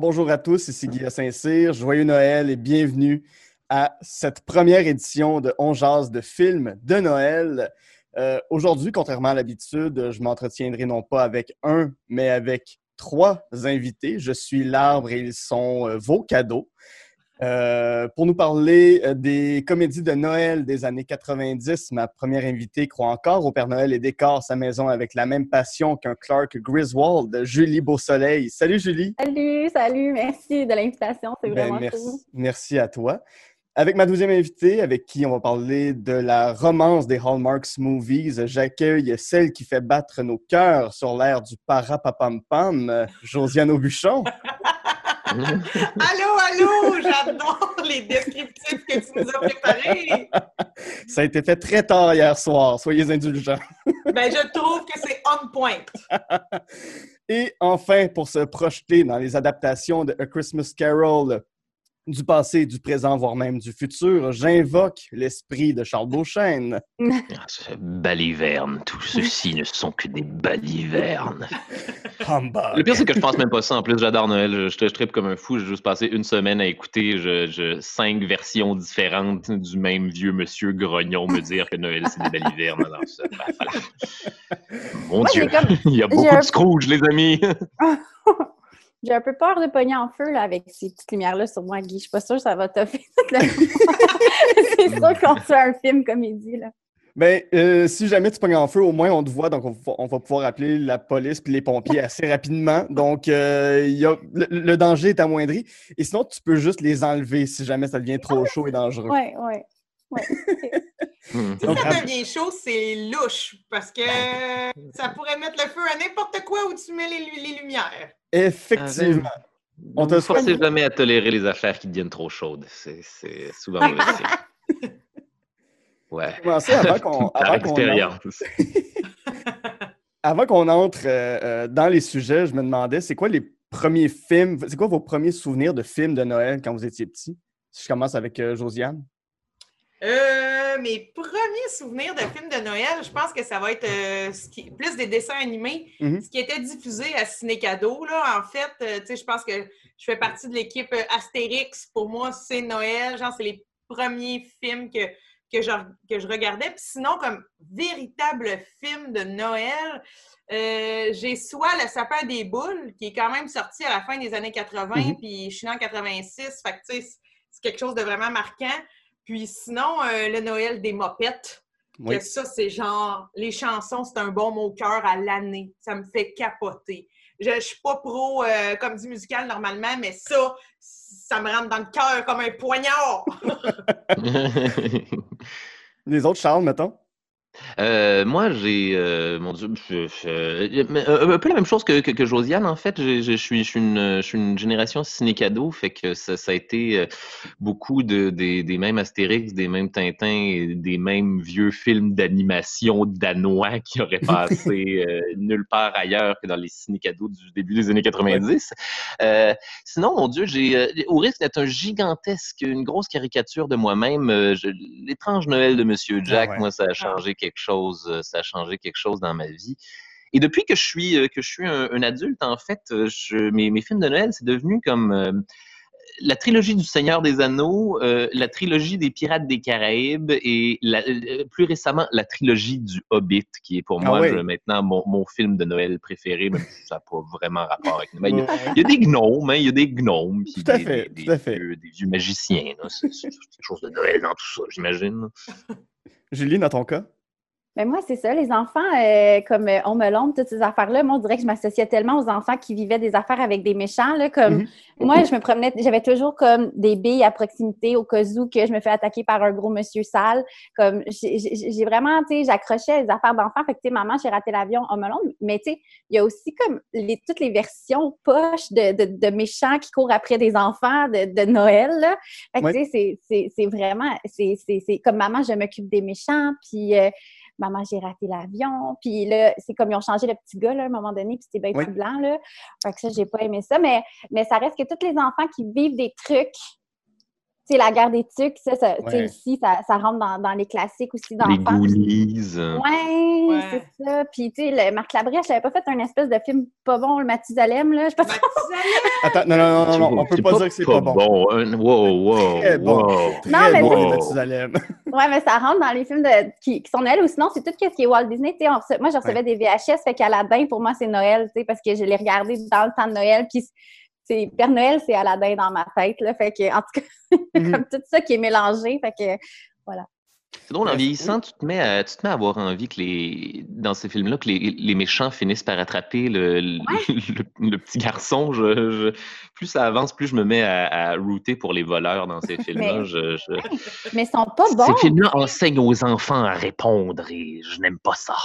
Bonjour à tous, ici Guillaume Saint-Cyr, joyeux Noël et bienvenue à cette première édition de On de films de Noël. Euh, Aujourd'hui, contrairement à l'habitude, je m'entretiendrai non pas avec un, mais avec trois invités. Je suis l'arbre et ils sont euh, vos cadeaux. Euh, pour nous parler euh, des comédies de Noël des années 90, ma première invitée croit encore au Père Noël et décore sa maison avec la même passion qu'un Clark Griswold, Julie Beausoleil. Salut Julie! Salut, salut, merci de l'invitation, c'est Ben, vraiment merci, cool. merci à toi. Avec ma deuxième invitée, avec qui on va parler de la romance des Hallmarks Movies, j'accueille celle qui fait battre nos cœurs sur l'air du parapapam-pam, euh, Josiane Aubuchon. Allô, allô, j'adore les descriptifs que tu nous as préparés. Ça a été fait très tard hier soir, soyez indulgents. Ben, je trouve que c'est on point. Et enfin, pour se projeter dans les adaptations de A Christmas Carol du passé, du présent, voire même du futur, j'invoque l'esprit de Charles Beauchesne. Ah, ce Baliverne, tout ceci ne sont que des balivernes. Humbug. Le pire, c'est que je pense même pas ça. En plus, j'adore Noël. Je, je, je tripe comme un fou. J'ai juste passé une semaine à écouter je, je- cinq versions différentes du même vieux monsieur grognon me dire que Noël, c'est des balivernes. Alors, ça, ben, voilà. Mon Moi, Dieu, comme- il y a beaucoup un- de Scrooge, les amis. J'ai un peu peur de pogner en feu là, avec ces petites lumières-là sur moi, Guy. Je suis pas sûre que ça va toffer toute la C'est sûr qu'on se fait un film comédie. Là. Ben, euh, si jamais tu pognes en feu, au moins on te voit, donc on, va- on va pouvoir appeler la police puis les pompiers assez rapidement. Donc, euh, il y a, le, le danger est amoindri. Et sinon, tu peux juste les enlever si jamais ça devient trop chaud et dangereux. Ouais, ouais. ouais. Si ça devient chaud, c'est louche parce que ça pourrait mettre le feu à n'importe quoi où tu mets les, lu- les lumières. Effectivement. On On te forcez jamais à tolérer les affaires qui deviennent trop chaudes. C'est souvent mauvais signe. Ouais. Commencer avant qu'on Par avant qu'on entre, expérience. avant qu'on entre, euh, euh, dans les sujets, je me demandais, c'est quoi les premiers films, c'est quoi vos premiers souvenirs de films de Noël quand vous étiez petit? Si je commence avec euh, Josiane. Euh, mes premiers souvenirs de films de Noël, je pense que ça va être euh, ce qui- plus des dessins animés, Mhm. ce qui était diffusé à Ciné Cadeau. Là, en fait, euh, tu sais, je pense que je fais partie de l'équipe euh, Astérix. Pour moi, c'est Noël. Genre, c'est les premiers films que, que, je, que je regardais. Puis sinon, comme véritable film de Noël, euh, j'ai soit Le sapin des boules, qui est quand même sorti à la fin des années 80, Mhm. puis je suis en 86. Fait que, tu sais, c'est- c'est quelque chose de vraiment marquant. Puis sinon, euh, le Noël des mopettes. Oui. Que ça, c'est genre, les chansons, c'est un bon mot au cœur à l'année. Ça me fait capoter. Je ne suis pas pro euh, comédie musicale normalement, mais ça, ça me rentre dans le cœur comme un poignard. Les autres, Charles, mettons? Euh, moi, j'ai, euh, mon Dieu, je- je- mais, euh, un peu la même chose que, que, que Josiane, en fait. Je, je, je suis, je, suis une, je suis une génération ciné-cadeau, fait que ça, ça a été beaucoup de, des, des mêmes Astérix, des mêmes Tintins, et des mêmes vieux films d'animation danois qui auraient passé euh, nulle part ailleurs que dans les ciné-cadeaux du début des années 90. Euh, sinon, mon Dieu, j'ai, euh, au risque d'être un gigantesque, une grosse caricature de moi-même, je- l'étrange Noël de Monsieur Jack, Ah ouais. moi, ça a changé quelque chose, euh, ça a changé quelque chose dans ma vie. Et depuis que je suis euh, que je suis un, un adulte, en fait, euh, je, mes, mes films de Noël, c'est devenu comme euh, la trilogie du Seigneur des Anneaux, euh, la trilogie des Pirates des Caraïbes et la- euh, plus récemment la trilogie du Hobbit, qui est pour Ah moi je- maintenant mon, mon film de Noël préféré, même si ça n'a pas vraiment rapport avec Noël. Il y a- Ouais. il y a des gnomes, hein, il y a des gnomes, puis Tout à des, fait, des- tout à des fait. vieux, des vieux magiciens. c'est quelque chose de Noël dans tout ça, j'imagine. Julie, dans ton cas? Mais moi, c'est ça, les enfants, euh, comme euh, On me l'ombre, toutes ces affaires-là, moi, on dirait que je m'associais tellement aux enfants qui vivaient des affaires avec des méchants. Là, comme Mhm. Moi, je me promenais, j'avais toujours comme des billes à proximité au cas où que je me fais attaquer par un gros monsieur sale. Comme j'ai vraiment, tu sais, j'accrochais les affaires d'enfants. Fait que, tu sais, maman, j'ai raté l'avion, On me l'ombre. Mais, tu sais, il y a aussi comme les, toutes les versions poches de, de, de méchants qui courent après des enfants de, de Noël. Là. Fait que, Ouais. tu sais, c'est- vraiment, c'est comme maman, je m'occupe des méchants. Puis, euh, maman, j'ai raté l'avion. Puis là, c'est comme ils ont changé le petit gars là, à un moment donné, puis c'était bien Oui. tout blanc. Là. Fait que ça, j'ai pas aimé ça. Mais, mais ça reste que tous les enfants qui vivent des trucs, sais, la guerre des tucs, ça, ça, tu sais, Ouais. aussi, ça, ça rentre dans, dans les classiques aussi Les d'enfants. Goonies. Ouais, Ouais. c'est ça. Puis, tu sais, le- Marc Labrèche n'avait pas fait un espèce de film pas bon, le Mathusalem, là. Je sais pas Attends, non, non, non, non, on peut pas dire que c'est pas bon. hein. Wow, wow, Très bon. wow. Très Non, mais bon, les Mathusalem. Ouais, mais ça rentre dans les films de, qui, qui sont Noël ou sinon, c'est tout ce qui est Walt Disney. Tu sais, on rece- moi, je recevais des VHS, fait qu'Aladin, pour moi, c'est Noël, tu sais, parce que je l'ai regardé dans le temps de Noël. Puis, c'est Père Noël, c'est Aladin dans ma tête, là. Fait que, en tout cas, Mhm. comme tout ça qui est mélangé. Fait que, C'est drôle, en Bref, vieillissant, tu te, mets à, tu te mets à avoir envie que les, dans ces films-là, que les, les méchants finissent par attraper le, le, le- le petit garçon. Je, je- plus ça avance, plus je me mets à, à router pour les voleurs dans ces films-là. Mais- Je- je- mais ils sont pas bons. Ces films-là enseignent aux enfants à répondre et je n'aime pas ça.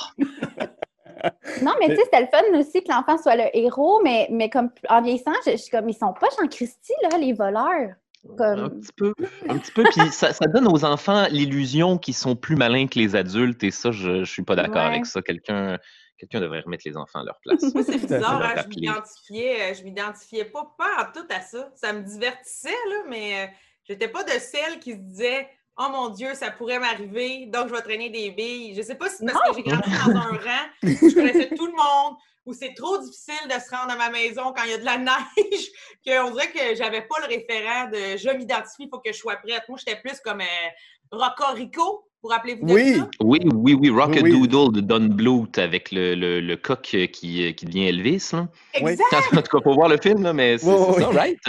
Non, mais tu sais, c'était le fun aussi que l'enfant soit le héros, mais, mais comme en vieillissant, je, je suis comme, ils sont pas Jean Christy, là, les voleurs. Un petit peu, un petit peu. Puis ça, ça donne aux enfants l'illusion qu'ils sont plus malins que les adultes et ça, je, je suis pas d'accord Ouais. avec ça. Quelqu'un, quelqu'un devrait remettre les enfants à leur place. Moi, c'est bizarre, hein, je m'identifiais, euh, je m'identifiais pas, pas en tout à ça. Ça me divertissait, là, mais euh, j'étais pas de celle qui se disait Oh mon Dieu, ça pourrait m'arriver, donc je vais traîner des billes. Je sais pas si c'est parce que j'ai grandi dans un rang où je connaissais tout le monde, où c'est trop difficile de se rendre à ma maison quand il y a de la neige, qu'on dirait que j'avais pas le référent de je m'identifie, il faut que je sois prête. Moi, j'étais plus comme euh, Rocorico, vous rappelez-vous de Oui. ça? Oui, oui, oui, Rockadoodle Oui. de Don Bluth avec le, le, le coq euh, qui, euh, qui devient Elvis. Là. Exact! En tout cas, pour voir le film, là, mais c'est Oui, ça, right?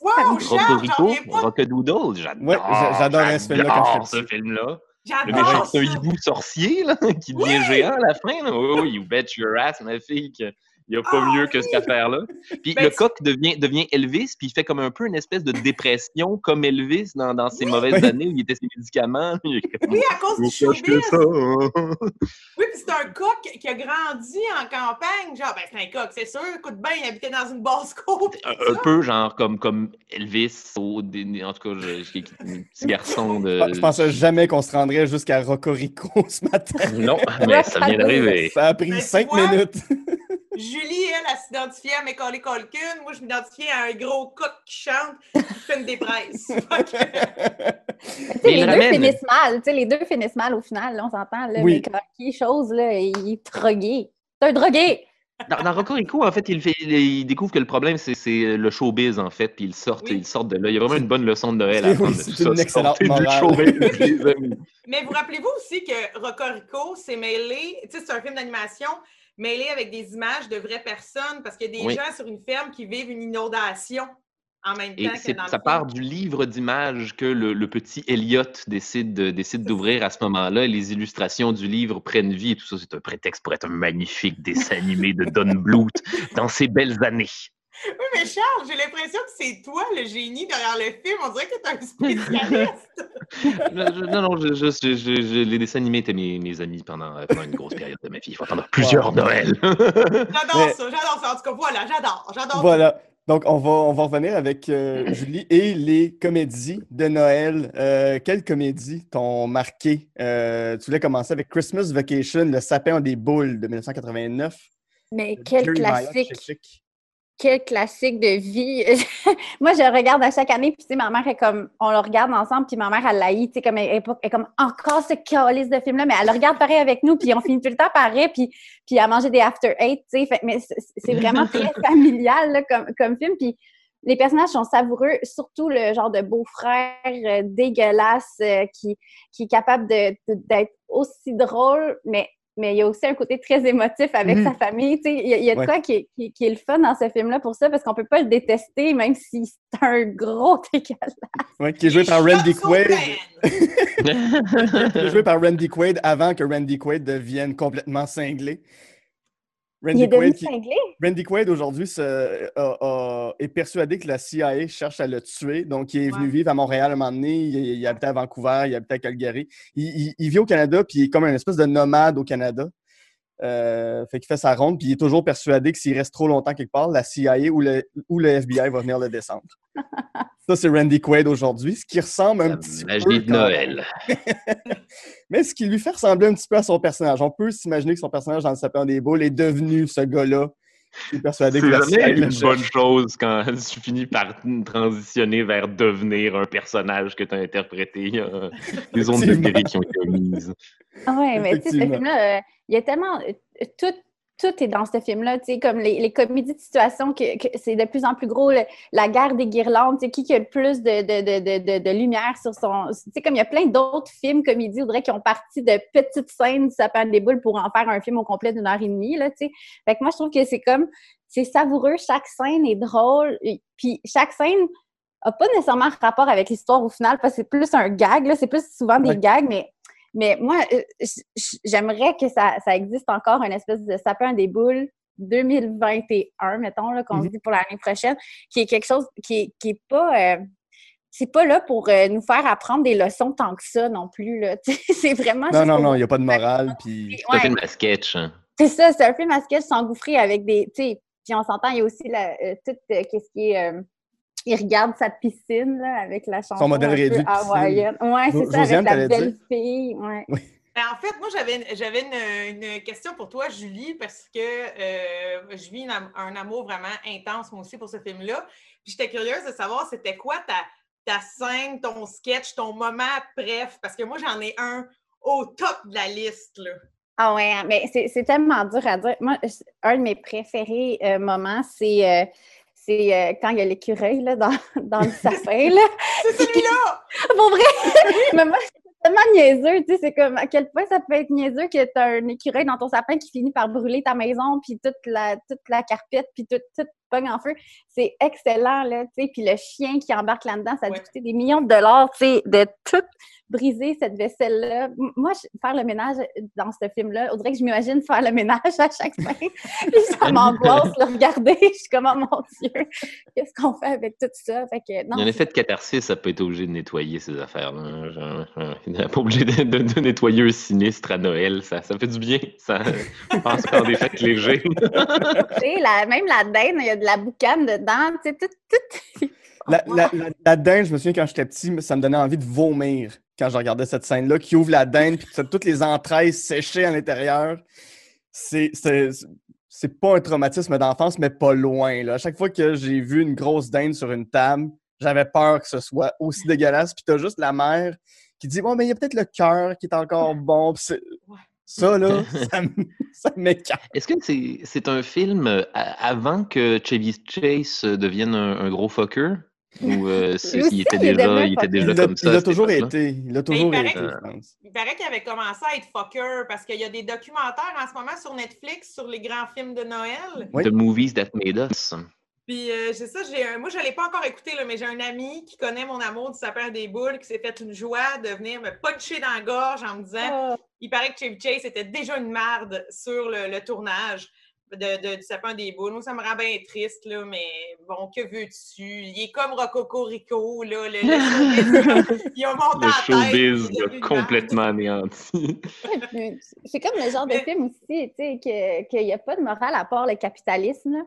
Wow, pas. Rockadoodle, j'adore. Ouais, j'a- j'adorais ce film-là j'adore ce film-là. Le J'adore méchant, c'est un hibou sorcier là, qui devient géant à la fin. Là. Oui, oui, you bet your ass, ma fille, qu'il n'y a pas Ah mieux que cette affaire-là. Puis Ben, le coq devient, devient Elvis, puis il fait comme un peu une espèce de dépression, comme Elvis dans, dans ses mauvaises années où il était ses médicaments. Il Oui, à cause du showbiz. ça? hein? Oui, puis c'est un coq qui a grandi en campagne. Genre, ben, c'est un coq, c'est sûr. Écoute bien, il habitait dans une basse côte. un, un peu genre comme, comme Elvis, au, en tout cas, je, je- un petit garçon de. Je pensais jamais qu'on se rendrait jusqu'à Rocorico ce matin. Non, mais ça vient d'arriver. Ça a pris Ben, cinq vois? minutes. Julie, elle, elle s'identifiait à Macaulay Culkin. Moi, je m'identifiais à un gros coq qui chante, qui fait une dépresse. Les deux ramène. finissent mal. Tu sais, les deux finissent mal au final, là, on s'entend. Là, Oui. Mais chose, là, il est drogué. C'est un drogué! Dans, dans Rocorico, en fait, il, fait, il, il découvre que le problème, c'est le showbiz, en fait, puis ils sortent, Oui. ils sortent de là. Il y a vraiment une bonne leçon de Noël Oui, à apprendre de c'est tout ça. excellente. Mais vous rappelez-vous aussi que Rocorico s'est mêlé, tu sais, c'est un film d'animation mêlé avec des images de vraies personnes parce qu'il y a des Oui. gens sur une ferme qui vivent une inondation en même Et temps que c'est- dans le ça part du livre d'images que le, le petit Elliot décide de- décide d'ouvrir à ce moment-là. Les illustrations du livre prennent vie et tout ça, c'est un prétexte pour être un magnifique dessin animé de Don Bluth dans ses belles années. Oui, mais Charles, j'ai l'impression que c'est toi le génie derrière le film. On dirait que t'es un spécialiste. Je- non, non, je, je- je- je- je- les dessins animés étaient mes, mes amis pendant, pendant une grosse période de ma vie. Il faut attendre plusieurs Wow. Noëls. J'adore Mais- ça, j'adore ça. En tout cas, voilà, j'adore. J'adore Voilà. Donc, on va, on va revenir avec euh, Julie et les comédies de Noël. Euh, quelles comédies t'ont marqué? Euh, tu voulais commencer avec Christmas Vacation, Le sapin des boules de 1989. Mais quel classique! Quel classique de vie! Moi, je regarde à chaque année, puis tu sais, ma mère est comme, on le regarde ensemble, puis ma mère, elle l'haït, tu sais, comme, elle, est comme, encore ce calice de film-là, mais elle le regarde pareil avec nous, puis on finit tout le temps pareil, puis, puis à manger des after eight, tu sais, mais c'est vraiment très familial, là, comme, comme film, puis les personnages sont savoureux, surtout le genre de beau-frère euh, dégueulasse euh, qui, qui est capable de- de- d'être aussi drôle, mais mais il y a aussi un côté très émotif avec Mhm. sa famille. tu sais. Il y a, il y a de quoi qui est, qui, qui est le fun dans ce film-là pour ça, parce qu'on peut pas le détester, même si c'est un gros dégueulasse. Ouais, qui est joué par Randy Quaid. Quaid. qui est joué par Randy Quaid avant que Randy Quaid devienne complètement cinglé. Il Randy est devenu Quaid, qui- cinglé? Randy Quaid aujourd'hui a- est persuadé que la CIA cherche à le tuer. Donc, il est venu Ouais. vivre à Montréal un moment donné. Il, il habitait à Vancouver, il habitait à Calgary. Il, il- il vit au Canada, puis il est comme un espèce de nomade au Canada. Euh, fait qu'il fait sa ronde, puis il est toujours persuadé que s'il reste trop longtemps quelque part, la CIA ou le, ou le FBI va venir le descendre. Ça, c'est Randy Quaid aujourd'hui, ce qui ressemble un La petit magie peu de. Noël. Mais ce qui lui fait ressembler un petit peu à son personnage. On peut s'imaginer que son personnage dans le sapin des boules est devenu ce gars-là Je suis persuadé que C'est une bonne chose quand tu finis par transitionner vers devenir un personnage que tu as interprété. Il y a des zones de vérité qui ont été mises. Ah ouais, mais tu sais, ce film-là, euh, il y a tellement. euh, tout, tout est dans ce film-là, tu sais, comme les, les comédies de situation, que, que c'est de plus en plus gros, le- la guerre des guirlandes, tu sais, qui qui a le plus de, de, de, de, lumière sur son. Tu sais, comme il y a plein d'autres films, comédies, on dirait, qui ont parti de petites scènes du sapin des boules pour en faire un film au complet d'une heure et demie, là, tu sais. Fait que moi, je trouve que c'est comme. C'est savoureux, chaque scène est drôle, et- puis chaque scène n'a pas nécessairement rapport avec l'histoire au final, parce que c'est plus un gag, là, c'est plus souvent des Ouais. gags, mais mais moi, euh, j'aimerais que ça, ça existe encore une espèce de sapin des boules 2021, mettons, là, qu'on se Mhm. dit pour l'année prochaine, qui est quelque chose qui est, qui est pas. euh, c'est pas là pour euh, nous faire apprendre des leçons tant que ça non plus. c'est vraiment. Non, non, non, il n'y a pas de morale. Puis... C'est un film à sketch. hein. c'est ça, c'est un film à sketch s'engouffrer avec des. Tu sais, puis on s'entend, il y a aussi la, euh, tout euh, qu'est-ce qui est. il regarde sa piscine là, avec la chanson. modèle un peu réduit hawaïenne. Ouais, c'est ça, Josiane, avec la belle fille. Ouais. Ben, en fait, moi, j'avais j'avais une, une question pour toi, Julie, parce que euh, je vis une un amour vraiment intense, moi aussi, pour ce film-là. Puis j'étais curieuse de savoir c'était quoi ta, ta scène, ton sketch, ton moment bref, parce que moi, j'en ai un au top de la liste. Là. Ah ouais, hein, mais c'est c'est tellement dur à dire. Moi, un de mes préférés euh, moments, c'est euh, c'est euh, quand il y a l'écureuil là, dans, dans le sapin. Là. C'est celui-là! Pour vrai! mais moi, c'est tellement niaiseux, tu sais, c'est comme à quel point ça peut être niaiseux que tu as un écureuil dans ton sapin qui finit par brûler ta maison, puis toute la, toute la carpette, puis tout, tout en feu. C'est excellent, là, tu sais, puis le chien qui embarque là-dedans, ça a dû Ouais. coûter des millions de dollars, tu sais, de tout briser cette vaisselle-là. Moi, je- faire le ménage dans ce film-là, on dirait que je m'imagine faire le ménage à chaque fin. Puis ça m'angoisse le regarder. Je suis comme, oh mon Dieu, qu'est-ce qu'on fait avec tout ça? Fait que, non, Il y a un effet de catharsis, ça peut être obligé de nettoyer ces affaires-là. Euh, Il n'est pas obligé de, de- de nettoyer un sinistre à Noël. Ça, ça fait du bien. Ça, pense des fêtes légères. La- même la dinde, il y a de la boucane dedans. Tu sais, tout, tout. La, la, la, la dinde, je me souviens quand j'étais petit, ça me donnait envie de vomir quand je regardais cette scène-là, qui ouvre la dinde, puis toutes les entrailles séchées à l'intérieur. C'est c'est- c'est pas un traumatisme d'enfance, mais pas loin. Là. À chaque fois que j'ai vu une grosse dinde sur une table, j'avais peur que ce soit aussi dégueulasse. Puis t'as juste la mère qui dit Bon, mais il y a peut-être le cœur qui est encore bon. Puis. Ça, là, ça m'écarte. Est-ce que c'est c'est un film euh, a- avant que Chevy Chase euh, devienne un, un gros fucker? Ou euh, il était déjà, il était déjà comme ça? il cette toujours été. Il l'a toujours paraît été, que- je pense. Il paraît qu'il avait commencé à être fucker parce qu'il y a des documentaires en ce moment sur Netflix sur les grands films de Noël. Oui. The Movies That Made Us. Puis euh, c'est ça, j'ai un- moi je ne l'ai pas encore écouté, là, mais j'ai un ami qui connaît mon amour du sapin des boules, qui s'est fait une joie de venir me puncher dans la gorge en me disant il paraît que Chevy Chase était déjà une marde sur le, le tournage de, de- du sapin des boules. Moi, ça me rend bien triste, là, mais bon, que veux-tu? Il est comme Rococo Rico, là, le, le showbiz, il a monté Le tête. showbiz complètement anéanti. C'est comme le genre de film aussi, tu sais, que- qu'il n'y a pas de morale à part le capitalisme.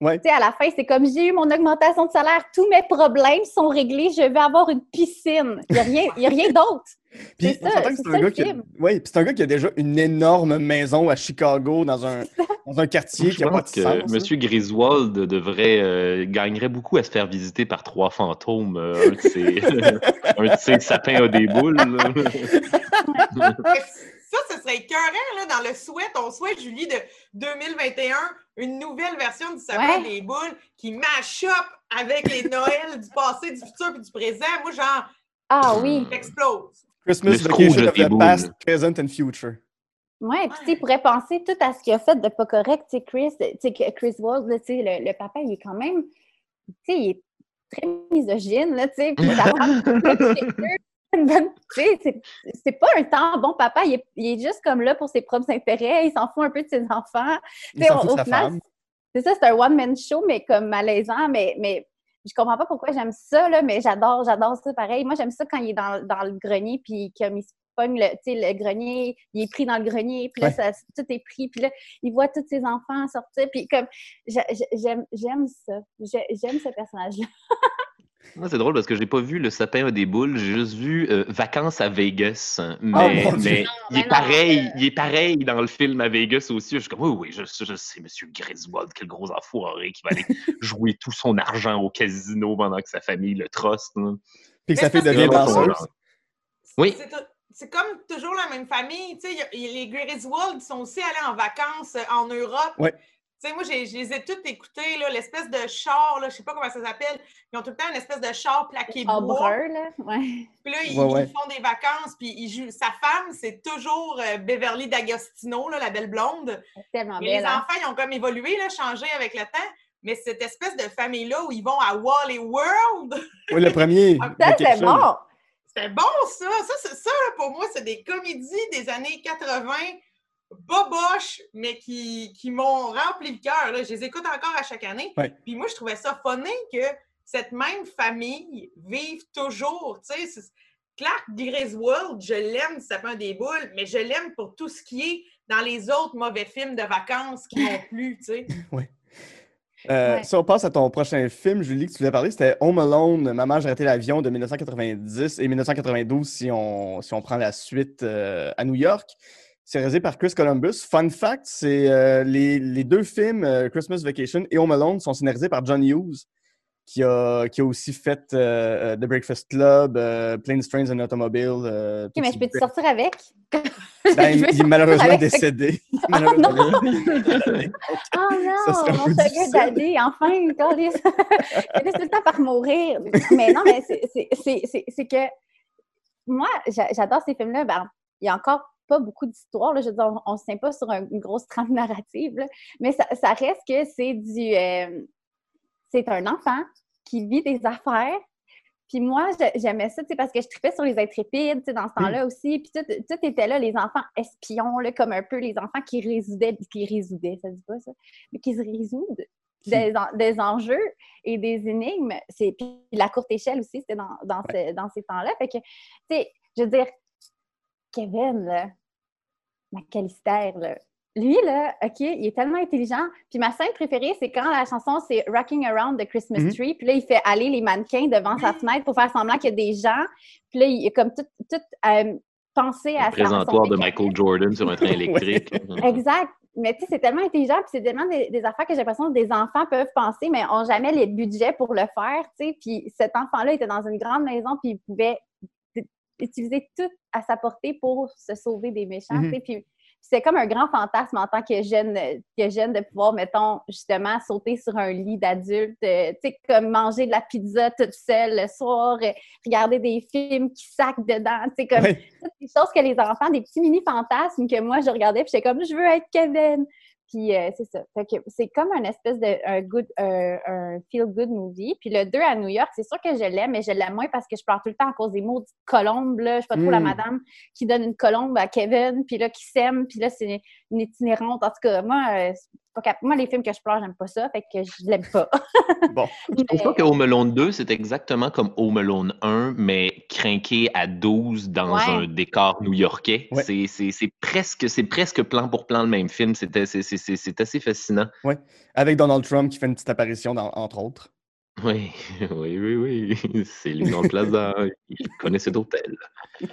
Ouais. Tu sais, à la fin, c'est comme j'ai eu mon augmentation de salaire, tous mes problèmes sont réglés, je vais avoir une piscine. Il n'y a rien, il y a rien d'autre. Puis, C'est un, gars qui a- ouais, puis c'est un gars qui a déjà une énorme maison à Chicago dans un, dans un quartier Je qui n'a pas de pense que sens. Monsieur Griswold devrait euh, gagnerait beaucoup à se faire visiter par trois fantômes. euh, un de ses, un de ses sapins à des boules. Ça, ce serait écœurant, là, dans le souhait. On souhaite, Julie, de 2021, une nouvelle version du sapin Ouais. des boules qui mash up avec les Noëls du passé, du futur et du présent. Moi, genre, Ah oui. j'explose. Christmas Le Vacation of the boules. Past, Present and Future. Ouais, puis tu sais, il pourrait penser tout à ce qu'il a fait de pas correct. Tu sais, Chris, tu sais, que Chris là, sais, le, le papa, il est quand même, tu sais, il est très misogyne, là, tu sais, puis ça c'est- pas un temps bon papa, il est, il est juste comme là pour ses propres intérêts, il s'en fout un peu de ses enfants. Il Tu sais, s'en au- fout de au sa final, femme. C'est ça, c'est un one-man show, mais comme malaisant, mais, mais je comprends pas pourquoi j'aime ça, là, mais j'adore, j'adore ça pareil. Moi, j'aime ça quand il est dans, dans le grenier, puis comme il se pogne, le, tu sais, le grenier, il est pris dans le grenier, puis là, Ouais. ça- tout est pris, puis là, il voit tous ses enfants sortir, puis comme, j'a- j'a- j'aime j'aime ça. J'ai- J'aime ce personnage-là. c'est drôle parce que j'ai pas vu le sapin a des boules, j'ai juste vu euh, Vacances à Vegas. Oh, Mais, mais Non, il est non, pareil, euh, il est pareil dans le film à Vegas aussi. Je suis comme oui, oui, je, je sais, Monsieur Griswold, quel gros enfoiré qui va aller jouer tout son argent au casino pendant que sa famille le truste. là. Puis que sa Mais fille c'est devient danseuse. Oui. C'est comme toujours la même famille. Tu sais, les Griswold sont aussi allés en vacances euh, en Europe. Ouais. Tu sais, moi, j'ai- je les ai toutes écoutées, là, l'espèce de char, là, je sais pas comment ça s'appelle. Ils ont tout le temps une espèce de char plaqué bois. brun, là. Ouais. Puis là, ils, Ouais, ouais. ils font des vacances, puis ils jouent. Sa femme, c'est toujours euh, Beverly D'Agostino, là, la belle blonde. C'est tellement Mais les hein. enfants, ils ont comme évolué, là, changé avec le temps. Mais cette espèce de famille-là où ils vont à Wally World, Oui, le premier. Ça, chose. bon! c'était bon, ça. Ça, c'est- ça là, pour moi, c'est des comédies des années 80, boboches, mais qui, qui m'ont rempli le cœur. Je les écoute encore à chaque année. Ouais. Puis moi, je trouvais ça funny que cette même famille vive toujours. Tu sais, c'est- Clark Griswold, je l'aime, ça fait un des boules, mais je l'aime pour tout ce qui est dans les autres mauvais films de vacances qui m'ont plu, tu sais. Euh, Ouais. Si on passe à ton prochain film, Julie, que tu voulais parler, c'était Home Alone, Maman, j'ai raté l'avion de 1990 et 1992 si on, si on prend la suite euh, à New York. C'est réalisé par Chris Columbus. Fun fact, c'est euh, les, les deux films, euh, Christmas Vacation et Home Alone, sont scénarisés par John Hughes, qui a, qui a aussi fait euh, euh, The Breakfast Club, Planes, Trains and Automobiles. euh, Ok, mais je peux te sortir avec? Ben, il, il est malheureusement Avec- décédé. Oh Malheureusement. Oh non, mon difficile. daddy, enfin. Je laisse tout le temps par mourir. Mais non, mais c'est- que moi, j'a- j'adore ces films-là. Ben, il y a encore pas beaucoup d'histoires. Je veux dire, on ne se tient pas sur un- une grosse trame narrative, là. mais ça, ça reste que c'est du. euh, c'est un enfant qui vit des affaires. Puis moi, j'aimais ça, tu sais, parce que je tripais sur les intrépides, tu sais, dans ce temps-là aussi. Puis tout, tout était là, les enfants espions, là, comme un peu les enfants qui résoudent, qui résoudent, ça dit pas ça, mais qui se résoudent des, en- des enjeux et des énigmes. Puis la courte échelle aussi, c'était dans, dans, ce- dans ces temps-là. Fait que, tu sais, je veux dire, Kevin, là, McAllister, là, lui, là, OK, il est tellement intelligent. Puis ma scène préférée, c'est quand la chanson, c'est Rocking Around the Christmas Mhm. Tree. Puis là, il fait aller les mannequins devant sa fenêtre pour faire semblant qu'il y a des gens. Puis là, il est comme tout, tout euh, pensé à Le présentoir de. Michael Jordan sur un train électrique. Exact. Mais tu sais, c'est tellement intelligent, puis c'est tellement des, des affaires que j'ai l'impression que des enfants peuvent penser, mais n'ont jamais les budgets pour le faire, tu sais. Puis cet enfant-là était dans une grande maison, puis il pouvait utiliser tout à sa portée pour se sauver des méchants, sais. Puis c'est comme un grand fantasme en tant que jeune, que jeune de pouvoir, mettons, justement, sauter sur un lit d'adulte, euh, tu sais, comme manger de la pizza toute seule le soir, euh, regarder des films qui sacent dedans, tu sais, comme Ouais. toutes des choses que les enfants, des petits mini fantasmes que moi je regardais, puis j'étais comme je veux être Kevin. Puis euh, c'est ça. Fait que c'est comme un espèce de un good, euh, un feel good movie. Puis le 2 à New York, c'est sûr que je l'aime, mais je l'aime moins parce que je pleure tout le temps à cause des maudites colombes. Là. Je suis pas trop la Mm. madame qui donne une colombe à Kevin, puis là qui sème, puis là c'est une itinérante. En tout cas, moi, euh, pas cap- moi les films que je pleure, j'aime pas ça, fait que je l'aime pas. Bon. Je trouve pas que Home Alone 2, c'est exactement comme Home Alone 1, mais crinqué à 12 dans Ouais. un décor new-yorkais. Ouais. C'est- C'est c'est presque, c'est presque plan pour plan le même film. C'était- C'est assez fascinant. Avec Donald Trump qui fait une petite apparition, dans- entre autres. Oui, oui, oui, oui. C'est lui dans le plaza. Il connaît cet hôtel. Il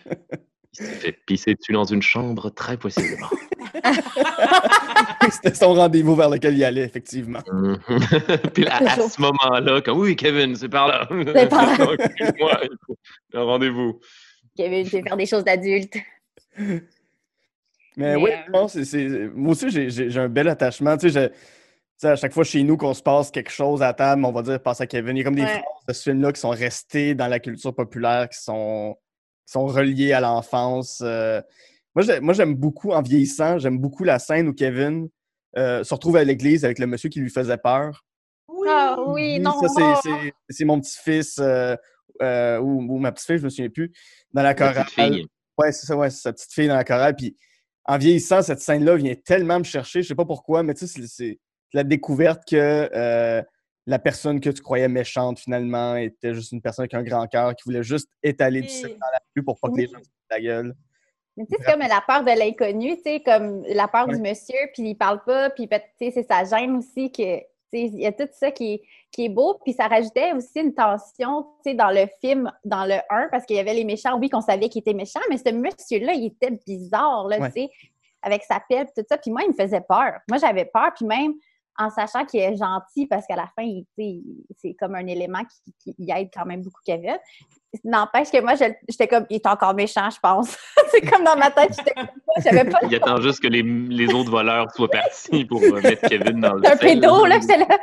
s'est fait pisser dessus dans une chambre très possiblement. C'était son rendez-vous vers lequel il allait, effectivement. Mhm. Puis là, à ce moment-là, comme oui, Kevin, c'est par là. C'est par là. Un rendez-vous. Kevin, je vais faire des choses d'adulte. Mais, Mais, oui, euh, non, c'est- c'est- moi aussi, j'ai- un bel attachement. Tu sais, je- tu sais, à chaque fois chez nous qu'on se passe quelque chose à table, on va dire passe à Kevin. Il y a comme des Ouais. phrases de ce film-là qui sont restées dans la culture populaire, qui sont, qui sont reliées à l'enfance. Euh, moi, j'ai- moi, j'aime beaucoup, en vieillissant, j'aime beaucoup la scène où Kevin euh, se retrouve à l'église avec le monsieur qui lui faisait peur. Oui! Ah oui, non. ça, c'est- c'est- c'est mon petit-fils euh, euh, ou, ou ma petite-fille, je me souviens plus, dans la La chorale. Ouais, c'est ça, ouais, c'est sa petite fille dans la chorale. Puis en vieillissant, cette scène-là vient tellement me chercher, je sais pas pourquoi, mais tu sais, c'est- la découverte que euh, la personne que tu croyais méchante, finalement, était juste une personne avec un grand cœur qui voulait juste étaler du sucre dans la rue pour pas que les gens se la gueule. Mais tu sais, c'est comme la peur de l'inconnu, tu sais, comme la peur Ouais. du monsieur, puis il parle pas, puis tu sais, c'est sa gêne aussi que Il y a tout ça qui est, qui est beau. Puis ça rajoutait aussi une tension dans le film, dans le 1, parce qu'il y avait les méchants. Oui, qu'on savait qu'il était méchant, mais ce monsieur-là, il était bizarre, là, sais, avec sa pelle tout ça. Puis moi, il me faisait peur. Moi, j'avais peur. Puis même en sachant qu'il est gentil, parce qu'à la fin, c'est comme un élément qui, qui, aide quand même beaucoup Kevin. N'empêche que moi, j'étais comme, il est encore méchant, je pense. c'est comme dans ma tête, j'avais pas. Il attend juste que les, les, autres voleurs soient partis pour euh, mettre Kevin dans le. C'est un pédo, là, j'étais là.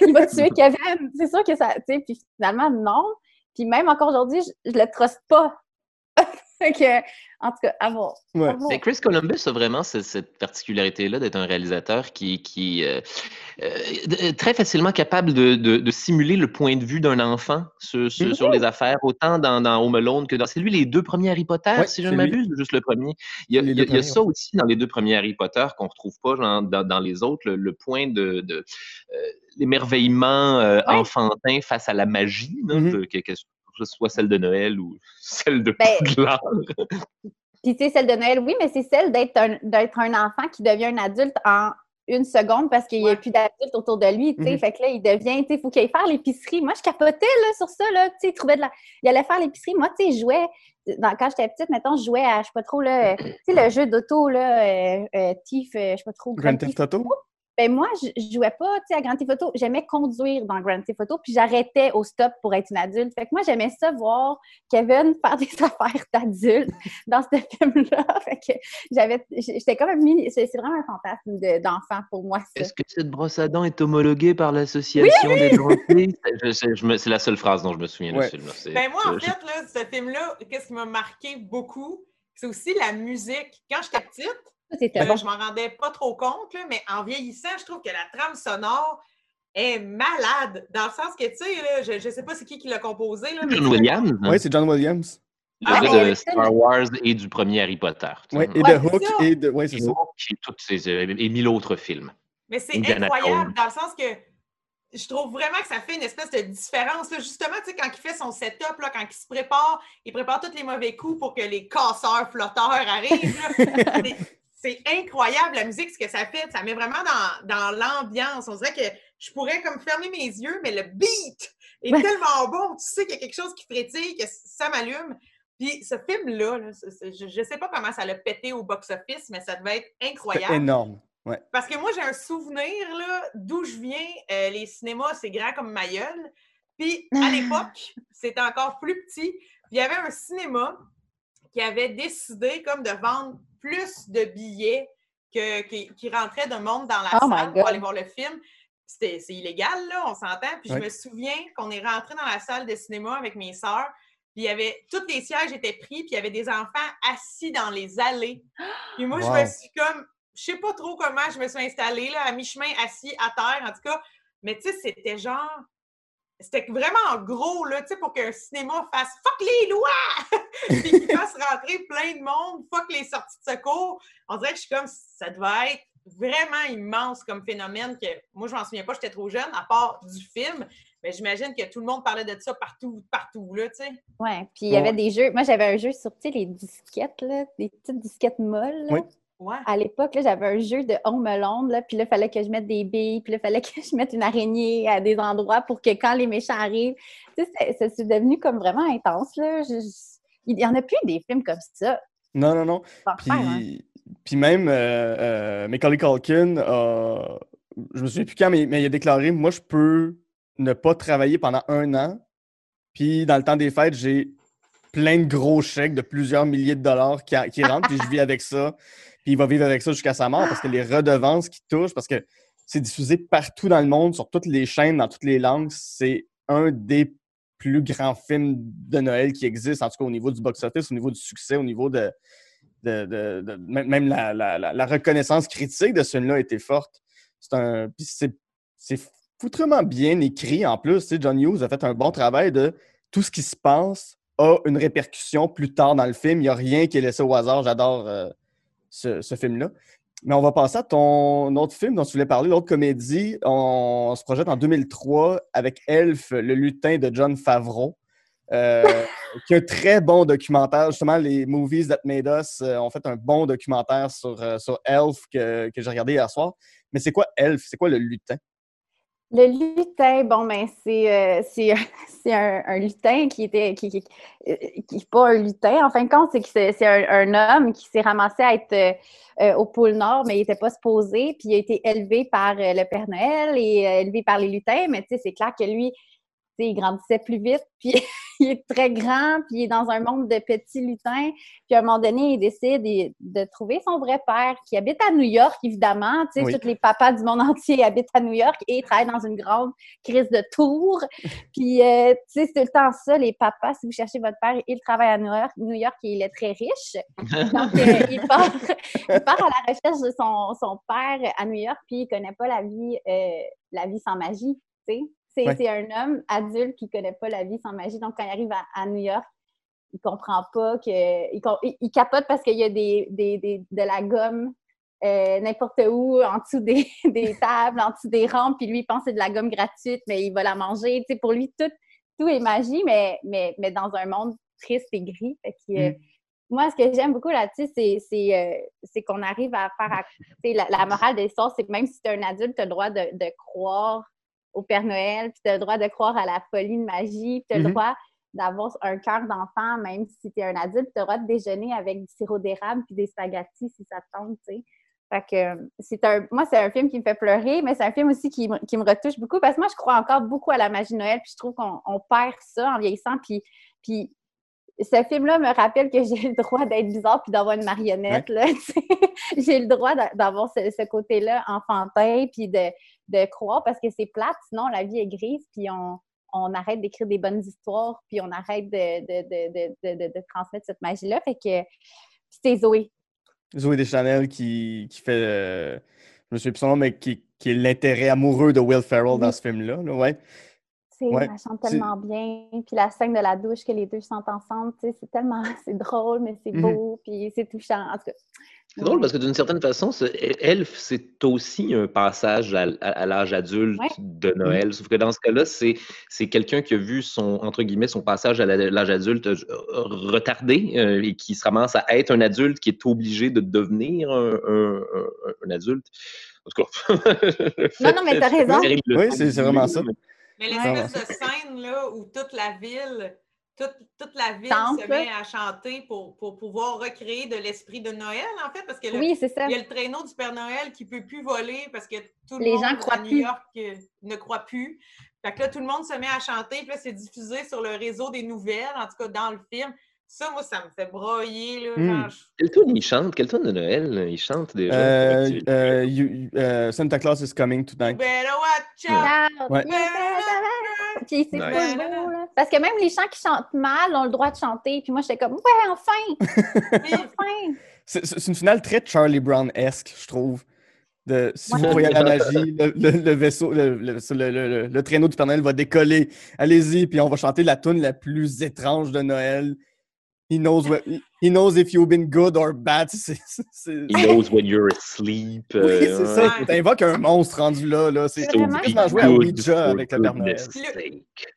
il va tuer Kevin. C'est sûr que ça. Tu sais, puis finalement, non. Puis même encore aujourd'hui, je, je le truste pas. Que, en tout cas, à voir. Mais Chris Columbus a vraiment cette, particularité-là d'être un réalisateur qui, qui euh, euh, très facilement capable de, de, simuler le point de vue d'un enfant sur, sur, les affaires, autant dans, dans, Home Alone que dans. C'est lui les deux premiers Harry Potter, si je ne m'abuse, juste le premier? Il y a, il y a, ça aussi dans les deux premiers Harry Potter qu'on ne retrouve pas dans, dans, les autres, le, point de. de euh, l'émerveillement enfantin face à la magie, mm-hmm soit celle de Noël ou celle de ben, Poudlard. Puis tu sais, celle de Noël, oui, mais c'est celle d'être un, un enfant qui devient un adulte en une seconde parce qu'il n'y a plus d'adultes autour de lui, tu sais. Mm-hmm. Fait que là, il devient, tu sais, il faut qu'il aille faire l'épicerie. Moi, je capotais, là, sur ça, là, tu sais, il trouvait de la... Il allait faire l'épicerie. Moi, tu sais, je jouais... quand j'étais petite, mettons, je jouais à, je sais pas trop, là, tu sais, le jeu d'auto, là, euh, euh, Tiff, euh, je sais pas trop... Grand Theft Auto? Ben moi, je, jouais pas à Grand Theft Auto. J'aimais conduire dans Grand Theft Auto, puis j'arrêtais au stop pour être une adulte. Fait que moi, j'aimais ça voir Kevin faire des affaires d'adulte dans ce film-là. Fait que j'avais, j'étais comme un mini... C'est vraiment un fantasme d'enfant pour moi. Est-ce que cette brosse à dents est homologuée par l'association des dentistes? c'est la seule phrase dont je me souviens film. Ben moi, en fait, là, ce film-là, qu'est-ce qui m'a marqué beaucoup, c'est aussi la musique. Quand j'étais petite, ben, je m'en rendais pas trop compte, mais en vieillissant, je trouve que la trame sonore est malade. Dans le sens que, tu sais, je, ne sais pas c'est qui qui l'a composé. Là, John Williams. Hein? Oui, c'est John Williams. Ah, de Star Wars et du premier Harry Potter. Oui, et de Hook et de. Oui, c'est ça. et, mille autres films. Mais c'est incroyable dans le sens que je trouve vraiment que ça fait une espèce de différence. Justement, tu sais, quand il fait son setup, là, quand il se prépare, il prépare tous les mauvais coups pour que les casseurs flotteurs arrivent. c'est incroyable la musique, ce que ça fait. Ça met vraiment dans, l'ambiance. On dirait que je pourrais comme fermer mes yeux, mais le beat est tellement bon. Tu sais qu'il y a quelque chose qui frétille, que ça m'allume. Puis ce film-là, je ne sais pas comment ça l'a pété au box-office, mais ça devait être incroyable. énorme. Parce que moi, j'ai un souvenir d'où je viens. Euh, les cinémas, c'est grand comme ma gueule. Puis à l'époque, c'était encore plus petit. Puis il y avait un cinéma qui avait décidé comme de vendre plus de billets que, qui, rentraient de monde dans la oh salle pour aller voir le film. C'est illégal, là, on s'entend. Puis je me souviens qu'on est rentré dans la salle de cinéma avec mes sœurs. Puis il y avait, tous les sièges étaient pris, puis il y avait des enfants assis dans les allées. Puis moi, je me suis comme, je sais pas trop comment je me suis installée, là, à mi-chemin, assis à terre, en tout cas. Mais tu sais, c'était genre, c'était vraiment gros, là, tu sais, pour qu'un cinéma fasse fuck les lois! puis qu'il fasse rentrer plein de monde, fuck les sorties de secours. On dirait que je suis comme, ça devait être vraiment immense comme phénomène que moi, je m'en souviens pas, j'étais trop jeune, à part du film. Mais j'imagine que tout le monde parlait de ça partout, partout, là, tu sais. Ouais, puis il y avait des jeux. Moi, j'avais un jeu sur, tu sais, les disquettes, là, des petites disquettes molles. Oui. À l'époque, j'avais un jeu de Home Alone, là, puis là, il fallait que je mette des billes, puis là, il fallait que je mette une araignée à des endroits pour que quand les méchants arrivent, tu sais, c'est devenu comme vraiment intense, là. il n'y en a plus des films comme ça. Non, non, non. Puis, hein. puis même, euh, euh, Macaulay Culkin, euh, je me souviens plus quand, mais, mais il a déclaré, moi, je peux ne pas travailler pendant un an, puis dans le temps des fêtes, j'ai plein de gros chèques de plusieurs milliers de dollars qui, qui rentrent, puis je vis avec ça. Puis il va vivre avec ça jusqu'à sa mort parce que les redevances qui touchent, parce que c'est diffusé partout dans le monde, sur toutes les chaînes, dans toutes les langues, c'est un des plus grands films de Noël qui existent, en tout cas au niveau du box-office, au niveau du succès, au niveau de. même la, reconnaissance critique de ce film-là été forte. C'est un. c'est foutrement bien écrit en plus. John Hughes a fait un bon travail de tout ce qui se passe a une répercussion plus tard dans le film. Il n'y a rien qui est laissé au hasard. J'adore. Euh, ce, film-là. Mais on va passer à ton autre film dont tu voulais parler, l'autre comédie. On, se projette en 2003 avec Elf, le lutin de John Favreau, euh, qui est un très bon documentaire. Justement, les Movies That Made Us euh, ont fait un bon documentaire sur, euh, Elf que j'ai regardé hier soir. Mais c'est quoi Elf? C'est quoi le lutin? Le lutin, bon, ben, c'est euh, un, lutin qui était. qui, qui, qui, pas un lutin, en fin de compte, c'est c'est un, homme qui s'est ramassé à être euh, au pôle Nord, mais il n'était pas supposé, puis il a été élevé par euh, le Père Noël et élevé par les lutins, mais tu sais, c'est clair que lui, il grandissait plus vite, puis il est très grand, puis il est dans un monde de petits lutins. Puis à un moment donné, il décide de, trouver son vrai père, qui habite à New York, évidemment. Tu sais, tous les papas du monde entier habitent à New York et travaillent dans une grande crise de tours. puis, euh, tu sais, c'est le temps ça, les papas, si vous cherchez votre père, il travaille à New York, New York et il est très riche. Donc, euh, il, part, il, part, à la recherche de son, son, père à New York, puis il connaît pas la vie, euh, la vie sans magie, tu sais. C'est un homme adulte qui ne connaît pas la vie sans magie. Donc, quand il arrive à, New York, il comprend pas que. Il, capote parce qu'il y a des, de la gomme euh, n'importe où, en dessous des, tables, en dessous des rampes, puis lui, il pense que c'est de la gomme gratuite, mais il va la manger. pour lui, tout, tout est magie, mais, mais, mais dans un monde triste et gris. Mm. Moi, ce que j'aime beaucoup là-dessus, c'est euh, qu'on arrive à faire. la, la, morale des l'histoire, c'est que même si tu es un adulte, tu as le droit de, de croire au Père Noël, puis tu as le droit de croire à la folie de magie, puis tu as le mm-hmm. droit d'avoir un cœur d'enfant, même si tu es un adulte, tu as le droit de déjeuner avec du sirop d'érable puis des spaghettis si ça te tente, tu sais. Fait que c'est un, moi, c'est un film qui me fait pleurer, mais c'est un film aussi qui, qui, me retouche beaucoup parce que moi, je crois encore beaucoup à la magie de Noël, puis je trouve qu'on perd ça en vieillissant, puis, puis ce film-là me rappelle que j'ai le droit d'être bizarre puis d'avoir une marionnette. j'ai le droit d'avoir ce, côté-là enfantin puis de, de, croire parce que c'est plate, sinon la vie est grise puis on, on arrête d'écrire des bonnes histoires puis on arrête de, de transmettre cette magie-là. Fait que c'est Zoé. Zoé Deschanel qui, qui fait, euh, je me souviens plus son nom, mais qui, qui est l'intérêt amoureux de Will Ferrell dans ce film-là. Là, ouais. Ouais, elle chante tellement bien. Puis la scène de la douche que les deux chantent ensemble, c'est tellement c'est drôle, mais c'est mmh beau, puis c'est touchant. En tout cas. C'est drôle parce que d'une certaine façon, Elf, c'est aussi un passage à, l'âge adulte de mmh. Noël. Sauf que dans ce cas-là, c'est quelqu'un qui a vu son, entre guillemets, son passage à l'âge adulte euh, retardé euh, et qui se ramasse à être un adulte qui est obligé de devenir un, un, adulte. En tout cas. non, non, mais t'as raison. Oui, c'est vraiment ça. Mais l'espèce de scène là, où toute la ville, toute, toute la ville se met à chanter pour, pour pouvoir recréer de l'esprit de Noël, en fait, parce que il y a le traîneau du Père Noël qui ne peut plus voler parce que tout le Les monde gens croient à New York euh, ne croit plus. Fait que là, tout le monde se met à chanter, puis là, c'est diffusé sur le réseau des nouvelles, en tout cas dans le film. Ça, moi, ça me fait broyer. Là, mmh. Quel tour il chante? Quel tour de Noël il chante déjà? Euh, euh, you, uh, Santa Claus is coming tonight. Better watch out! Ouais. Puis c'est pas beau, là. Parce que même les chants qui chantent mal ont le droit de chanter. Puis moi, j'étais comme, ouais, enfin! enfin! C'est une finale très Charlie Brown-esque, je trouve. De, si vous voyez la magie, le, le, vaisseau, le, le, traîneau du Père Noël va décoller. Allez-y, puis on va chanter la tune la plus étrange de Noël. He knows what, he knows if you've been good or bad. He knows when you're asleep. Oui, euh, c'est ça. T'invoques un monstre rendu là. là. C'est vraiment jouer à Ouija avec le Père Noël.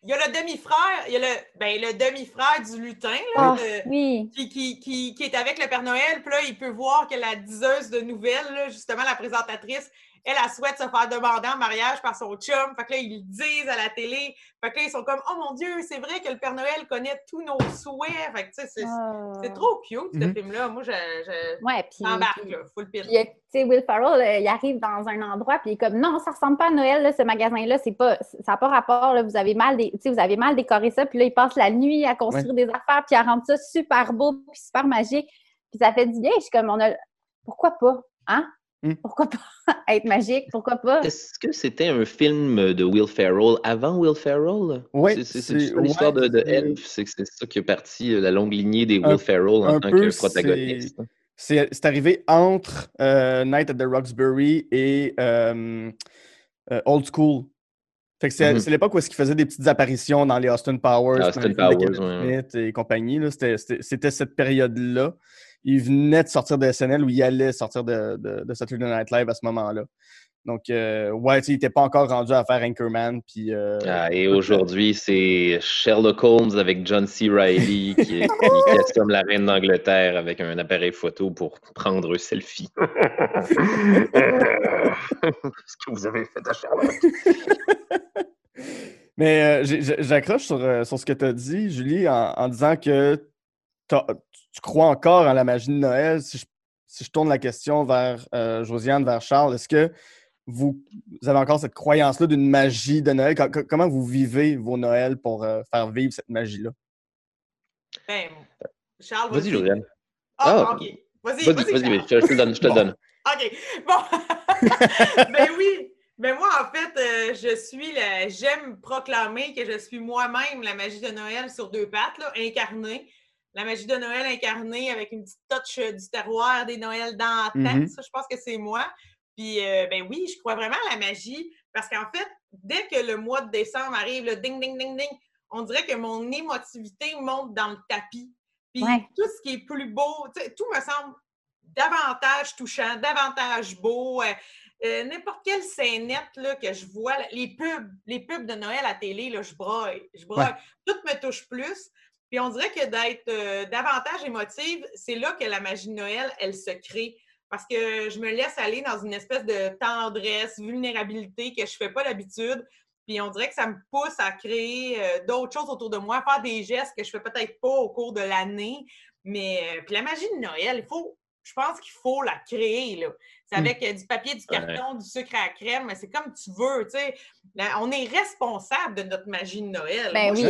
Il y a le demi-frère, il y a le, ben, le demi-frère du lutin là, oh, oui. qui, qui, qui, qui, est avec le Père Noël. Puis là, il peut voir que la diseuse de nouvelles, là, justement la présentatrice, elle, elle souhaite se faire demander en mariage par son chum. Fait que là, ils le disent à la télé. Fait que là, ils sont comme, oh mon Dieu, c'est vrai que le Père Noël connaît tous nos souhaits. Fait que, tu sais, c'est ah. trop cute, ce mm-hmm. film-là. Moi, je, je ouais, puis, embarque, là, full pile. tu sais, Will Ferrell, euh, il arrive dans un endroit, puis il est comme, non, ça ressemble pas à Noël, là, ce magasin-là, c'est pas, ça n'a pas rapport, là, vous avez mal, vous avez mal décoré ça, puis là, il passe la nuit à construire des affaires, puis à rendre ça super beau, puis super magique. Puis ça fait du bien. Je suis comme, on a, pourquoi pas? Hein? Hmm. Pourquoi pas être magique? Pourquoi pas? Est-ce que c'était un film de Will Ferrell avant Will Ferrell? Oui. C'est l'histoire de, de Elf. C'est ça qui est parti, euh, la longue lignée des Will Ferrell en tant que protagoniste. C'est arrivé entre euh, Night at the Roxbury et euh, Old School. Mm-hmm. c'est l'époque où est-ce qu'il faisait des petites apparitions dans les Austin Powers, Austin Powers et compagnie. C'était cette période-là il venait de sortir de SNL ou il allait sortir de, de, Saturday Night Live à ce moment-là. Donc, euh, ouais, il n'était pas encore rendu à faire Anchorman. Puis, euh, ah, et aujourd'hui, c'est Sherlock Holmes avec John C. Reilly qui, qui, assomme la reine d'Angleterre avec un appareil photo pour prendre un selfie. Ce que vous avez fait à Sherlock? Mais euh, j'accroche sur, sur, ce que tu as dit, Julie, en, disant que tu crois encore en la magie de Noël? Si je, si je tourne la question vers Josiane, vers Charles, est-ce que vous, avez encore cette croyance-là d'une magie de Noël? comment vous vivez vos Noëls pour euh, faire vivre cette magie-là? Ben, Charles, vas-y. Vas-y, Ah, oh, OK. Vas-y, vas-y, vas-y, je, te donne. Je te donne. OK. Bon. ben oui. Ben moi, en fait, euh, je suis la... j'aime proclamer que je suis moi-même la magie de Noël sur deux pattes, là, incarnée. La magie de Noël incarnée avec une petite touch du terroir des Noëls dans la tête. Ça, je pense que c'est moi. Puis, euh, ben oui, je crois vraiment à la magie parce qu'en fait, dès que le mois de décembre arrive, le ding, ding, ding, ding, on dirait que mon émotivité monte dans le tapis. Puis tout ce qui est plus beau, tout me semble davantage touchant, davantage beau. Euh, euh, n'importe quelle scénette là, que je vois, les pubs, les pubs de Noël à télé, là, je broille. Je broille. Tout me touche plus. Puis on dirait que d'être davantage émotive, c'est là que la magie de Noël, elle se crée parce que je me laisse aller dans une espèce de tendresse, vulnérabilité que je ne fais pas d'habitude. Puis on dirait que ça me pousse à créer euh, d'autres choses autour de moi, faire des gestes que je fais peut-être pas au cours de l'année. Mais euh, puis la magie de Noël, il faut, je pense qu'il faut la créer. Là. C'est hmm. avec euh, du papier, du carton, du sucre à crème, mais c'est comme tu veux. Tu sais. on est responsable de notre magie de Noël. Ben oui,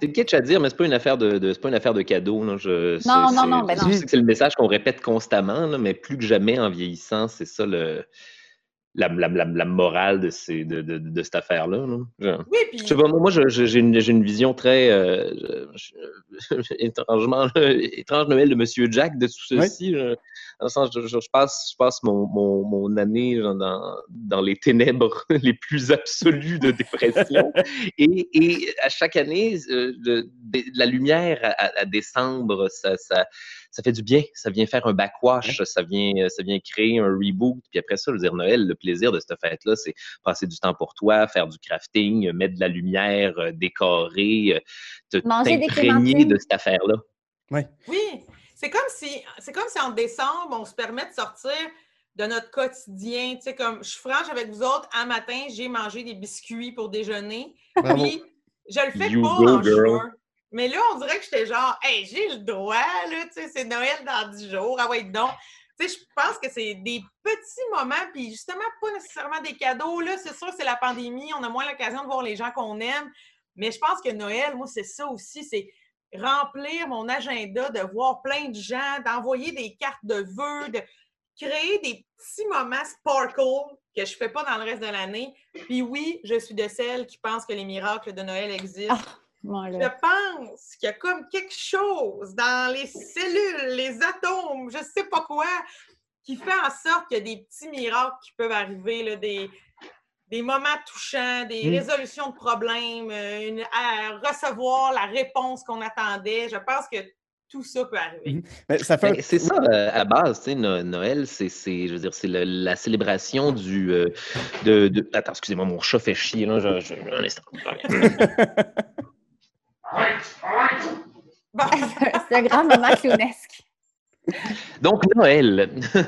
C'est kitsch à dire, mais c'est pas une affaire de, de pas une affaire de cadeau. Non, je, non, non, non, ben non. C'est le message qu'on répète constamment, là, mais plus que jamais en vieillissant, c'est ça le la, la, la, morale de, ces, de, de, de cette affaire-là. Oui, puis... moi, j'ai une, une, vision très euh, étrangement étrange Noël de Monsieur Jack de tout ceci. Je, dans le sens, je, je, passe, je passe mon, mon, mon année dans, dans, les ténèbres les plus absolues de dépression. et, et, à chaque année, euh, de, la lumière à, à décembre, ça, ça ça fait du bien. Ça vient faire un backwash, ça, vient, euh, ça vient créer un reboot. Puis après ça, je veux dire, Noël, le plaisir de cette fête-là, c'est passer du temps pour toi, faire du crafting, mettre de la lumière, euh, décorer, te t'imprégner de cette affaire-là. Oui. Oui. C'est comme si c'est comme si en décembre, on se permet de sortir de notre quotidien. Tu sais, comme je suis franche avec vous autres, un matin, j'ai mangé des biscuits pour déjeuner. Puis je le fais pas en juin. Mais là, on dirait que j'étais genre, hey, j'ai le droit, là, tu sais, c'est Noël dans 10 jours, ah ouais, donc. Tu sais, je pense que c'est des petits moments, puis justement, pas nécessairement des cadeaux. Là, c'est sûr, c'est la pandémie, on a moins l'occasion de voir les gens qu'on aime. Mais je pense que Noël, moi, c'est ça aussi, c'est remplir mon agenda, de voir plein de gens, d'envoyer des cartes de vœux, de créer des petits moments sparkle que je fais pas dans le reste de l'année. Puis oui, je suis de celles qui pensent que les miracles de Noël existent. Ah. Je pense qu'il y a comme quelque chose dans les cellules, les atomes, je ne sais pas quoi, qui fait en sorte qu'il y a des petits miracles qui peuvent arriver, là, des, des moments touchants, des mm. résolutions de problèmes, euh, une, à recevoir la réponse qu'on attendait. Je pense que tout ça peut arriver. Mm-hmm. C'est ça, euh, à la base, tu sais, Noël, c'est, je veux dire, c'est la célébration du... Euh, de, Attends, excusez-moi, mon chat fait chier, là, je, un instant. c'est un grand moment clownesque. Donc, Noël.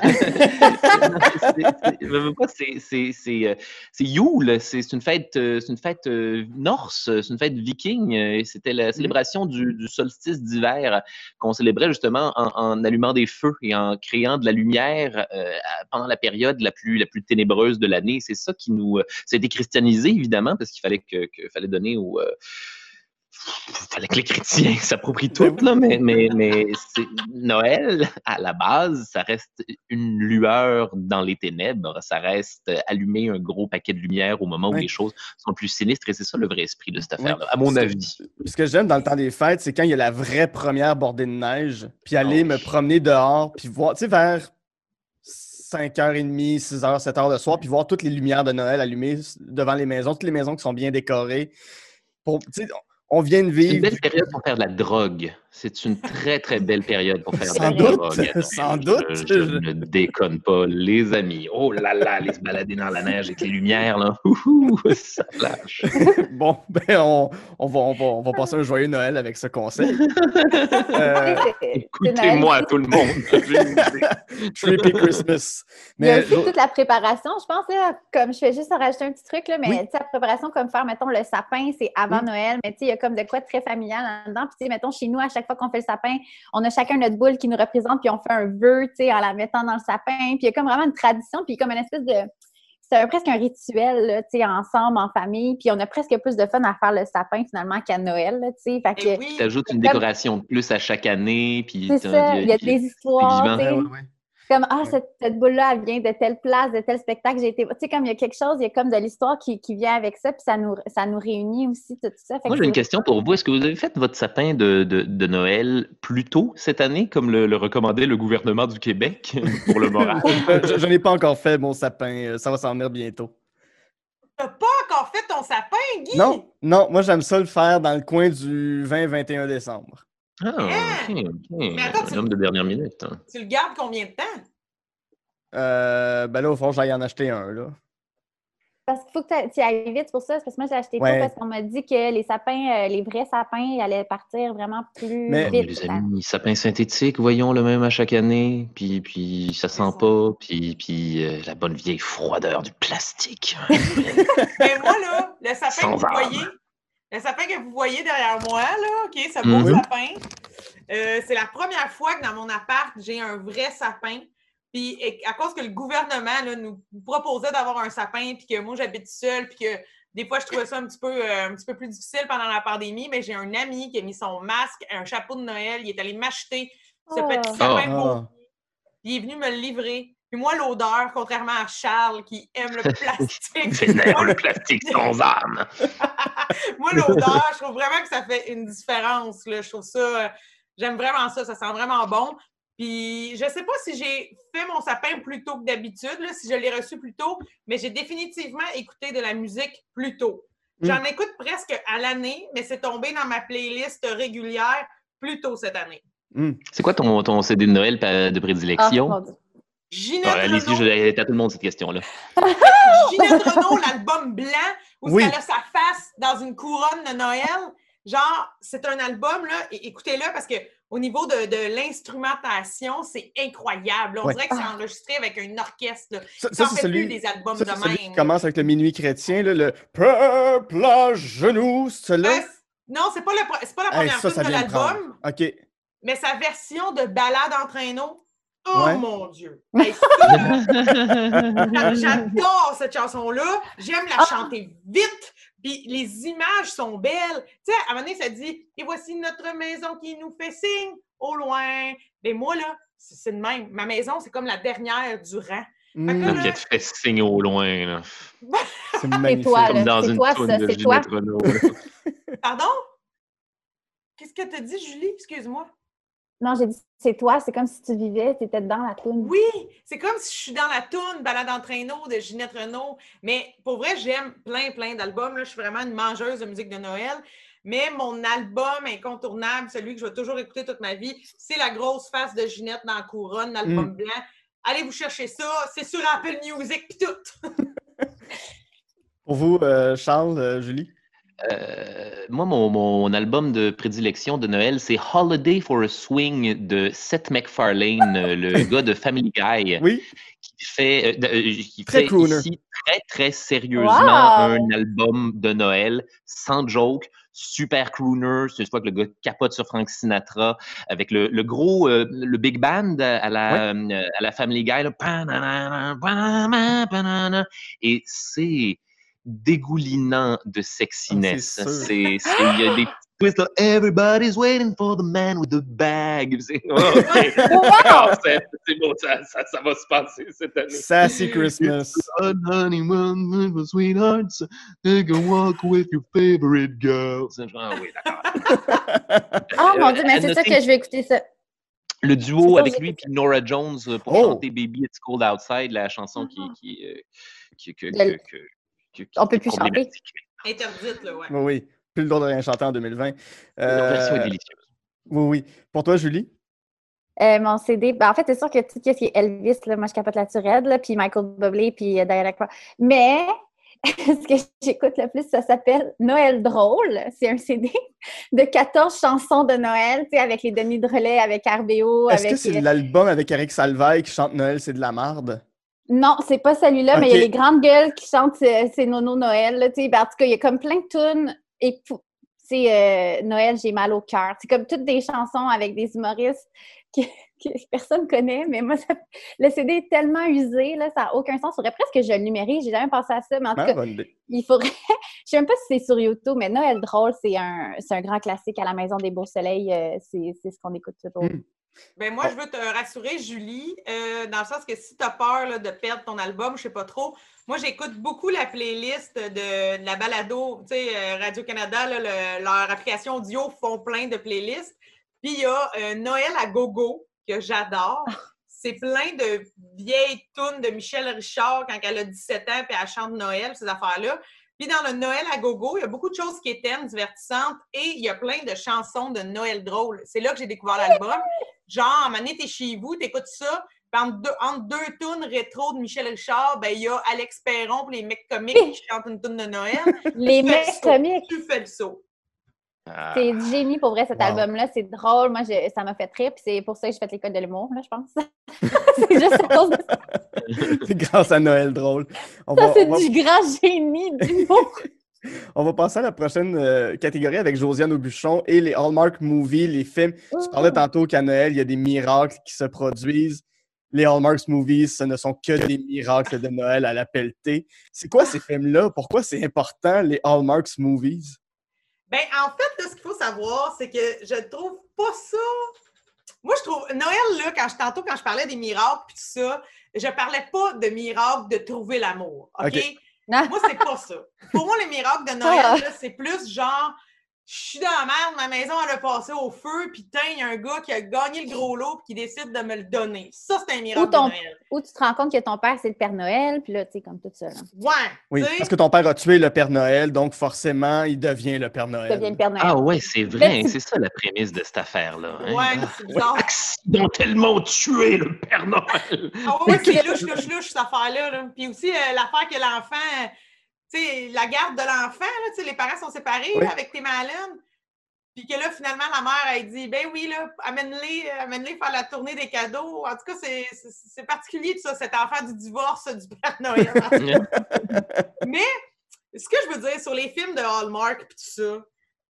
c'est Yule, c'est une fête, c'est une fête euh, norse, c'est une fête viking. C'était la mm-hmm. célébration du, solstice d'hiver qu'on célébrait justement en, allumant des feux et en créant de la lumière euh, pendant la période la plus, la plus ténébreuse de l'année. C'est ça qui nous. Ça a été christianisé, évidemment, parce qu'il fallait, que, fallait donner aux fallait que les chrétiens s'approprient tout, là, mais, mais, mais Noël, à la base, ça reste une lueur dans les ténèbres, ça reste allumer un gros paquet de lumière au moment où les choses sont plus sinistres, et c'est ça le vrai esprit de cette affaire-là, à mon avis. ce que j'aime dans le temps des fêtes, c'est quand il y a la vraie première bordée de neige, puis aller me promener dehors, puis voir, tu sais, vers 5h30, 6h, 7h le soir, puis voir toutes les lumières de Noël allumées devant les maisons, toutes les maisons qui sont bien décorées. Pour, on vient de vivre. C'est une belle période pour faire de la drogue. C'est une très, très belle période pour faire Sans des doute, sans Je- doute. Je, ne déconne pas, les amis. Oh là là, les se balader dans la neige avec les lumières, là. Ouhou, ça flash. Bon, ben on, on va, on, va, on va passer un joyeux Noël avec ce conseil. Euh, Écoutez-moi, tout le monde. Trippy Christmas. Il y a Mais aussi toute la préparation, je pense, là, comme je fais juste en rajouter un petit truc, là, mais Oui. tu sais, la préparation, comme faire, mettons, le sapin, c'est avant Oui. Noël, mais tu sais, il y a comme de quoi de très familial là-dedans. Puis, tu sais, mettons, chez nous, à chaque fois qu'on fait le sapin, on a chacun notre boule qui nous représente, puis on fait un vœu, tu sais, en la mettant dans le sapin. Puis, il y a comme vraiment une tradition, puis comme une espèce de. C'est presque un rituel, là, tu sais, ensemble, en famille. Puis, on a presque plus de fun à faire le sapin, finalement, qu'à Noël, tu sais. Fait Eh que oui. T'ajoutes une décoration de plus à chaque année, puis c'est t'as- ça, il y a des histoires, vivant. tu sais. Ouais, ouais, ouais. Comme, ah, Ouais. cette, cette boule-là, elle vient de telle place, de tel spectacle, j'ai été. Tu sais, comme il y a quelque chose, il y a comme de l'histoire qui, qui vient avec ça, puis ça nous, ça nous réunit aussi, tout ça. Fait Moi, j'ai une question pour vous. Est-ce que vous avez fait votre sapin de, de- de Noël plus tôt cette année, comme le, le recommandait le gouvernement du Québec pour le moral? Euh, je je n'ai pas encore fait mon sapin. euh, Ça va s'en venir bientôt. T'as pas encore fait ton sapin, Guy? Non, non, moi j'aime ça le faire dans le coin du 20-21 décembre. Ah, ok, Hein? ok. attends, tu- Un homme de dernière minute. hein. Tu le gardes combien de temps? Euh, ben là, au fond, j'aille en acheter un. Là. Parce qu'il faut que tu ailles vite c'est pour ça. C'est parce que moi, j'ai acheté Ouais. parce qu'on m'a dit que les sapins, euh, les vrais sapins, ils allaient partir vraiment plus Mais- mais vite. les amis, sapin synthétique, voyons le même à chaque année, puis, puis ça sent ça. pas, puis, puis euh, la bonne vieille froideur du plastique. Mais moi, là, le sapin Sans que vous voyez, le sapin que vous voyez derrière moi, là, OK, ce beau Mhm. sapin, euh, c'est la première fois que dans mon appart, j'ai un vrai sapin. Puis et- à cause que le gouvernement là, nous proposait d'avoir un sapin, puis que moi, j'habite seule, puis que des fois, je trouvais ça un petit peu, euh, un petit peu plus difficile pendant la pandémie, mais j'ai un ami qui a mis son masque, un chapeau de Noël, il est allé m'acheter ce Oh. petit sapin Ah. pour il est venu me le livrer. Puis moi, l'odeur, contrairement à Charles qui aime le plastique, Vénère le plastique sans âme. moi, l'odeur, je trouve vraiment que ça fait une différence. Là. Je trouve ça, j'aime vraiment ça, ça sent vraiment bon. Puis je sais pas si j'ai fait mon sapin plus tôt que d'habitude, là, si je l'ai reçu plus tôt, mais j'ai définitivement écouté de la musique plus tôt. J'en écoute presque à l'année, mais c'est tombé dans ma playlist régulière plus tôt cette année. Hum. C'est quoi ton, ton CD de Noël de Ah, prédilection? Dieu. Ginette Allez-y, Renault, je à tout le monde cette question-là. Ginette Renault, l'album blanc, où Oui. elle a sa face dans une couronne de Noël. Genre, c'est un album, là, et écoutez-le parce que au niveau de, de l'instrumentation, c'est incroyable. On Ouais. dirait que c'est enregistré avec un orchestre. là. Ça, Ça ça, en c'est fait celui, plus des albums ça, de c'est celui même. qui commence avec le minuit chrétien, là, le peuple à genoux, c- non, c'est pas, le pas la Hey, première ça, tune ça de l'album, OK. mais sa version de balade en traîneau. Oh Ouais. mon Dieu! Hey, là, J'adore cette chanson-là. J'aime la Ah. chanter vite. Puis les images sont belles. Tu sais, à un moment donné, ça dit Et voici notre maison qui nous fait signe au loin. Mais moi, là, c'est de même. Ma maison, c'est comme la dernière du rang. Fait que Qui te fait signe au loin, là. c'est C'est magnifique. toi, Comme là. dans C'est une toi, ça, de c'est toi. Là. Pardon? Qu'est-ce que tu as dit, Julie? Excuse-moi. Non, j'ai dit, c'est toi, c'est comme si tu vivais, tu étais dedans la toune. Oui, c'est comme si je suis dans la toune Balade en traîneau de Ginette Renault. Mais pour vrai, j'aime plein, plein d'albums. là. Je suis vraiment une mangeuse de musique de Noël. Mais mon album incontournable, celui que je vais toujours écouter toute ma vie, c'est La grosse face de Ginette dans la couronne, l'album Mm. blanc. Allez vous chercher ça. C'est sur Apple Music pis tout. Pour vous, euh, Charles, euh, Julie? Euh, moi, mon, mon album de prédilection de Noël, c'est Holiday for a Swing de Seth MacFarlane, euh, le gars de Family Guy, Oui? qui fait, euh, qui Très fait crooner. ici très, très sérieusement Wow! un album de Noël, sans joke, super crooner. C'est une fois que le gars capote sur Frank Sinatra, avec le, le gros, euh, le big band à la, euh, à la Family Guy. là. Et c'est dégoulinant de sexiness. Ah, c'est. C'est, c'est- il y a des twists. là. Everybody's waiting for the man with the bag. C'est, ok. Ah, c'est, c'est bon, ça, ça, ça va se passer cette année. Sassy Christmas. Good honey, one with sweethearts, take a walk with your favorite girl. C'est genre, ah oui, d'accord. Ah, mon Euh, Dieu, mais c'est ça que je vais écouter ça. Le duo avec lui et Nora Jones pour Oh! chanter Baby It's Cold Outside, la chanson qui, qui, euh, qui, que, que, que- On peut qui plus chanter. Interdite, là, ouais. Oui, oui. Plus le droit de rien chanter en 2020. Leur version est Euh, délicieuse. Oui, oui. Pour toi, Julie? Euh, mon CD, ben, en fait, c'est sûr que tout ce qui est Elvis, là, moi, je capote raide, là, puis Michael Bublé, puis euh, Diana Cross. Mais ce que j'écoute le plus, ça s'appelle Noël drôle. C'est un CD de 14 chansons de Noël, tu sais, avec les Denis de relais, avec RBO. Est-ce avec... que c'est l'album avec Eric Salvaille qui chante Noël, c'est de la marde? Non, c'est pas celui-là, mais il y a les grandes gueules qui chantent C'est Nono Noël. Là, tu sais. Ben, en tout cas, il y a comme plein de tunes. Et sais, euh, Noël, j'ai mal au cœur. C'est comme toutes des chansons avec des humoristes que, que personne connaît, mais moi, ça- le CD est tellement usé, là, ça n'a aucun sens. Il faudrait presque que je le numérise. J'ai jamais pensé à ça, mais en tout Ah, cas, il faudrait. Je sais même pas si c'est sur YouTube, mais Noël drôle, c'est un, c'est un grand classique à la Maison des Beaux Soleils. euh, c'est c'est ce qu'on écoute toujours. Mm. Ben moi, je veux te rassurer, Julie, euh, dans le sens que si tu as peur là, de perdre ton album, je sais pas trop. Moi, j'écoute beaucoup la playlist de, de la balado, tu sais, euh, Radio-Canada, le- leur application audio font plein de playlists. Puis il y a euh, Noël à gogo, que j'adore. C'est plein de vieilles tunes de Michel Richard quand elle a 17 ans, puis elle chante Noël, ces affaires-là. Puis dans le Noël à gogo, il y a beaucoup de choses qui étaient divertissantes et il y a plein de chansons de Noël drôles. C'est là que j'ai découvert l'album. Genre, à un moment donné, t'es chez vous, t'écoutes ça, puis entre deux, entre deux tunes rétro de Michel Richard, ben il y a Alex Perron puis les mecs comiques qui chantent une tune de Noël. Les mecs comiques. Tu fais le saut. Ah. C'est du génie pour vrai, cet Wow. album-là. C'est drôle. Moi, je- ça m'a fait rire. Puis c'est pour ça que j'ai fait l'école de l'humour, là, je pense. c'est juste à cause de ça. C'est grâce à Noël drôle. On Ça, c'est on va- du grand génie d'humour. On va passer à la prochaine euh, catégorie avec Josiane Aubuchon et les Hallmark Movies, les films. Tu parlais tantôt qu'à Noël, il y a des miracles qui se produisent. Les Hallmark Movies, ce ne sont que des miracles de Noël à la pelletée. C'est quoi ces films-là? Pourquoi c'est important, les Hallmark Movies? Ben, en fait, là, ce qu'il faut savoir, c'est que je trouve pas ça. Moi, je trouve. Noël, là, quand je, tantôt, quand je parlais des miracles puis tout ça, je parlais pas de miracles de trouver l'amour. OK? Moi, c'est pas ça. Pour moi, les miracles de Noël, c'est plus genre. Je suis dans la merde, ma maison elle a passé au feu, puis tiens, il y a un gars qui a gagné le gros lot puis qui décide de me le donner. Ça, c'est un miracle Ou ton- de Noël. Où tu te rends compte que ton père, c'est le Père Noël. Puis là, tu sais, comme tout ça. là. Ouais. Oui, parce que ton père a tué le Père Noël, donc forcément, il devient le Père Noël. deviens le Père Noël. Ah ouais, c'est vrai, c'est ça la prémisse de cette affaire-là. hein? Ouais, c'est bizarre. accidentellement tué le Père Noël. Ah oui, c'est louche, louche, louche, cette affaire-là. là. Puis aussi, euh, l'affaire que l'enfant, sais, la garde de l'enfant, les parents sont séparés Oui. avec tes malades. Puis que là, finalement, la mère, elle dit, ben oui, là, amène-les amène-les faire la tournée des cadeaux. En tout cas, c'est- c'est c'est particulier, tout ça, cet enfant du divorce du Père Noël. Mais ce que je veux dire sur les films de Hallmark et tout ça,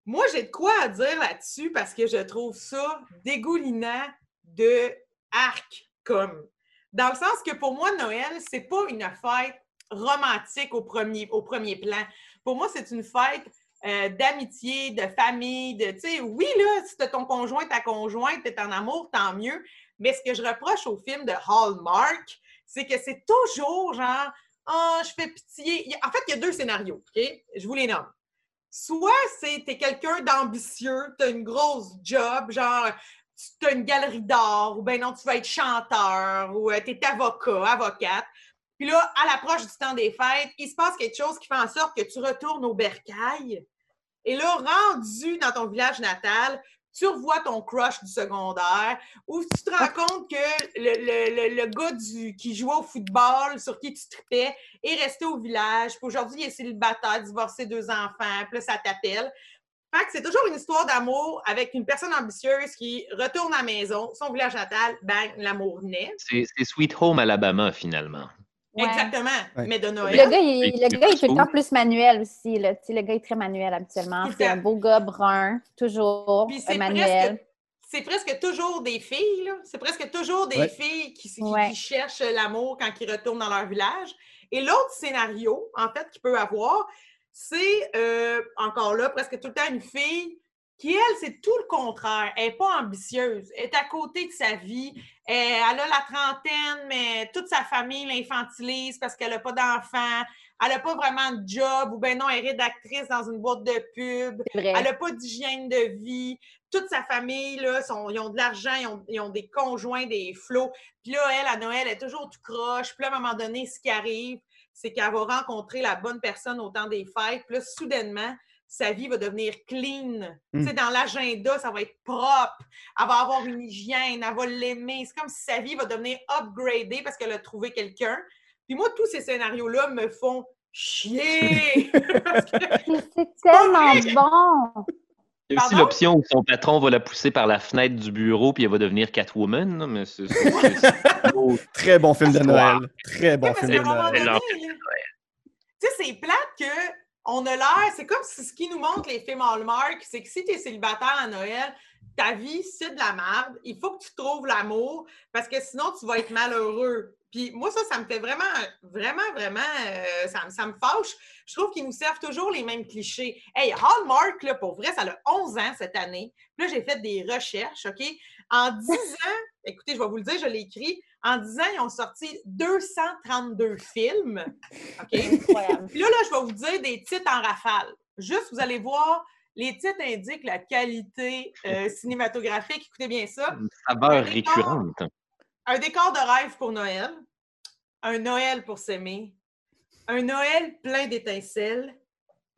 moi, j'ai de quoi à dire là-dessus parce que je trouve ça dégoulinant de arc comme. Dans le sens que pour moi, Noël, c'est pas une fête romantique au premier, au plan. Pour moi, c'est une fête euh, d'amitié, de famille, de, tu sais, oui, là, si t'as ton conjoint, ta conjointe, t'es en amour, tant mieux. Mais ce que je reproche aux films de Hallmark, c'est que c'est toujours genre, ah, je fais pitié. En fait, il y a deux scénarios, OK? Je vous les nomme. Soit c'est t'es quelqu'un d'ambitieux, t'as une grosse job, genre tu as une galerie d'art, ou ben non, tu vas être chanteur, ou tu es avocat, avocate. Puis là, à l'approche du temps des fêtes, il se passe quelque chose qui fait en sorte que tu retournes au bercail. Et là, rendu dans ton village natal, tu revois ton crush du secondaire, ou tu te rends compte que le, le- gars qui jouait au football, sur qui tu tripais, est resté au village. Puis aujourd'hui, il est célibataire, divorcé, deux enfants, puis là, ça t'appelle. Fait que c'est toujours une histoire d'amour avec une personne ambitieuse qui retourne à la maison, son village natal, bang, l'amour naît. C'est Sweet Home Alabama, finalement. Ouais. Exactement, Ouais. mais de Le Noël. gars, il, le gars, il est tout le temps plus manuel aussi. Là. Tu sais, le gars est très manuel habituellement. Le C'est un beau gars brun, toujours Puis c'est manuel. presque, c'est presque toujours des filles, là. C'est presque toujours des Ouais. filles qui, qui- Ouais. qui cherchent l'amour quand ils retournent dans leur village. Et l'autre scénario, en fait, qu'il peut avoir, c'est euh, encore là, presque tout le temps une fille qui, elle, c'est tout le contraire. Elle n'est pas ambitieuse. Elle est à côté de sa vie. Elle, elle a la trentaine, mais toute sa famille l'infantilise parce qu'elle n'a pas d'enfant. Elle n'a pas vraiment de job ou ben non, elle est rédactrice dans une boîte de pub. Elle n'a pas d'hygiène de vie. Toute sa famille, là, sont- ils ont de l'argent, ils ont, ils ont des conjoints, des flots. Puis là, elle, à Noël, elle est toujours tout croche. Puis là, à un moment donné, ce qui arrive, c'est qu'elle va rencontrer la bonne personne au temps des fêtes. Puis là, soudainement, sa vie va devenir clean. Mm. Tu sais, dans l'agenda, ça va être propre. Elle va avoir une hygiène, elle va l'aimer. C'est comme si sa vie va devenir upgradée parce qu'elle a trouvé quelqu'un. Puis moi, tous ces scénarios-là me font chier. Parce que- Mais C'est tellement bon! Il y a aussi l'option où son patron va la pousser par la fenêtre du bureau puis elle va devenir Catwoman. Mais c'est-. Très bon film de. Noël. Très bon film de un moment Noël. tu sais, c'est plate que on a l'air, c'est comme si ce qui nous montre les films Hallmark, c'est que si tu es célibataire à Noël, ta vie, c'est de la merde. Il faut que tu trouves l'amour parce que sinon, tu vas être malheureux. Puis moi, ça, ça me fait vraiment, vraiment, vraiment, euh, ça, ça me fâche. Je trouve qu'ils nous servent toujours les mêmes clichés. Hey, Hallmark, là, pour vrai, ça a 11 ans cette année. Puis là, j'ai fait des recherches, OK? En 10 ans, écoutez, je vais vous le dire, je l'ai écrit, en 10 ans, ils ont sorti 232 films. OK? Incroyable. Puis là, là, je vais vous dire des titres en rafale. Juste, vous allez voir, les titres indiquent la qualité euh, cinématographique. Écoutez bien ça. Une saveur récurrente. Un décor de rêve pour Noël. Un Noël pour s'aimer. Un Noël plein d'étincelles.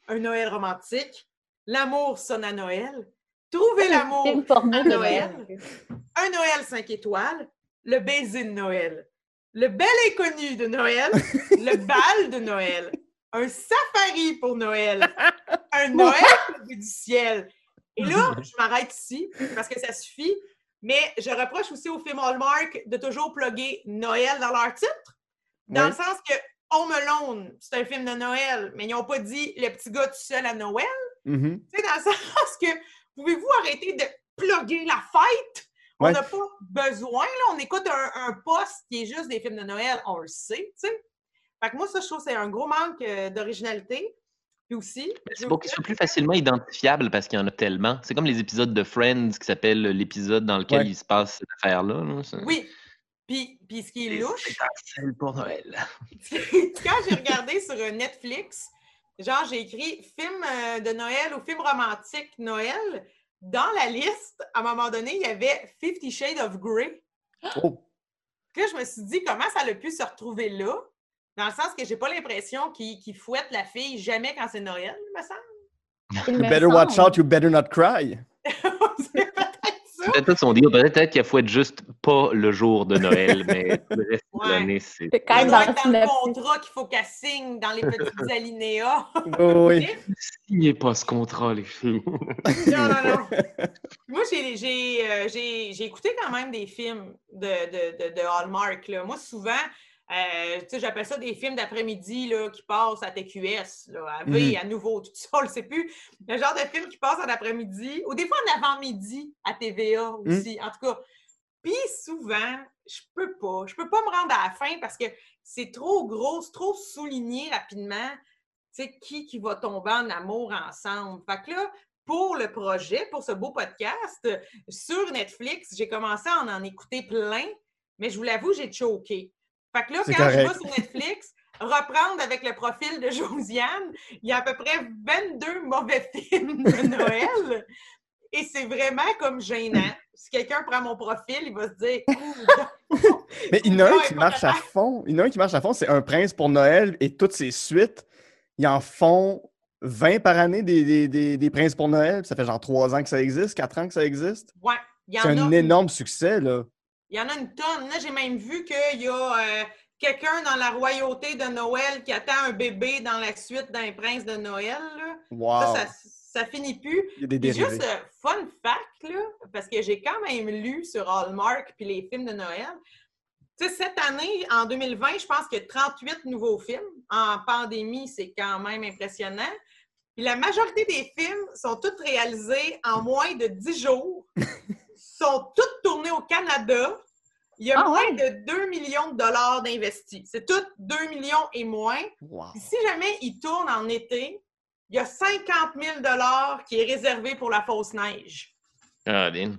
Un Noël romantique. L'amour sonne à Noël. Trouver l'amour à. Noël. un Noël 5 étoiles, le baiser de Noël, le bel inconnu de Noël, le bal de Noël, un safari pour Noël, un Noël du ciel. Et là, je m'arrête ici parce que ça suffit, mais je reproche aussi au film Hallmark de toujours plugger Noël dans leur titre, dans Oui. le sens que Home Alone, c'est un film de Noël, mais ils n'ont pas dit le petit gars tout seul à Noël. Tu sais, dans le sens que pouvez-vous arrêter de plugger la fête? On Ouais. n'a pas besoin, là. On écoute un, un poste qui est juste des films de Noël, on le sait, tu sais. Fait que moi, ça, je trouve que c'est un gros manque euh, d'originalité. Puis aussi. C'est pour qu'ils soient plus facilement identifiables parce qu'il y en a tellement. C'est comme les épisodes de Friends qui s'appelle l'épisode dans lequel Ouais. il se passe cette affaire-là. Oui. Puis, puis ce qui est louche, C'est pour Noël. quand j'ai regardé sur euh, Netflix, genre, j'ai écrit film euh, de Noël ou film romantique Noël. Dans la liste, à un moment donné, il y avait Fifty Shades of Grey. Oh. Puis là, je me suis dit, comment ça a pu se retrouver là? Dans le sens que j'ai pas l'impression qu'il fouette la fille jamais quand c'est Noël, il me semble. You better watch out, you better not cry. c'est peut-être son deal. Peut-être qu'il faut être juste pas le jour de Noël, mais le reste Ouais. de l'année, c'est. C'est quand même dans dans le contrat qu'il faut qu'elle signe dans les petits alinéas. Oh, oui. Signez pas ce contrat, les filles. Non, non, non. Moi, j'ai- j'ai euh, j'ai- j'ai écouté quand même des films de, de, de, de Hallmark. Là. Moi, souvent, euh, j'appelle ça des films d'après-midi qui passent à TQS, là, à V, Mhm. à nouveau, tout ça, on le sait plus. Le genre de film qui passe en après-midi, ou des fois en avant-midi à TVA aussi, en tout cas. Puis souvent, je peux pas. Je peux pas me rendre à la fin parce que c'est trop gros, c'est trop souligné rapidement. Tu sais, qui, qui va tomber en amour ensemble. Fait que là, pour le projet, pour ce beau podcast, sur Netflix, j'ai commencé à en, en écouter plein, mais je vous l'avoue, j'ai choqué. Fait que là, quand je vais sur Netflix, reprendre avec le profil de Josiane, il y a à peu près 22 mauvais films de Noël. Et c'est vraiment comme gênant. Si quelqu'un prend mon profil, il va se dire Mais il y en a un qui marche à fond. Il y en a un qui marche à fond, c'est Un prince pour Noël et toutes ses suites. Ils en font 20 par année des, des, des, des princes pour Noël. Ça fait genre 3 ans que ça existe, 4 ans que ça existe. Ouais, C'est un a. énorme succès, là. Il y en a une tonne. Là, j'ai même vu qu'il y a euh, quelqu'un dans la royauté de Noël qui attend un bébé dans la suite d'un prince de Noël. là. Wow. Ça, ça, ça finit plus. Il y a des dérivés. juste euh, fun fact, là, parce que j'ai quand même lu sur Hallmark puis les films de Noël. Cette année, en 2020, je pense qu'il y a 38 nouveaux films. En pandémie, c'est quand même impressionnant. Puis la majorité des films sont tous réalisés en moins de 10 jours. sont tous tournés au Canada. Il y a Ah moins ouais? de 2 millions de dollars d'investis. C'est tout 2 millions et moins. Wow. Puis si jamais ils tournent en été, il y a 50 000 dollars qui est réservé pour la fausse neige. Ah, bien.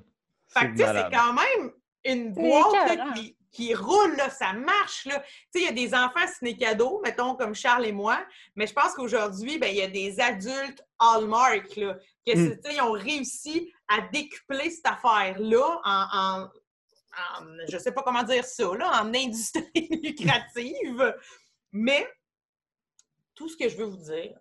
Fait que, tu sais, malade. c'est quand même une boîte qui, qui roule, là, ça marche. là. Tu sais, il y a des enfants ciné cadeaux, mettons, comme Charles et moi, mais je pense qu'aujourd'hui, ben, il y a des adultes Hallmark, là, que, Mm. ils ont réussi à décupler cette affaire-là en, en, en- je sais pas comment dire ça, là, en industrie lucrative. Mais tout ce que je veux vous dire,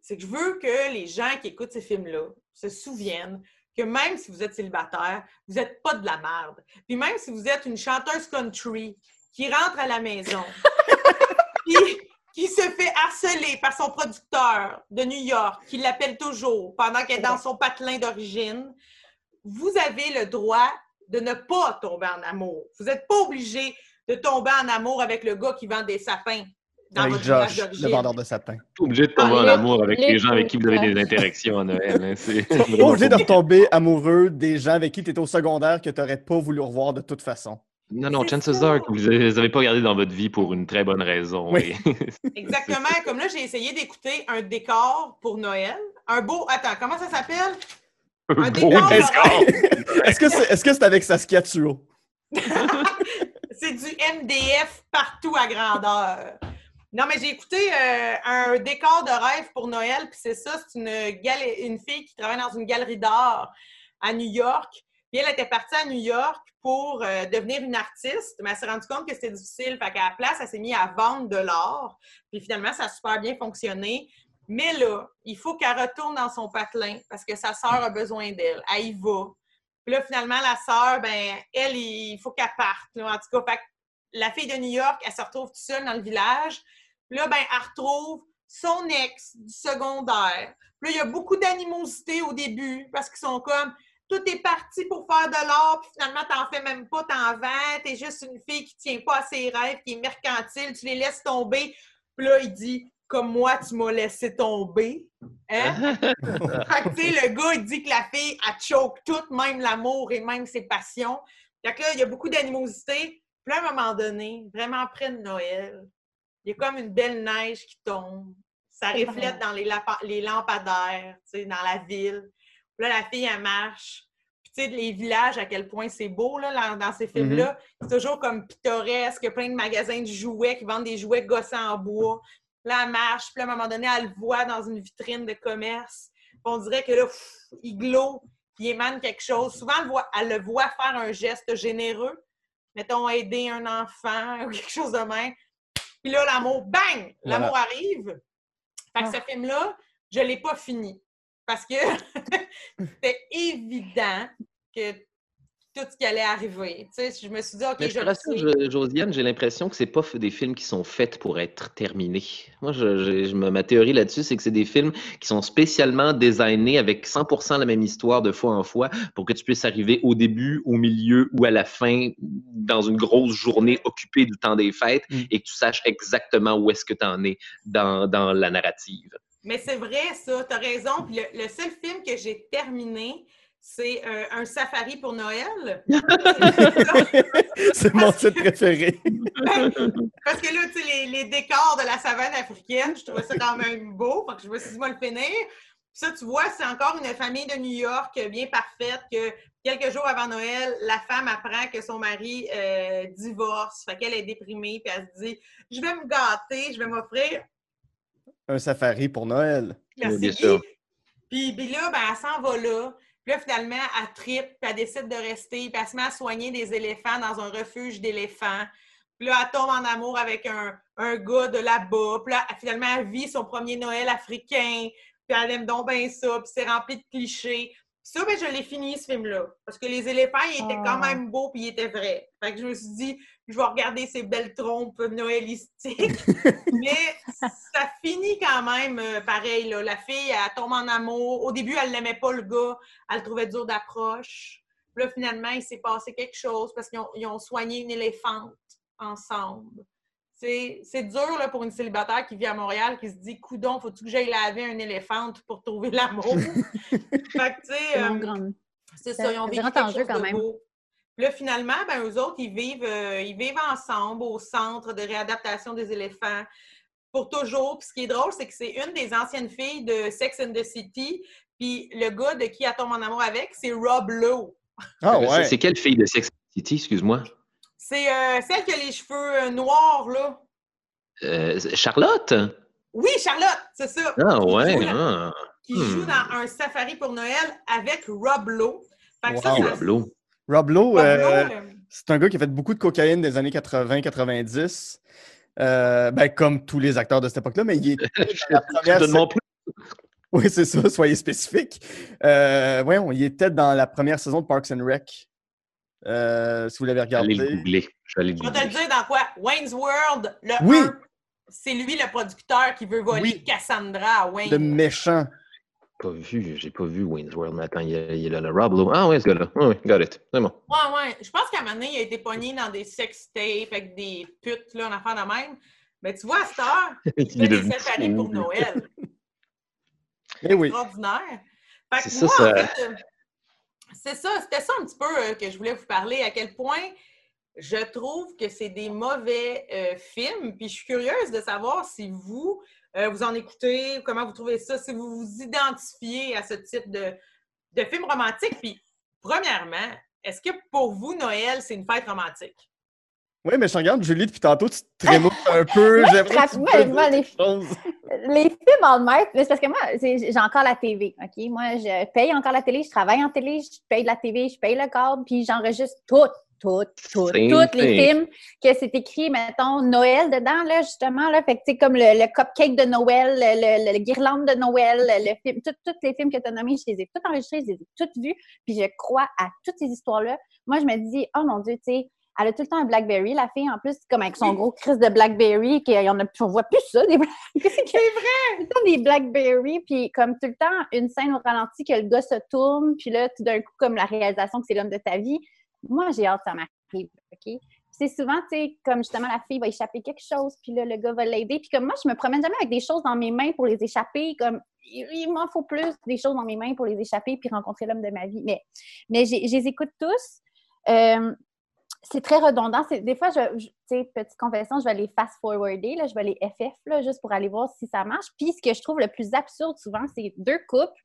c'est que je veux que les gens qui écoutent ces films-là se souviennent que même si vous êtes célibataire, vous n'êtes pas de la merde. Puis même si vous êtes une chanteuse country qui rentre à la maison, puis qui se fait harceler par son producteur de New York, qui l'appelle toujours pendant qu'elle est dans son patelin d'origine, vous avez le droit de ne pas tomber en amour. Vous n'êtes pas obligé de tomber en amour avec le gars qui vend des sapins dans Avec votre Josh, le vendeur de sapins. Pas obligé de tomber Ah, en les- amour avec les les gens avec qui vous avez des interactions à Noël. hein, c'est Pas vraiment obligé de retomber amoureux des gens avec qui tu étais au secondaire que tu n'aurais pas voulu revoir de toute façon. Non, non, chances ça. are que vous n'avez pas gardé dans votre vie pour une très bonne raison. Oui. Exactement. Comme là, j'ai essayé d'écouter un décor pour Noël. Un beau. Attends, comment ça s'appelle? Un Beau décor décor. Est-ce que c'est est -ce c'est avec Saskia Tuo? C'est du MDF partout à grandeur. Non, mais j'ai écouté euh, un décor de rêve pour Noël, puis c'est ça, c'est une, une fille qui travaille dans une galerie d'art à New York. Puis elle était partie à New York pour euh, devenir une artiste, mais elle s'est rendue compte que c'était difficile. Fait qu'à la place, elle s'est mise à vendre de l'art. Puis finalement, ça a super bien fonctionné. Mais là, il faut qu'elle retourne dans son patelin parce que sa sœur a besoin d'elle. Elle y va. Puis là, finalement, la sœur, ben, elle, il faut qu'elle parte. En tout cas, fait que la fille de New York, elle se retrouve toute seule dans le village. Là, ben, elle retrouve son ex du secondaire. Puis là, il y a beaucoup d'animosité au début parce qu'ils sont comme tout est parti pour faire de l'art, puis finalement, t'en fais même pas, t'en vends, t'es juste une fille qui tient pas à ses rêves, qui est mercantile, tu les laisses tomber. Puis là, il dit comme moi, tu m'as laissé tomber. Hein? Fait que, le gars, il dit que la fille, elle choke tout, même l'amour et même ses passions. Fait que là, il y a beaucoup d'animosité. Puis là, à un moment donné, vraiment après de Noël, il y a comme une belle neige qui tombe. Ça reflète dans les, les lampadaires, tu sais, dans la ville. Puis là, la fille, elle marche. Puis, tu sais, les villages, à quel point c'est beau, là, dans ces films-là. C'est toujours comme pittoresque. Il y a plein de magasins de jouets qui vendent des jouets gossés en bois. Là, elle marche. Puis là, à un moment donné, elle le voit dans une vitrine de commerce. Puis on dirait que là, pff, il glow, puis il émane quelque chose. Souvent, elle, le voit- elle le voit faire un geste généreux. Mettons, aider un enfant ou quelque chose de même. Puis là, l'amour, bang! L'amour Voilà. arrive. Fait que Ah. ce film-là, je ne l'ai pas fini. Parce que c'était évident que tout ce qui allait arriver. Tu sais, je me suis dit, OK, Mais je je Josiane, j'ai l'impression que c'est pas des films qui sont faits pour être terminés. Moi, je, je- ma théorie là-dessus, c'est que c'est des films qui sont spécialement designés avec 100% la même histoire de fois en fois pour que tu puisses arriver au début, au milieu ou à la fin dans une grosse journée occupée du temps des fêtes Mm. et que tu saches exactement où est-ce que tu en es dans, dans la narrative. Mais c'est vrai, ça, tu as raison. Puis le, le seul film que j'ai terminé, c'est euh, un safari pour Noël. c'est mon titre préféré. Parce que là, tu sais, les, les décors de la savane africaine, je trouvais ça quand même beau. Fait que je me suis dit, moi, le finir. Puis ça, tu vois, c'est encore une famille de New York bien parfaite que quelques jours avant Noël, la femme apprend que son mari euh, divorce. Fait qu'elle est déprimée, puis elle se dit, je vais me gâter, je vais m'offrir Un safari pour Noël. Merci, Oui, bien Guy. sûr. Puis, puis là, ben, elle s'en va là. Puis là, finalement, elle tripe, puis elle décide de rester, puis elle se met à soigner des éléphants dans un refuge d'éléphants. Puis là, elle tombe en amour avec un, un gars de là-bas. Puis là, elle- finalement, elle vit son premier Noël africain. Puis elle aime donc bien ça. Puis c'est rempli de clichés. Puis ça, ben, je l'ai fini, ce film-là. Parce que les éléphants, ils étaient quand Ah. même beaux, puis ils étaient vrais. Fait que je me suis dit, je vais regarder ces belles trompes noëlistiques. Mais ça finit quand même euh, pareil. Là. La fille, elle tombe en amour. Au début, elle n'aimait pas le gars. Elle le trouvait dur d'approche. Puis là, finalement, il s'est passé quelque chose parce qu'ils ont, ils ont soigné une éléphante ensemble. C'est c'est dur là, pour une célibataire qui vit à Montréal qui se dit Coudon, faut-tu que j'aille laver une éléphante pour trouver l'amour? fait que, tu sais, C'est euh, mon grand- c'est ça, ils ont vécu quelque chose quand de même. beau. Puis là, finalement, ben, eux autres, ils vivent, euh, ils vivent ensemble au centre de réadaptation des éléphants pour toujours. Puis ce qui est drôle, c'est que c'est une des anciennes filles de Sex and the City. Puis le gars de qui elle tombe en amour avec, c'est Rob Lowe. Ah C'est- ouais. C'est quelle fille de Sex City, excuse-moi? C'est euh, celle qui a les cheveux euh, noirs, là. Euh, Charlotte? Oui, Charlotte, c'est ça. Ah Qui ouais. joue la- ah. Qui Hmm. joue dans un safari pour Noël avec Rob Lowe. Fait que ça, Wow. ça- Rob Lowe. Rob Lowe, euh, Lowe, euh, c'est un gars qui a fait beaucoup de cocaïne des années 80-90. Euh, ben, comme tous les acteurs de cette époque-là, mais il est Je la première demande plus. Oui, c'est ça, soyez spécifique. Euh, voyons, il était dans la première saison de Parks and Rec. Euh, si vous l'avez regardé. Allez le googler. Je vais aller le Je vais te le dire dans quoi? Wayne's World, le Oui. 1, c'est lui le producteur qui veut voler Oui. Cassandra à Wayne. Le méchant. Pas vu, j'ai pas vu Wayne's World, mais attends, il a là le Rob Lowe. Ah ouais, ce gars-là. Ah ouais, got it. C'est bon. Ouais, ouais. Je pense qu'à un moment donné, il a été pogné dans des sex tapes avec des putes, là, en affaire de même. Mais tu vois, à cette heure, il Il fait est des devenu safaris pour. Noël. Eh oui. Extraordinaire. Fait que C'est ça, moi, ça- en fait, euh, c'est ça, c'était ça un petit peu euh, que je voulais vous parler, à quel point je trouve que c'est des mauvais euh, films. Puis je suis curieuse de savoir si vous, euh, vous en écoutez, comment vous trouvez ça, si vous vous identifiez à ce type de, de film romantique. Puis, premièrement, est-ce que pour vous, Noël, c'est une fête romantique? Oui, mais je regarde, Julie, depuis tantôt, tu te trémoutes un peu. Moi, je moi, moi, les-. Les films en mer, mais c'est parce que moi, j'ai encore la TV, OK? Moi, je paye encore la télé, je travaille en télé, je paye de la TV, je paye le câble, puis j'enregistre tout, tout, tout, Same tous les films que c'est écrit, mettons, Noël dedans, là, justement, là. Fait que, tu sais, comme le, le cupcake de Noël, le, le- le guirlande de Noël, le, film, tous les films que tu as nommés, je les ai tous enregistrés, je les ai tous vus, puis je crois à toutes ces histoires-là. Moi, je me dis, oh mon Dieu, tu sais, elle a tout le temps un Blackberry, la fille, en plus, comme avec son gros crise de Blackberry, qu'il y en a, on voit plus ça, des Blackberry. C'est vrai! Tout le temps des Blackberry, puis comme tout le temps, une scène au ralenti que le gars se tourne, puis là, tout d'un coup, comme la réalisation que c'est l'homme de ta vie. Moi, j'ai hâte que ça m'arrive, C'est souvent, tu sais, comme justement, la fille va échapper quelque chose, puis là, le gars va l'aider. Puis comme moi, je me promène jamais avec des choses dans mes mains pour les échapper. Comme, il, m'en faut plus des choses dans mes mains pour les échapper, puis rencontrer l'homme de ma vie. Mais, mais je les écoute tous. Euh, c'est très redondant. Des fois, je, tu sais, petite confession, je vais les fast-forwarder, je vais les FF, là, juste pour aller voir si ça marche. Puis, ce que je trouve le plus absurde souvent, c'est deux couples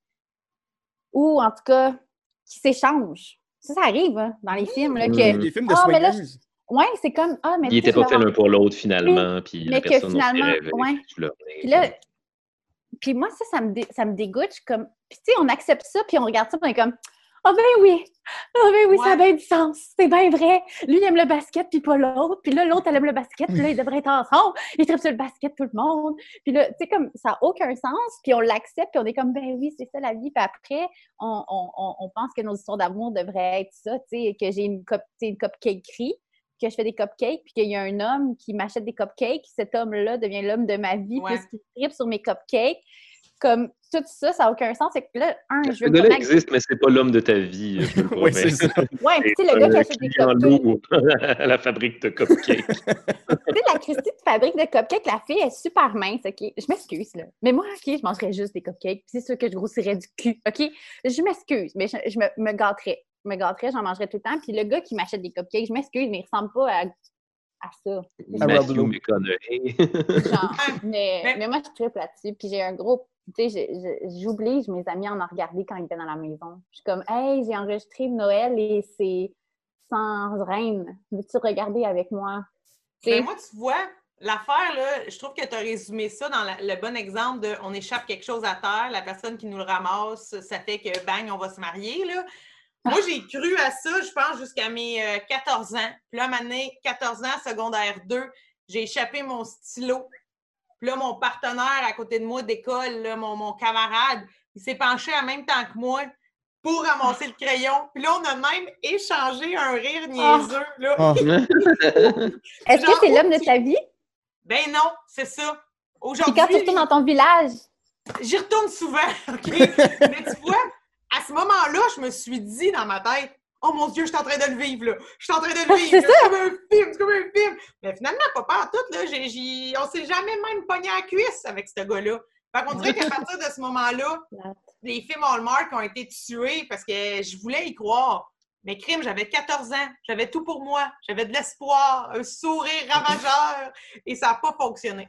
ou, en tout cas, qui s'échangent. Ça, ça arrive hein, dans les films. Là, Mm. que, Des films de Ah, mais là, ouais, c'est comme, ah, mais Ils n'étaient pas faits l'un pour l'autre finalement, puis mais la que personne finalement, l'as Puis là, puis moi, ça, ça me, dé- ça me dégoûte. Je suis comme, puis tu sais, on accepte ça, puis on regarde ça, puis on est comme, ah ben oui, ah ben oui, ça a bien du sens, c'est bien vrai. Lui, il aime le basket, puis pas l'autre. Puis là, l'autre, elle aime le basket, puis là, ils devraient être ensemble. Ils trippent sur le basket, tout le monde. Puis là, tu sais, comme, ça n'a aucun sens, puis on l'accepte, puis on est comme, ben oui, c'est ça la vie. Puis après, on, on, on, pense que nos histoires d'amour devraient être ça, tu sais, que j'ai une, sais, une cupcakerie que je fais des cupcakes, puis qu'il y a un homme qui m'achète des cupcakes, cet homme-là devient l'homme de ma vie, Ouais. puisqu'il tripe sur mes cupcakes. Comme tout ça, ça n'a aucun sens. C'est que là, un, je veux avec- existe, mais c'est pas l'homme de ta vie, je te le Oui, promets. c'est ça. Ouais, puis tu sais, le gars qui achète des cupcakes. lourd à la fabrique de cupcakes. Tu sais, la Christie de fabrique de cupcakes, la fille est super mince, OK? Je m'excuse, là. Mais moi, OK, je mangerais juste des cupcakes. Puis c'est sûr que je grossirais du cul, OK? Je m'excuse, mais je, je me, me gâterais. Je me gâterais, j'en mangerais tout le temps. Puis le gars qui m'achète des cupcakes, je m'excuse, mais il ressemble pas à, à ça. Matthew Lowe. McConaughey. Genre, mais, Mais- mais moi, je tripe là-dessus. Puis j'ai un gros. Tu sais, j'oblige mes amis à en regarder quand ils viennent dans la maison. Je suis comme, hey, j'ai enregistré Noël et c'est sans reine. Veux-tu regarder avec moi? Ben, moi, tu vois, l'affaire, là, je trouve que tu as résumé ça dans le bon exemple de on échappe quelque chose à terre, la personne qui nous le ramasse, ça fait que bang, on va se marier. Là. Moi, j'ai cru à ça, je pense, jusqu'à mes euh, 14 ans. Puis là, à un moment donné, 14 ans, secondaire 2, j'ai échappé mon stylo. Puis là, mon partenaire à côté de moi d'école, là, mon, mon camarade, il s'est penché en même temps que moi pour ramasser le crayon. Puis là, on a même échangé un rire niaiseux. Là. Ah. Est-ce que c'est l'homme de ta vie? Ben non, c'est ça. Puis quand Aujourd'hui, tu retournes dans ton village, j'y retourne souvent, OK? Mais tu vois, à ce moment-là, je me suis dit dans ma tête, oh mon Dieu, je suis en train de le vivre, là. Je suis en train de le vivre. C'est comme un film, c'est comme un film. Mais finalement, pas peur tout, là. J'ai- On s'est jamais même pogné à la cuisse avec ce gars-là. Fait qu'on dirait qu'à partir de ce moment-là, les films Hallmark ont été tués parce que je voulais y croire. Mais crime, j'avais 14 ans, j'avais tout pour moi, j'avais de l'espoir, un sourire ravageur, et ça n'a pas fonctionné.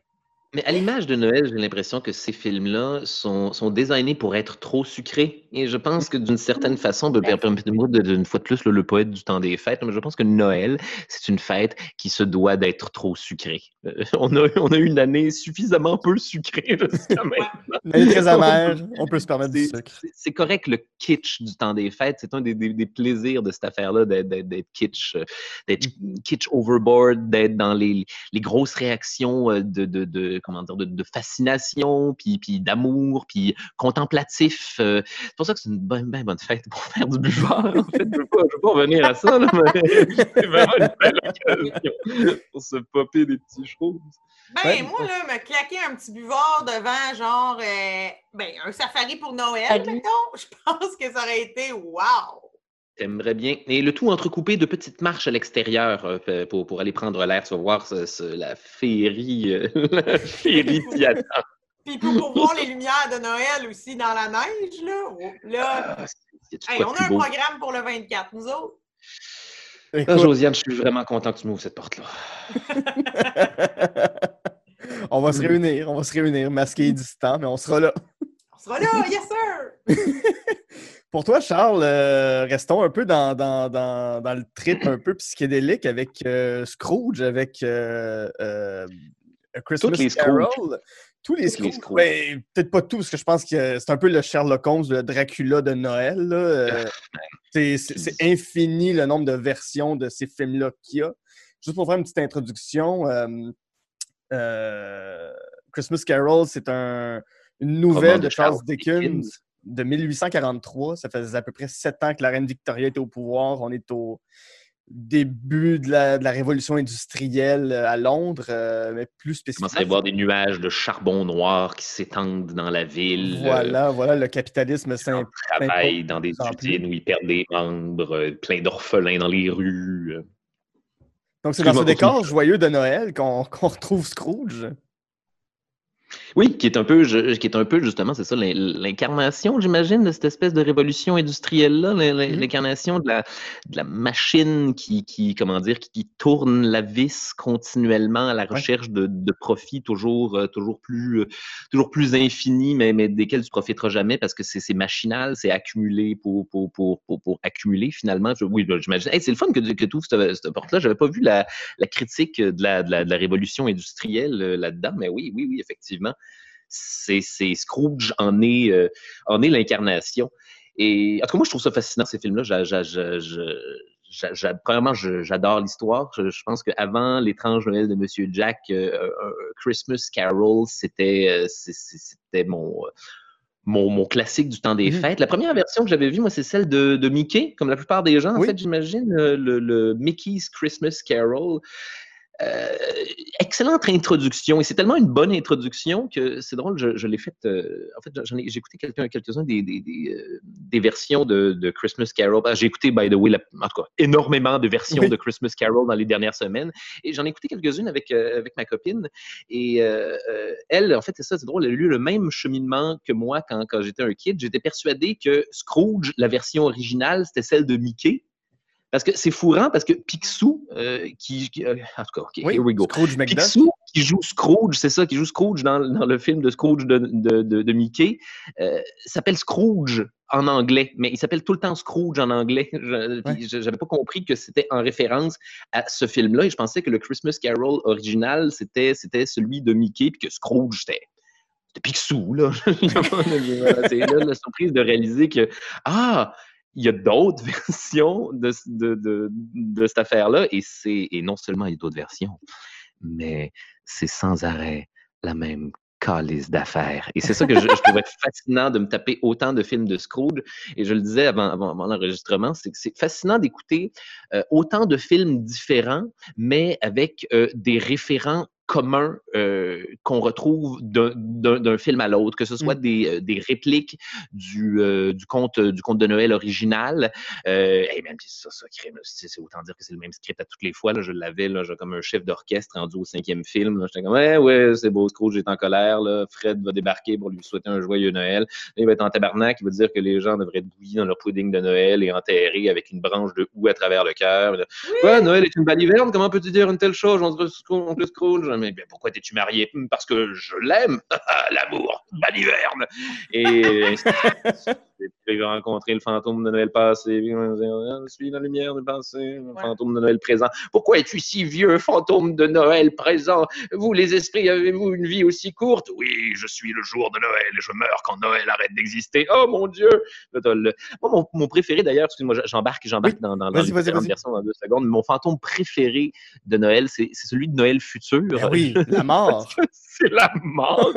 Mais à l'image de Noël, j'ai l'impression que ces films-là sont, sont designés pour être trop sucrés. Et je pense que d'une certaine façon, ben, permettez-moi d'une fois de plus le, le poète du temps des fêtes, mais je pense que Noël, c'est une fête qui se doit d'être trop sucrée. Euh, on, a, on a eu une année suffisamment peu sucrée jusqu'à maintenant. Très amère, on peut se permettre du sucre. c'est- correct le kitsch du temps des fêtes. C'est un des, des- des plaisirs de cette affaire-là d'être kitsch, euh, d'être kitsch overboard, d'être dans les, les grosses réactions euh, de, de, de de comment dire, de, fascination, puis, puis d'amour, puis contemplatif. c'est pour ça que c'est une bonne, bonne fête pour faire du buvard. En fait, je ne veux, pas revenir à ça, mais c'est vraiment une belle occasion pour se popper des petits choses. Ben, moi, là, me claquer un petit buvard devant, genre, ben, un safari pour Noël, mettons, je pense que ça aurait été wow! T'aimerais bien. Et le tout entrecoupé de petites marches à l'extérieur euh, pour, pour, aller prendre l'air. Tu vas voir la féerie, euh, la féerie qui attend. Puis pour, voir les lumières de Noël aussi dans la neige, là. Oh, là ah, on a un programme pour le 24, nous autres. Ah, Josiane, je suis vraiment content que tu m'ouvres cette porte-là. on va se réunir, on va se réunir, masqué et distant, mais on sera là. On sera là, yes sir! Pour toi, Charles, euh, restons un peu dans, le trip un peu psychédélique avec euh, Scrooge, avec euh, Christmas Carol. Tous les Scrooge. Ben, peut-être pas tous, parce que je pense que c'est un peu le Sherlock Holmes, le Dracula de Noël. Ah, c'est infini le nombre de versions de ces films-là qu'il y a. Juste pour faire une petite introduction, Christmas Carol, c'est un, une nouvelle de Charles Dickens de 1843. Ça faisait à peu près sept ans que la reine Victoria était au pouvoir. On est au début de la, révolution industrielle euh, à Londres, euh, mais plus spécifiquement. On commence à voir des nuages de charbon noir qui s'étendent dans la ville. Voilà, voilà, le capitalisme Ils travaillent dans des usines où ils perdent des membres, euh, plein d'orphelins dans les rues. Donc c'est dans ce décor joyeux de Noël qu'on retrouve Scrooge. Oui, qui est un peu, qui est un peu justement, c'est ça, l'incarnation, j'imagine, de cette espèce de révolution industrielle-là, mm-hmm. l'incarnation de la, de la machine qui, qui, comment dire, qui, tourne la vis continuellement à la recherche de, de profits toujours, euh, toujours, plus, euh, toujours plus infinis, mais, mais desquels tu profiteras jamais parce que c'est machinal, c'est accumulé pour, pour, pour, pour, accumuler finalement. oui, j'imagine. c'est le fun que, que tu ouvres cette, cette porte-là. J'avais pas vu la, la critique de la, de la, de la révolution industrielle euh, là-dedans, mais oui, oui, oui, effectivement c'est Scrooge en est, euh, en est l'incarnation. Et en tout cas, moi, je trouve ça fascinant, ces films-là. Premièrement, j'adore l'histoire. Je, pense qu'avant L'étrange Noël de Monsieur Jack, euh, Christmas Carol, c'était euh, c'était mon, mon, mon, classique du temps des mmh fêtes. La première version que j'avais vue, moi, c'est celle de, de, Mickey, comme la plupart des gens, en fait, j'imagine, le, le, Mickey's Christmas Carol. Euh, excellente introduction. Et c'est tellement une bonne introduction que c'est drôle, je, l'ai faite. Euh, en fait, j'ai écouté quelques-uns des, des, des, euh, des, versions de, de, Christmas Carol. Ah, j'ai écouté, by the way, en tout cas, énormément de versions de Christmas Carol dans les dernières semaines. Et j'en ai écouté quelques-unes avec, avec ma copine. Et elle, en fait, c'est ça, c'est drôle, elle a eu le même cheminement que moi quand, quand j'étais un kid. J'étais persuadé que Scrooge, la version originale, c'était celle de Mickey. Parce que c'est fourrant, parce que Picsou, euh, qui, euh, En tout cas, OK, here we go. Scrooge Picsou, qui joue Scrooge, c'est ça, qui joue Scrooge dans, dans le film de Scrooge de, de, de, Mickey, euh, s'appelle Scrooge en anglais, mais il s'appelle tout le temps Scrooge en anglais. Je n'avais pas compris que c'était en référence à ce film-là, et je pensais que le Christmas Carol original, c'était celui de Mickey, puis que Scrooge, c'était Picsou, là. c'est là la surprise de réaliser que, ah, il y a d'autres versions de, de, de, cette affaire-là, et, et non seulement il y a d'autres versions, mais c'est sans arrêt la même calice d'affaires. Et c'est ça que je, trouvais fascinant de me taper autant de films de Scrooge. Et je le disais avant, avant, l'enregistrement, c'est que c'est fascinant d'écouter euh, autant de films différents, mais avec euh, des référents commun euh, qu'on retrouve d'un film à l'autre, que ce soit des, euh, des, répliques du, euh, du, conte, du conte de Noël original. et même ça, ça c'est autant dire que c'est le même script à toutes les fois. Là, je l'avais comme un chef d'orchestre rendu au cinquième film. J'étais comme Ouais, ouais, c'est beau, Scrooge est en colère. Là. Fred va débarquer pour lui souhaiter un joyeux Noël. il va être en tabarnak, il va dire que les gens devraient être bouillis dans leur pudding de Noël et enterrés avec une branche de houx à travers le cœur. Ouais, Noël est une baliverne, comment peux-tu dire une telle chose entre Scrooge? Mais pourquoi t'es-tu marié? Parce que je l'aime, l'amour, baliverne. il va rencontrer le fantôme de Noël passé. Je suis la lumière du passé, le fantôme de Noël présent. Pourquoi es-tu si vieux, fantôme de Noël présent? Vous, les esprits, avez-vous une vie aussi courte? Oui, je suis le jour de Noël et je meurs quand Noël arrête d'exister. Oh mon Dieu Moi, mon, préféré d'ailleurs, excuse-moi, j'embarque, j'embarque dans, dans, dans version dans deux secondes. Mon fantôme préféré de Noël, c'est celui de Noël futur. Ben oui, la mort. c'est la mort.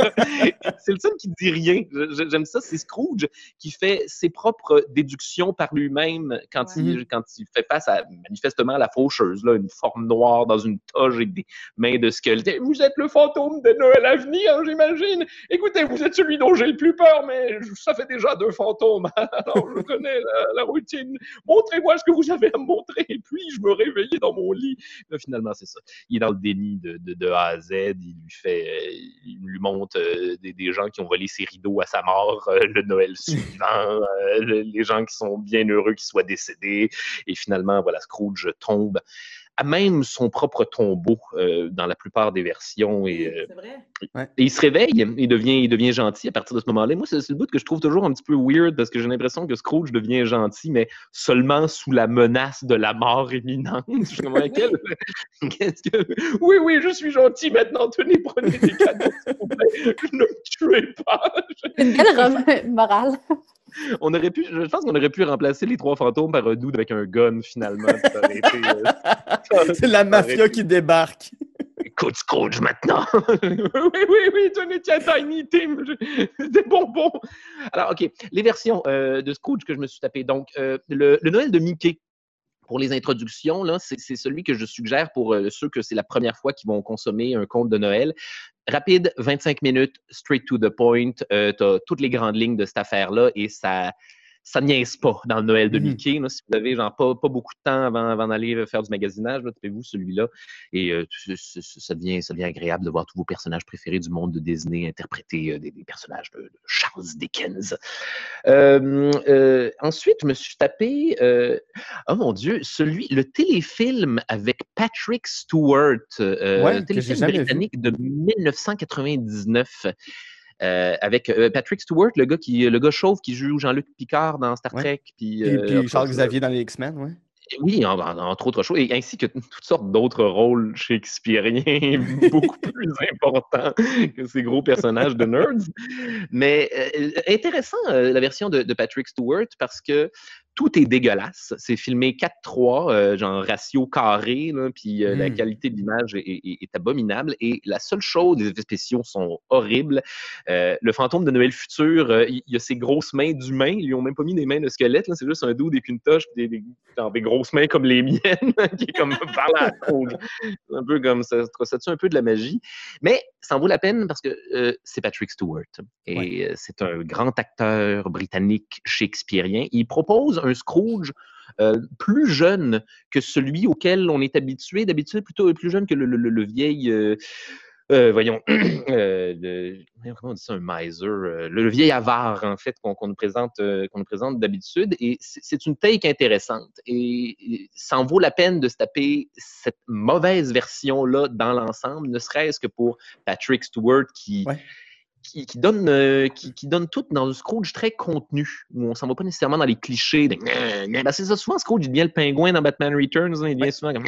c'est le seul qui dit rien. J'aime ça. C'est Scrooge qui fait ses propres déductions par lui-même quand, il, quand il fait face à manifestement la faucheuse, là, une forme noire dans une toge avec des mains de squelette. Vous êtes le fantôme de Noël à venir, j'imagine. Écoutez, vous êtes celui dont j'ai le plus peur, mais ça fait déjà deux fantômes. Alors, je connais la, routine. Montrez-moi ce que vous avez à me montrer. Et puis, je me réveillais dans mon lit. finalement, c'est ça. Il est dans le déni de, de, A à Z. Il lui fait, il lui montre euh, des, des, gens qui ont volé ses rideaux à sa mort euh, le Noël suivant, euh, les gens qui sont bien heureux qu'ils soient décédés. Et finalement, voilà, Scrooge tombe à même son propre tombeau euh, dans la plupart des versions. Et, euh, et, il se réveille, il devient, il devient gentil à partir de ce moment-là. Moi, c'est le bout que je trouve toujours un petit peu weird parce que j'ai l'impression que Scrooge devient gentil, mais seulement sous la menace de la mort imminente. Je que... Oui, oui, je suis gentil maintenant. Tenez, prenez des cadeaux, s'il vous plaît. Ne me tuez pas. Une belle morale on aurait pu, je pense qu'on aurait pu remplacer les trois fantômes par un dude avec un gun finalement. Euh, c'est la mafia qui débarque. Écoute Scrooge maintenant. oui, oui, oui, tiens, Tiny Tim, des bonbons. Alors, OK, les versions euh, de Scrooge que je me suis tapé. Donc, euh, le, Noël de Mickey, pour les introductions, c'est celui que je suggère pour ceux que c'est la première fois qu'ils vont consommer un conte de Noël. Rapide, 25 minutes, straight to the point. Euh, tu as toutes les grandes lignes de cette affaire-là et ça, ça niaise pas dans le Noël de mmh Mickey. si vous avez genre pas, pas beaucoup de temps avant, avant d'aller faire du magasinage, tapez-vous celui-là. Et euh, ça, devient, ça devient agréable de voir tous vos personnages préférés du monde de Disney interpréter euh, des, personnages de, Charles Dickens. Euh, ensuite, je me suis tapé, oh mon Dieu, celui, le téléfilm avec Patrick Stewart, le téléfilm britannique de 1999. Euh, avec euh, Patrick Stewart, le gars qui, le gars chauve qui joue Jean-Luc Picard dans Star Trek. Puis, et puis euh, Charles Xavier dans les X-Men, oui. Oui, entre autres choses, et ainsi que toutes sortes d'autres rôles shakespeariens beaucoup plus importants que ces gros personnages de nerds. Mais intéressant, la version de, de, Patrick Stewart, parce que tout est dégueulasse. C'est filmé 4-3, euh, genre ratio carré, puis euh, la hmm. qualité de l'image est, abominable. Et la seule chose, les effets spéciaux sont horribles. Euh, le fantôme de Noël futur, il y, a ses grosses mains d'humain. Ils lui ont même pas mis des mains de squelette. C'est juste un dos des une toche, des, des, des, grosses mains comme les miennes, qui est comme par la Un peu comme ça. Ça tue un peu de la magie? Mais ça en vaut la peine parce que c'est Patrick Stewart. Et c'est un grand acteur britannique shakespearien. Il propose un Scrooge euh, plus jeune que celui auquel on est habitué, d'habitude plutôt plus jeune que le, vieil. Euh, euh, voyons, comment on dit ça, un miser, le, vieil avare, en fait, qu'on nous présente, d'habitude. Et c'est une take intéressante. Et, ça en vaut la peine de se taper cette mauvaise version-là dans l'ensemble, ne serait-ce que pour Patrick Stewart qui qui, donne, euh, qui, donne tout dans un Scrooge très contenu, où on s'en va pas nécessairement dans les clichés. De... Ben, c'est ça, souvent Scrooge, il devient le pingouin dans Batman Returns, hein, il devient souvent comme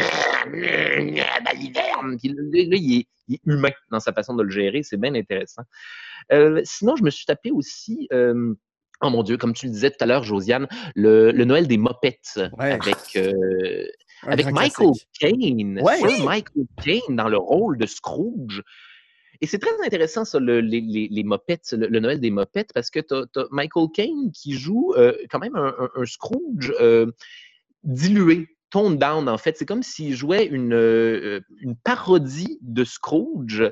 l'hiverne. Là, il est, humain dans sa façon de le gérer, c'est bien intéressant. Euh, sinon, je me suis tapé aussi. Euh, oh mon Dieu, comme tu le disais tout à l'heure, Josiane, le, Noël des Mopettes avec, avec Michael Caine. Michael Caine dans le rôle de Scrooge. Et c'est très intéressant, ça, le, les, les, mopettes, le, Noël des mopettes, parce que tu as, Michael Caine qui joue euh, quand même un, Scrooge euh, dilué, toned down, en fait. C'est comme s'il jouait une, euh, une parodie de Scrooge.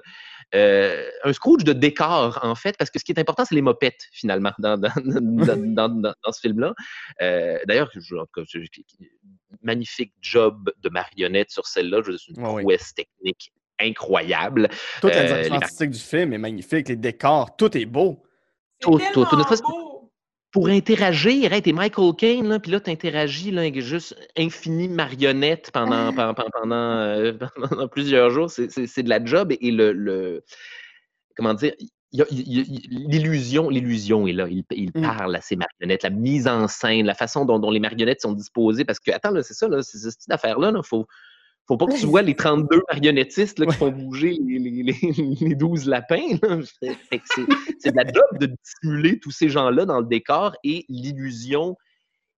un Scrooge de décor, en fait, parce que ce qui est important, c'est les mopettes, finalement, dans, dans, dans, dans ce film-là. D'ailleurs, magnifique job de marionnette sur celle-là. C'est une prouesse technique incroyable. Toute la direction artistique du film est magnifique, les décors, tout est beau. Tout, tout, tout. Pour interagir, t'es Michael Caine, puis là, tu interagis avec juste infini marionnette pendant, pendant, euh, pendant, plusieurs jours. C'est de la job et le, le comment dire, l'illusion, l'illusion est là. Il, il Mm. parle à ses marionnettes, la mise en scène, la façon dont, dont les marionnettes sont disposées. Parce que, attends, là, c'est ça, là, c'est c'est cette affaire-là. Il faut, faut pas que tu vois les 32 marionnettistes là, qui font bouger les, les, les, les 12 lapins. c'est de la job de dissimuler tous ces gens-là dans le décor et l'illusion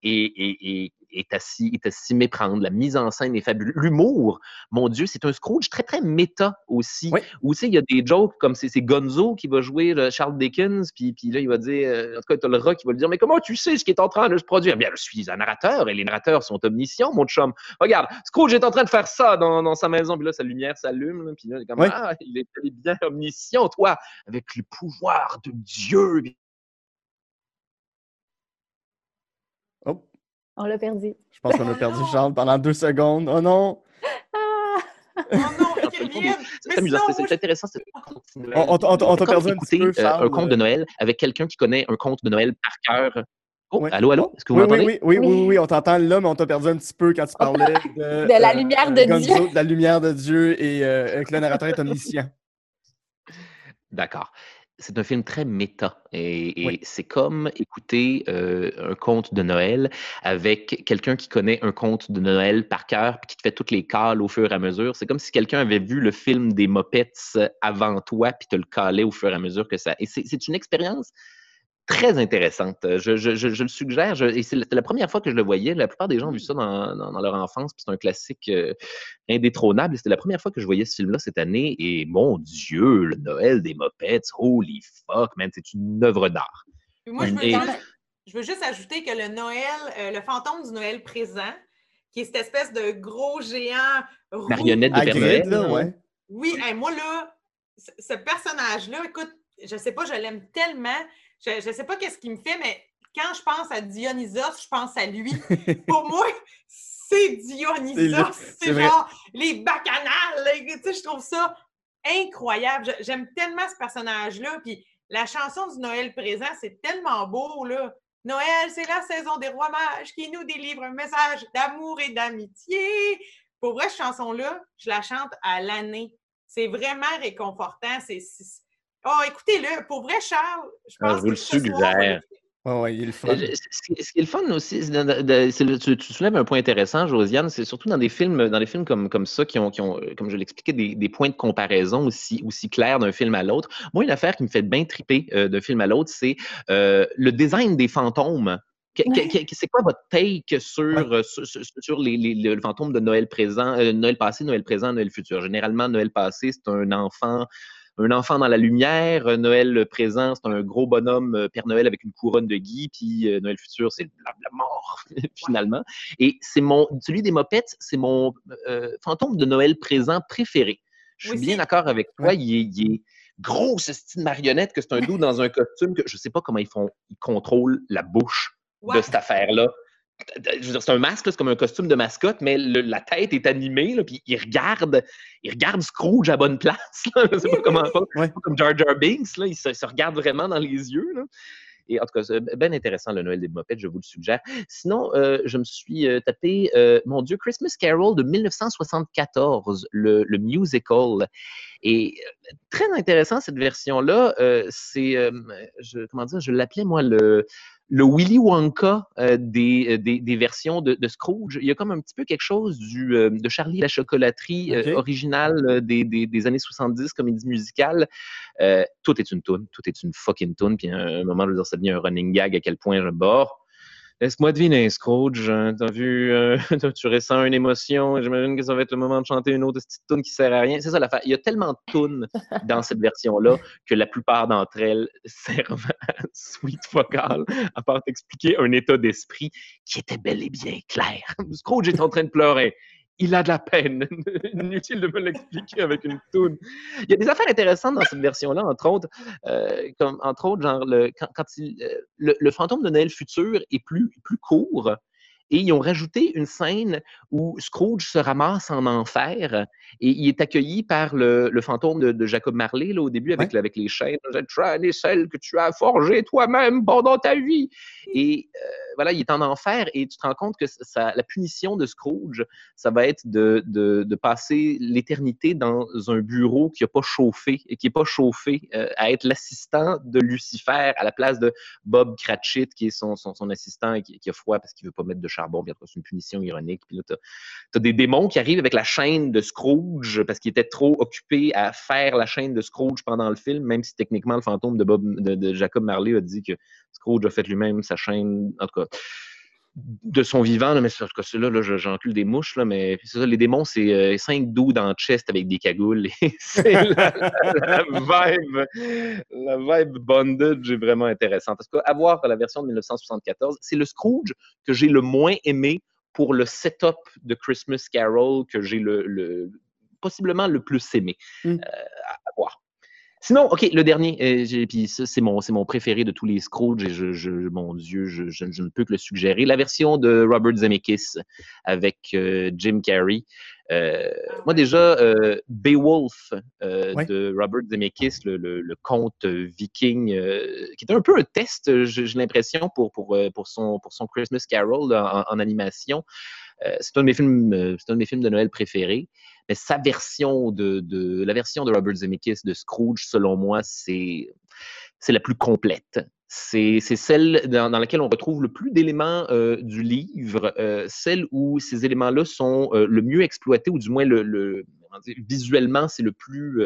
est, est, est, est, s'y méprendre. La mise en scène est fabuleuse. L'humour, mon Dieu, c'est un Scrooge très, très méta aussi. Oui. Où, il y a des jokes comme c'est, Gonzo qui va jouer là, Charles Dickens, puis, puis là, il va dire, euh, en tout cas, t'as le rat qui va lui dire, mais comment tu sais ce qui est en train de se produire? Bien, je suis un narrateur et les narrateurs sont omniscients, mon chum. Regarde, Scrooge est en train de faire ça dans, dans sa maison, puis là, sa lumière s'allume, puis là, il est comme, Oui. ah, il est, il est bien omniscient, toi, avec le pouvoir de Dieu. On l'a perdu. je pense qu'on a Oh perdu. Charles pendant deux secondes. Oh non! Ah! Oh non. C'est amusant, c'est- intéressant. On, on, on- on t'a perdu un petit écouter, peu, euh, Charles. un conte de Noël avec quelqu'un qui connaît un conte de Noël par cœur. Oh, allô, allô? Est-ce que vous Oui, oui, m'entendez? oui, oui, oui, Oui. oui, on t'entend là, mais on t'a perdu un petit peu quand tu parlais de, De la lumière de Dieu. de la lumière de Dieu et euh, que le narrateur est omniscient. D'accord. C'est un film très méta et, et Oui. c'est comme écouter euh, un conte de Noël avec quelqu'un qui connaît un conte de Noël par cœur puis qui te fait toutes les cales au fur et à mesure. C'est comme si quelqu'un avait vu le film des Muppets avant toi puis te le calait au fur et à mesure que ça. Et c'est une expérience très intéressante. Je, je- je- je le suggère. je- et c'est la, c'était la première fois que je le voyais. La plupart des gens ont vu ça dans, dans- dans leur enfance. puis C'est un classique euh, indétrônable. C'était la première fois que je voyais ce film-là cette année. Et mon Dieu, le Noël des Muppets, holy fuck, man, c'est une œuvre d'art. Moi, je veux, Et- juste, je veux juste ajouter que le Noël, euh, le fantôme du Noël présent, qui est cette espèce de gros géant roux. Marionnette de Père grid, Noël. là, ouais. Oui, hey, moi, là, ce, ce personnage-là, écoute, je sais pas, je l'aime tellement. Je, je sais pas qu'est-ce qu'il me fait, mais quand je pense à Dionysos, je pense à lui. Pour moi, c'est Dionysos. c'est genre les bacchanales. Tu sais, je trouve ça incroyable. J'aime tellement ce personnage-là. Puis la chanson du Noël présent, c'est tellement beau, là. Noël, c'est la saison des rois mages qui nous délivre un message d'amour et d'amitié. Pour vrai, cette chanson-là, je la chante à l'année. C'est vraiment réconfortant. C'est. Oh, écoutez-le. Pour vrai, Charles, je Ah, pense vous le que suggère. Ouais, ouais, il est le fun. Ce qui est le fun aussi, le- tu, tu soulèves un point intéressant, Josiane, c'est surtout dans des films, dans des films comme, comme ça, qui ont, qui ont, euh, comme je l'expliquais, des, des points de comparaison aussi, aussi clairs d'un film à l'autre. Moi, une affaire qui me fait bien triper euh, d'un film à l'autre, c'est euh, le design des fantômes. C'est quoi votre take sur, Ouais. sur, sur- sur les, les- le fantôme de Noël présent, euh, Noël passé, Noël présent, Noël futur? Généralement, Noël passé, c'est un enfant un enfant dans la lumière. Euh, Noël présent, c'est un gros bonhomme euh, Père Noël avec une couronne de gui. Puis euh, Noël futur, c'est la, la mort, finalement. Et c'est mon, celui des mopettes, c'est mon euh, fantôme de Noël présent préféré. Je suis bien d'accord avec toi. Ouais. Il, est, il est gros, ce style marionnette, que c'est un doux dans un costume que je sais pas comment ils font. Ils contrôlent la bouche Ouais. de cette affaire-là. Je veux dire, c'est un masque, c'est comme un costume de mascotte, mais le- la tête est animée, là, puis il regarde, il regarde Scrooge à bonne place. Sais pas comment, pas, Ouais. pas comme Jar Jar Binks, là, il se, se regarde vraiment dans les yeux. Là. Et en tout cas, c'est bien intéressant le Noël des Mopettes, je vous le suggère. Sinon, euh, je me suis euh, tapé, euh, mon Dieu, Christmas Carol de 1974, le, le musical. Et euh, très intéressant cette version-là. euh, c'est, euh, comment dire, je l'appelais moi le le Willy Wonka euh, des, euh, des, des versions de, de Scrooge. Il y a comme un petit peu quelque chose du, euh, de Charlie la chocolaterie euh, Ok. originale euh, des, des, des années 70, comédie musicale. Euh, tout est une toune, tout est une fucking toune. Puis à un moment, je veux dire, ça devient un running gag à quel point je bord. Laisse-moi deviner, Scrooge. hein, T'as vu, euh, tu ressens une émotion. J'imagine que ça va être le moment de chanter une autre petite tune qui sert à rien. C'est ça l'affaire. Il y a tellement de tunes dans cette version-là que la plupart d'entre elles servent à sweet vocal, à part t'expliquer un état d'esprit qui était bel et bien clair. Scrooge est en train de pleurer. Il a de la peine. Inutile de me l'expliquer avec une toune. Il y a des affaires intéressantes dans cette version-là, entre autres. euh, comme, entre autres, genre, le, quand, il, euh, le, le fantôme de Noël futur est plus, plus court. Et ils ont rajouté une scène où Scrooge se ramasse en enfer et il est accueilli par le, le fantôme de, de Jacob Marley là, au début avec, Ouais. avec les chaînes. Je celle que tu as forgée toi-même pendant ta vie. Et euh, voilà, il est en enfer et tu te rends compte que ça, la punition de Scrooge, ça va être de, de, de passer l'éternité dans un bureau qui n'a pas chauffé et qui n'est pas chauffé, euh, à être l'assistant de Lucifer à la place de Bob Cratchit, qui est son, son, son assistant et qui, qui, a froid parce qu'il ne veut pas mettre de charbon. C'est une punition ironique. Puis là, tu as, des démons qui arrivent avec la chaîne de Scrooge parce qu'il était trop occupé à faire la chaîne de Scrooge pendant le film, même si techniquement le fantôme de, Bob, de Jacob Marley a dit que Scrooge a fait lui-même sa chaîne. En tout cas, de son vivant, là, mais sur ce cas-là, -là, j'encule des mouches, là, mais ça, les démons, c'est euh, cinq dos dans le chest avec des cagoules. c'est la, la, vibe, la vibe bondage est vraiment intéressante. Parce qu'avoir la version de 1974, c'est le Scrooge que j'ai le moins aimé pour le setup de Christmas Carol que j'ai le, le, possiblement le plus aimé mm. euh, à voir. Sinon, OK, le dernier, euh, puis ça, c'est mon, mon préféré de tous les Scrooge, et je, je mon Dieu, je, je, je, ne peux que le suggérer. La version de Robert Zemeckis avec euh, Jim Carrey. Euh, moi, déjà, euh, Beowulf euh, ouais. de Robert Zemeckis, le, le, le conte viking, qui était un peu un test, j'ai l'impression, pour, pour, pour, son, pour son Christmas Carol en, en animation. C'est un, de mes films, c'est un de mes films de Noël préférés. Mais sa version de, la version de Robert Zemeckis de Scrooge, selon moi, c'est la plus complète. C'est celle dans, laquelle on retrouve le plus d'éléments euh, du livre, euh, celle où ces éléments-là sont euh, le mieux exploités, ou du moins le, le visuellement, c'est le plus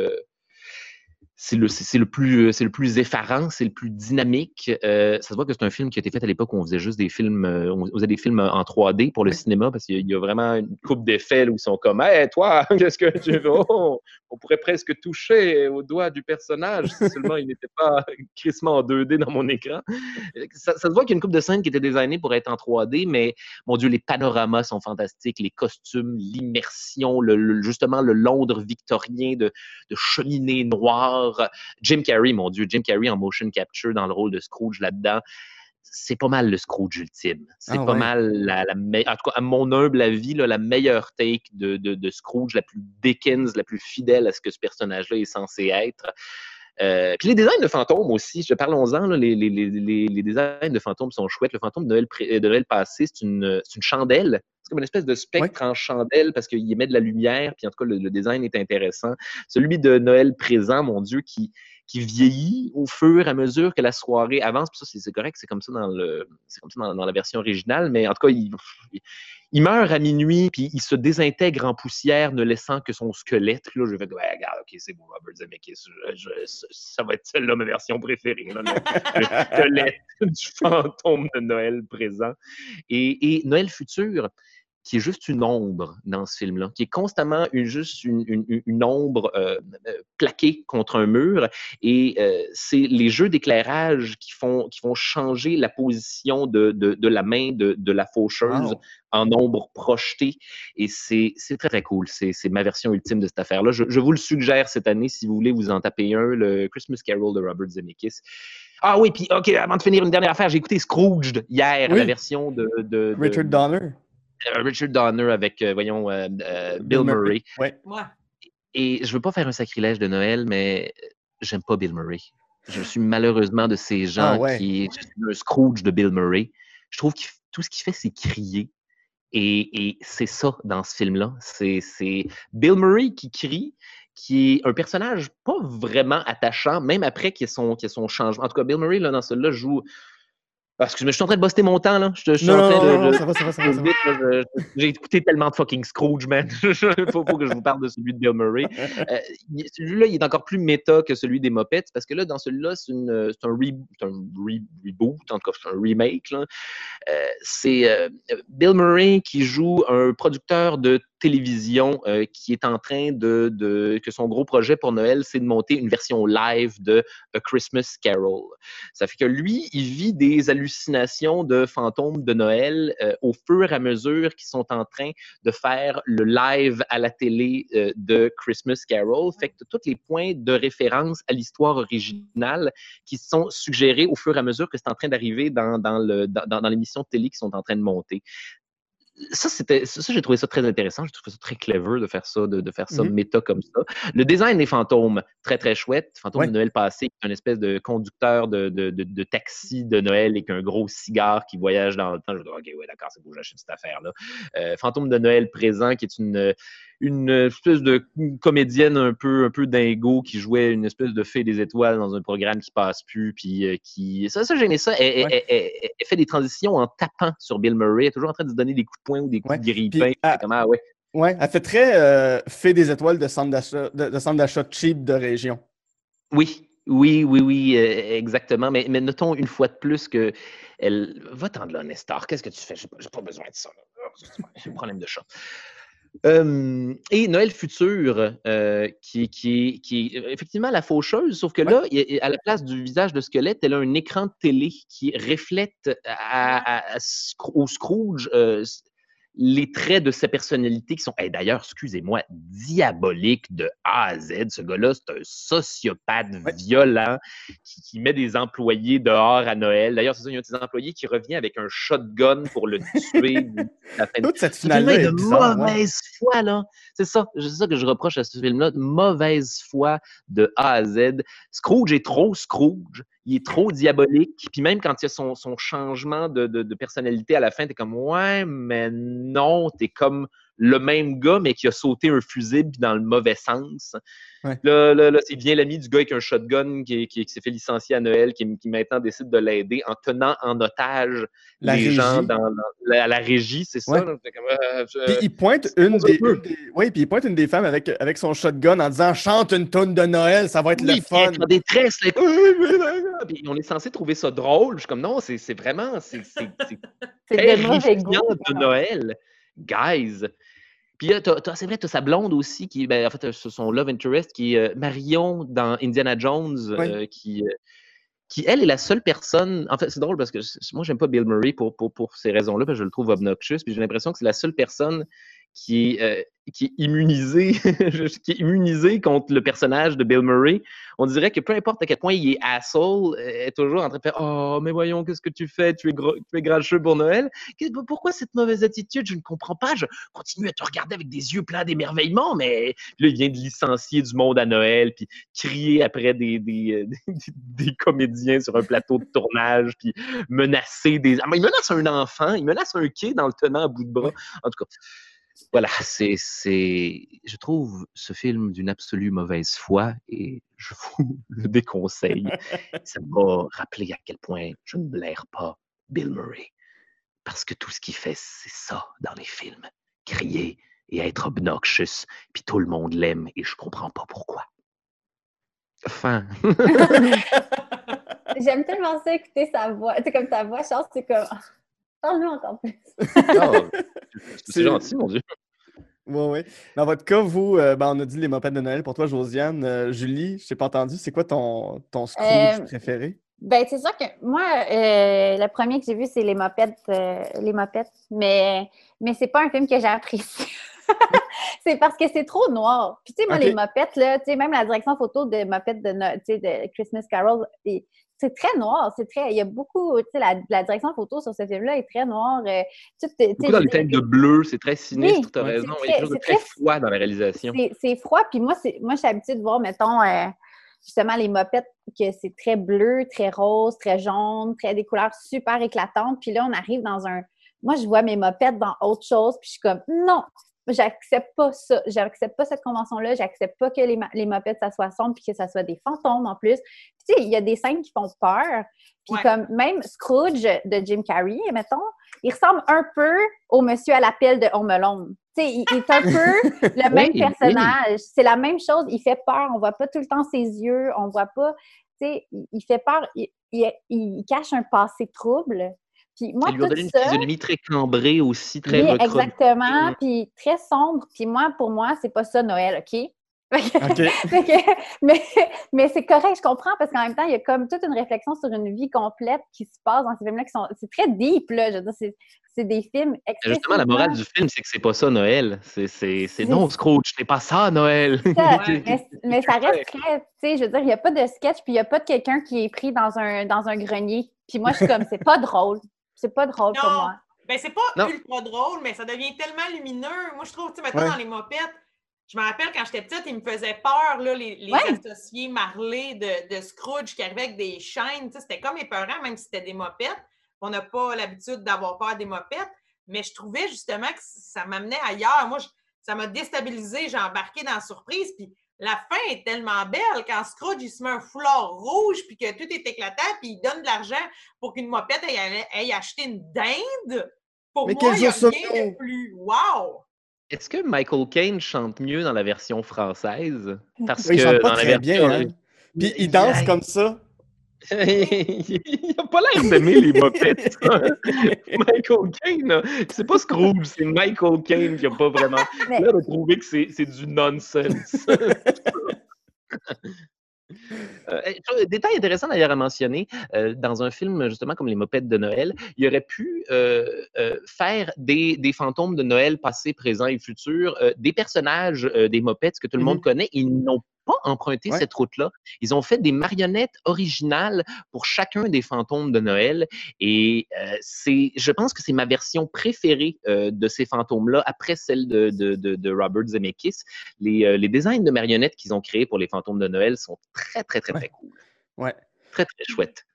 c'est le, c'est, le plus, c'est le plus effarant, c'est le plus dynamique. Euh, ça se voit que c'est un film qui a été fait à l'époque où on faisait juste des films, euh, on faisait des films en 3D pour le cinéma parce qu'il y a vraiment une coupe d'effets où ils sont comme, hey, toi, qu'est-ce que tu veux? Oh, on pourrait presque toucher au doigt du personnage si seulement il n'était pas crissement en 2D dans mon écran. Ça, ça se voit qu'il y a une coupe de scènes qui était designée pour être en 3D, mais mon Dieu, les panoramas sont fantastiques, les costumes, l'immersion, le, le, justement le Londres victorien de, de cheminées noires Jim Carrey, mon Dieu, Jim Carrey en motion capture dans le rôle de Scrooge là-dedans. C'est pas mal le Scrooge ultime. C'est ah, pas ouais. mal la, la en tout cas, à mon humble avis, là, la meilleure take de, de, de, Scrooge, la plus Dickens, la plus fidèle à ce que ce personnage-là est censé être. Euh, puis les designs de fantômes aussi, je parlons-en, les, les, les, les, designs de fantômes sont chouettes. Le fantôme de Noël, de Noël passé, c'est une, une chandelle c'est comme une espèce de spectre ouais. en chandelle parce qu'il émet de la lumière, puis en tout cas, le, le, design est intéressant. Celui de Noël présent, mon Dieu, qui, qui vieillit au fur et à mesure que la soirée avance. Puis ça, c'est correct, c'est comme ça dans le, c'est comme ça dans, dans, la version originale, mais en tout cas, il, il meurt à minuit, puis il se désintègre en poussière, ne laissant que son squelette. Puis là, je vais ouais, regarde, ok, c'est bon, Robert Zemeckis, je, je, ça va être celle-là ma version préférée, là, le, squelette du fantôme de Noël présent. Et, et Noël futur, qui est juste une ombre dans ce film-là, qui est constamment une, juste une, une, une ombre euh, plaquée contre un mur. Et euh, c'est les jeux d'éclairage qui font, qui font changer la position de, de, de la main de, de la faucheuse wow. en ombre projetée. Et c'est très, très cool. C'est ma version ultime de cette affaire-là. Je, je, vous le suggère cette année si vous voulez vous en taper un, le Christmas Carol de Robert Zemeckis. Ah oui, puis OK, avant de finir une dernière affaire, j'ai écouté Scrooge hier, oui. la version de Richard Donner. Euh, Richard Donner avec, euh, voyons, euh, euh Bill, Bill, Murray. Murray. Ouais. Et je veux pas faire un sacrilège de Noël, mais j'aime pas Bill Murray. Je suis malheureusement de ces gens ah ouais. qui. Je suis un Scrooge de Bill Murray. Je trouve que tout ce qu'il fait, c'est crier. Et, et c'est ça dans ce film-là. C'est Bill Murray qui crie, qui est un personnage pas vraiment attachant, même après qu'il y, ait son, qu son changement. En tout cas, Bill Murray, là, dans celui-là, joue parce que je suis en train de boster mon temps, là. Je, je suis non, en train de. Non, ça va, ça va, ça va. J'ai écouté tellement de fucking Scrooge, man. Il faut, faut, que je vous parle de celui de Bill Murray. Euh, celui-là, il est encore plus méta que celui des Muppets, parce que là, dans celui-là, c'est un, re, un re, reboot, en tout cas, c'est un remake. Euh, c'est euh, Bill Murray qui joue un producteur de télévision euh, qui est en train de, que son gros projet pour Noël, c'est de monter une version live de A Christmas Carol. Ça fait que lui, il vit des hallucinations de fantômes de Noël euh, au fur et à mesure qu'ils sont en train de faire le live à la télé euh, de Christmas Carol. Fait que tous les points de référence à l'histoire originale qui sont suggérés au fur et à mesure que c'est en train d'arriver dans, dans l'émission de télé qu'ils sont en train de monter ça, c'était ça, j'ai trouvé ça très intéressant. J'ai trouvé ça très clever de faire ça, de, faire ça Mhm. méta comme ça. Le design des fantômes, très, très chouette. Fantôme Ouais. de Noël passé, qui est une espèce de conducteur de, de, de- de taxi de Noël avec un gros cigare qui voyage dans le temps. Je me dis, OK, ouais, d'accord, c'est beau, j'achète cette affaire-là. Euh, Fantôme de Noël présent, qui est une, une espèce de comédienne un peu, un peu dingo qui jouait une espèce de fée des étoiles dans un programme qui passe plus, puis euh, qui... Ça, ça, aimé ça. Elle, Ouais. elle- elle- elle- elle fait des transitions en tapant sur Bill Murray. Elle est toujours en train de se donner des coups de poing ou des coups Ouais. de grille-pain. Puis, C'est ah, comme, ah ouais. Ouais, elle fait très euh, fait des étoiles de centre d'achat de, de centre d'achat cheap de région. Oui, oui, oui, oui, euh, exactement. Mais, mais notons une fois de plus que elle va-t'en de là, Nestor. Qu'est-ce que tu fais? J'ai pas, pas besoin de ça. J'ai un problème de chat. Euh, et Noël Futur, euh, qui, qui, qui est effectivement la faucheuse, sauf que là, il à la place du visage de squelette, elle a un écran de télé qui reflète à- à- à Scroo- au Scrooge euh, les traits de sa personnalité qui sont, d'ailleurs, excusez-moi, diaboliques de A à Z. Ce gars-là, c'est un sociopathe Ouais. violent qui, qui met des employés dehors à Noël. D'ailleurs, c'est ça, il y a un de ses employés qui revient avec un shotgun pour le tuer la fin de Toute cette est est de bizarre. ouais. mauvaise foi, là. C'est ça. C'est ça que je reproche à ce film-là. Mauvaise foi de A à Z. Scrooge est trop Scrooge. Il est trop diabolique. Puis même quand il y a son, changement de, de- de personnalité à la fin, t'es comme Ouais, mais non, t'es comme le même gars, mais qui a sauté un fusible dans le mauvais sens. Ouais. Là, là, là, c'est bien l'ami du gars avec un shotgun qui, qui- qui s'est fait licencier à Noël, qui, qui maintenant décide de l'aider en tenant en otage La les régie. gens dans, dans la, la régie, c'est ça. Ouais. là? Fait comme, euh, je- Puis il pointe une des, peu. une des- oui, puis il pointe une des femmes avec, avec son shotgun en disant chante une tonne de Noël, ça va être Oui, le fun. être en détresse. là, puis on est censé trouver ça drôle. Je suis comme non, c'est c'est vraiment c'est c'est- de Noël, guys. Puis là, c'est vrai, tu as sa blonde aussi, qui, ben, en fait, c'est son love interest, qui est euh, Marion dans Indiana Jones, Oui. euh, qui, euh, qui, elle, est la seule personne. En fait, c'est drôle parce que moi, j'aime pas Bill Murray pour, pour, pour ces raisons-là, parce que je le trouve obnoxious. Puis j'ai l'impression que c'est la seule personne qui est, euh, qui est immunisée qui est immunisée contre le personnage de Bill Murray. On dirait que peu importe à quel point il est asshole, elle est toujours en train de faire Oh, mais voyons, qu'est-ce que tu fais? Tu es, tu es pour Noël. Pourquoi cette mauvaise attitude? Je ne comprends pas. Je continue à te regarder avec des yeux pleins d'émerveillement, mais là, il vient de licencier du monde à Noël, puis crier après des, des, euh, comédiens sur un plateau de tournage, puis menacer des. Ah, mais il menace un enfant, il menace un quai dans le tenant à bout de bras. En tout cas, voilà, c'est, c'est, je trouve ce film d'une absolue mauvaise foi et je vous le déconseille. Ça m'a rappelé à quel point je ne blaire pas Bill Murray. Parce que tout ce qu'il fait, c'est ça dans les films. Crier et être obnoxious, puis tout le monde l'aime et je comprends pas pourquoi. Fin. J'aime tellement ça écouter sa voix. C'est comme ta voix, Charles, c'est comme. Parle-nous encore plus. Oh, C'est- gentil, mon Dieu. Oui, oui. Dans votre cas, vous, euh, ben, on a dit les mopettes de Noël pour toi, Josiane. Euh, Julie, je t'ai pas entendu. C'est quoi ton, ton Scrooge Euh, préféré? Ben, c'est sûr que moi, euh, le premier que j'ai vu, c'est Les Mopettes. euh, les Mopettes. Mais, mais c'est pas un film que j'apprécie. c'est parce que c'est trop noir. Puis, tu sais, moi, les Mopettes, là, tu sais, même la direction photo de Mopettes de, No- tu sais, de Christmas Carol, c'est très noir. C'est très. Il y a beaucoup. Tu sais, la, la direction photo sur ce film-là est très noire. euh, tu Beaucoup dans les teintes de bleu, c'est très sinistre, Oui, tu as ouais. raison. Il y a quelque chose de très très- froid dans la réalisation. C'est- froid, puis moi, c'est moi, je suis habituée de voir, mettons, euh, justement, les mopettes, que c'est très bleu, très rose, très jaune, très des couleurs super éclatantes. Puis là, on arrive dans un. Moi, je vois mes mopettes dans autre chose, puis je suis comme, non, j'accepte pas ça. J'accepte pas cette convention-là. J'accepte pas que les, les mopettes, ça soit sombre, puis que ça soit des fantômes en plus. Puis, tu sais, il y a des scènes qui font peur. Puis Ouais. comme même Scrooge de Jim Carrey, mettons, il ressemble un peu au monsieur à l'appel de Home Alone. Tu sais, il, il est un peu le même oui. personnage. C'est la même chose. Il fait peur. On voit pas tout le temps ses yeux. On voit pas. Tu sais, il, il fait peur. Il- il cache un passé trouble. Puis moi, Ça lui a tout donné une ça. physionomie très cambrée aussi, très Oui, exactement. Puis très sombre. Puis moi, pour moi, c'est pas ça Noël, OK? Mais mais c'est correct, je comprends, parce qu'en même temps, il y a comme toute une réflexion sur une vie complète qui se passe dans ces films-là qui sont. C'est très deep, là. Je veux dire, c'est, c'est des films Justement, la morale du film, c'est que c'est pas ça Noël. C'est, c'est, c'est C'est- non, Scrooge, c'est pas ça Noël. Ça, Ouais. mais, mais ça reste très, tu sais, je veux dire, il n'y a pas de sketch, puis il n'y a pas de quelqu'un qui est pris dans un, dans un grenier. Puis moi, je suis comme, c'est pas drôle. C'est pas drôle pour Non. moi. Ben, c'est pas ultra drôle, mais ça devient tellement lumineux. Moi, je trouve, tu sais, maintenant, dans les mopettes, je me rappelle quand j'étais petite, ils me faisaient peur, là, les, les associés marlés de, de, Scrooge qui arrivaient avec des chaînes. C'était comme épeurant, même si c'était des mopettes. On n'a pas l'habitude d'avoir peur des mopettes. Mais je trouvais justement que ça m'amenait ailleurs. Moi, ça m'a déstabilisé. J'ai embarqué dans la surprise. Puis la fin est tellement belle quand Scrooge il se met un foulard rouge puis que tout est éclatant puis il donne de l'argent pour qu'une mopette aille, acheter une dinde? Pour moi, il y a rien de plus. Wow! Est-ce que Michael Caine chante mieux dans la version française? Parce que il chante pas très bien. Hein? Puis il danse comme ça. Il n'a pas l'air d'aimer les mopettes. Michael Caine, c'est pas Scrooge, c'est Michael Caine qui n'a pas vraiment l'air de trouver que c'est du nonsense. Euh, détail intéressant d'ailleurs à mentionner, euh, dans un film justement comme Les Mopettes de Noël, il aurait pu euh, faire des, des, fantômes de Noël passés, présents et futurs, des personnages des Mopettes que tout le monde mmh connaît. Ils n'ont pas emprunté cette route-là. Ils ont fait des marionnettes originales pour chacun des fantômes de Noël. Et c'est, je pense que c'est ma version préférée de ces fantômes-là, après celle de, de, de, Robert Zemeckis. Les, les designs de marionnettes qu'ils ont créés pour les fantômes de Noël sont très, très, très, très cool. Ouais. Très, très chouette.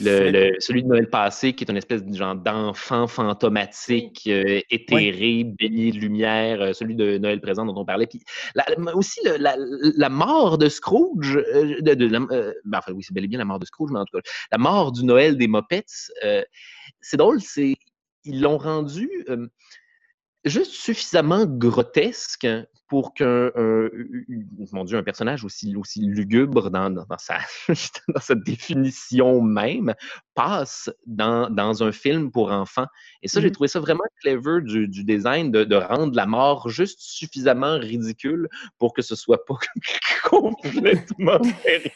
Le, celui de Noël passé, qui est une espèce de genre d'enfant fantomatique, euh, éthéré, béni de lumière, euh, celui de Noël présent dont on parlait. Puis aussi la, mort de Scrooge, euh, de, ben, enfin oui, c'est bel et bien la mort de Scrooge, mais en tout cas, la mort du Noël des Muppets, c'est drôle, c'est ils l'ont rendu juste suffisamment grotesque pour qu'un mon Dieu, un personnage aussi, aussi lugubre dans, dans, sa, dans sa définition même passe dans, dans, un film pour enfants. Et ça, j'ai mmh trouvé ça vraiment clever du, du design de, de, rendre la mort juste suffisamment ridicule pour que ce soit pas complètement terrible.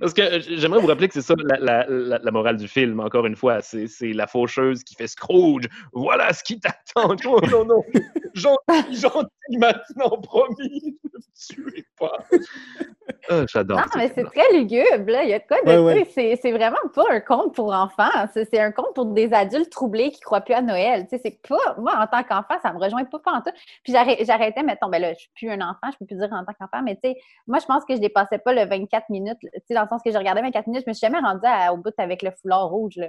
Parce que j'aimerais vous rappeler que c'est ça la, la, la, morale du film, encore une fois. C'est la faucheuse qui fait Scrooge. Voilà ce qui t'attend. Oh non, non. Gentil, gentil, maintenant, promis. Ne me tuez pas. Ah, j'adore. Non, mais c'est très lugubre. Là. Il y a de quoi de. C'est vraiment pas un conte pour enfants. C'est un conte pour des adultes troublés qui croient plus à Noël. C'est pas. Moi, en tant qu'enfant, ça me rejoint pas en tout. Puis j'arrêtais, mettons, ben là, je suis plus un enfant, je peux plus dire en tant qu'enfant, mais tu sais, moi, je pense que je dépassais pas le 24 minutes. Tu sais, dans le sens que je regardais 24 minutes, je me suis jamais rendue au bout avec le foulard rouge. Là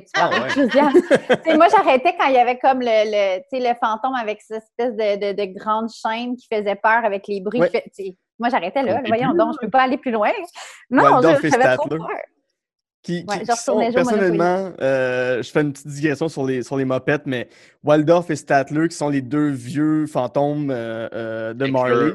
que tu ah, ouais. moi, j'arrêtais quand il y avait comme le, le, le fantôme avec cette espèce de, de, de, grande chaîne qui faisait peur avec les bruits. Moi, j'arrêtais là. voyons donc, je ne peux pas aller plus loin. Non, j'avais trop peur. Qui, qui, personnellement, euh, je fais une petite digression sur les, sur les mopettes, mais Waldorf et Statler, qui sont les deux vieux fantômes euh, euh, de Marley,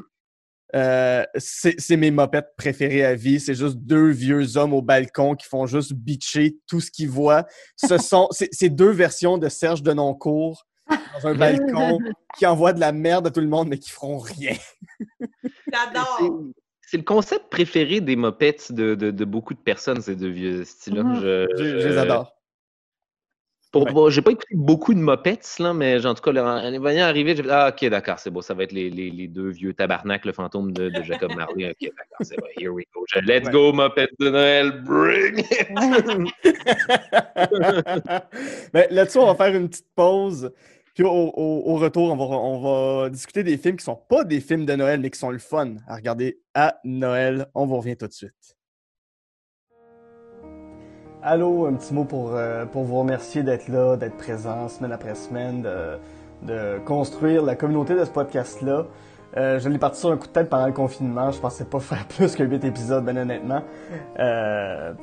c'est mes mopettes préférées à vie. C'est juste deux vieux hommes au balcon qui font juste bitcher tout ce qu'ils voient. Ce sont ces deux versions de Serge Denoncourt dans un balcon qui envoient de la merde à tout le monde, mais qui feront rien. J'adore! C'est le concept préféré des mopettes de, de, beaucoup de personnes, ces deux vieux styles-là. Mhm. je, les adore. Pour, j'ai pas écouté beaucoup de mopettes, là, mais en tout cas, les voyant arriver, j'ai dit Ah, ok, d'accord, c'est beau, ça va être les, les, les deux vieux tabarnak, le fantôme de, de Jacob Marley. Ok, d'accord, c'est bon, here we go. let's go, mopettes de Noël, bring it! mais là-dessus, on va faire une petite pause. Puis au, retour, on va, discuter des films qui sont pas des films de Noël, mais qui sont le fun à regarder à Noël. On vous revient tout de suite. Allô, un petit mot pour, euh, pour vous remercier d'être là, d'être présent semaine après semaine, de, construire la communauté de ce podcast-là. Euh, je l'ai parti sur un coup de tête pendant le confinement. Je pensais pas faire plus que 8 épisodes, ben honnêtement. Euh,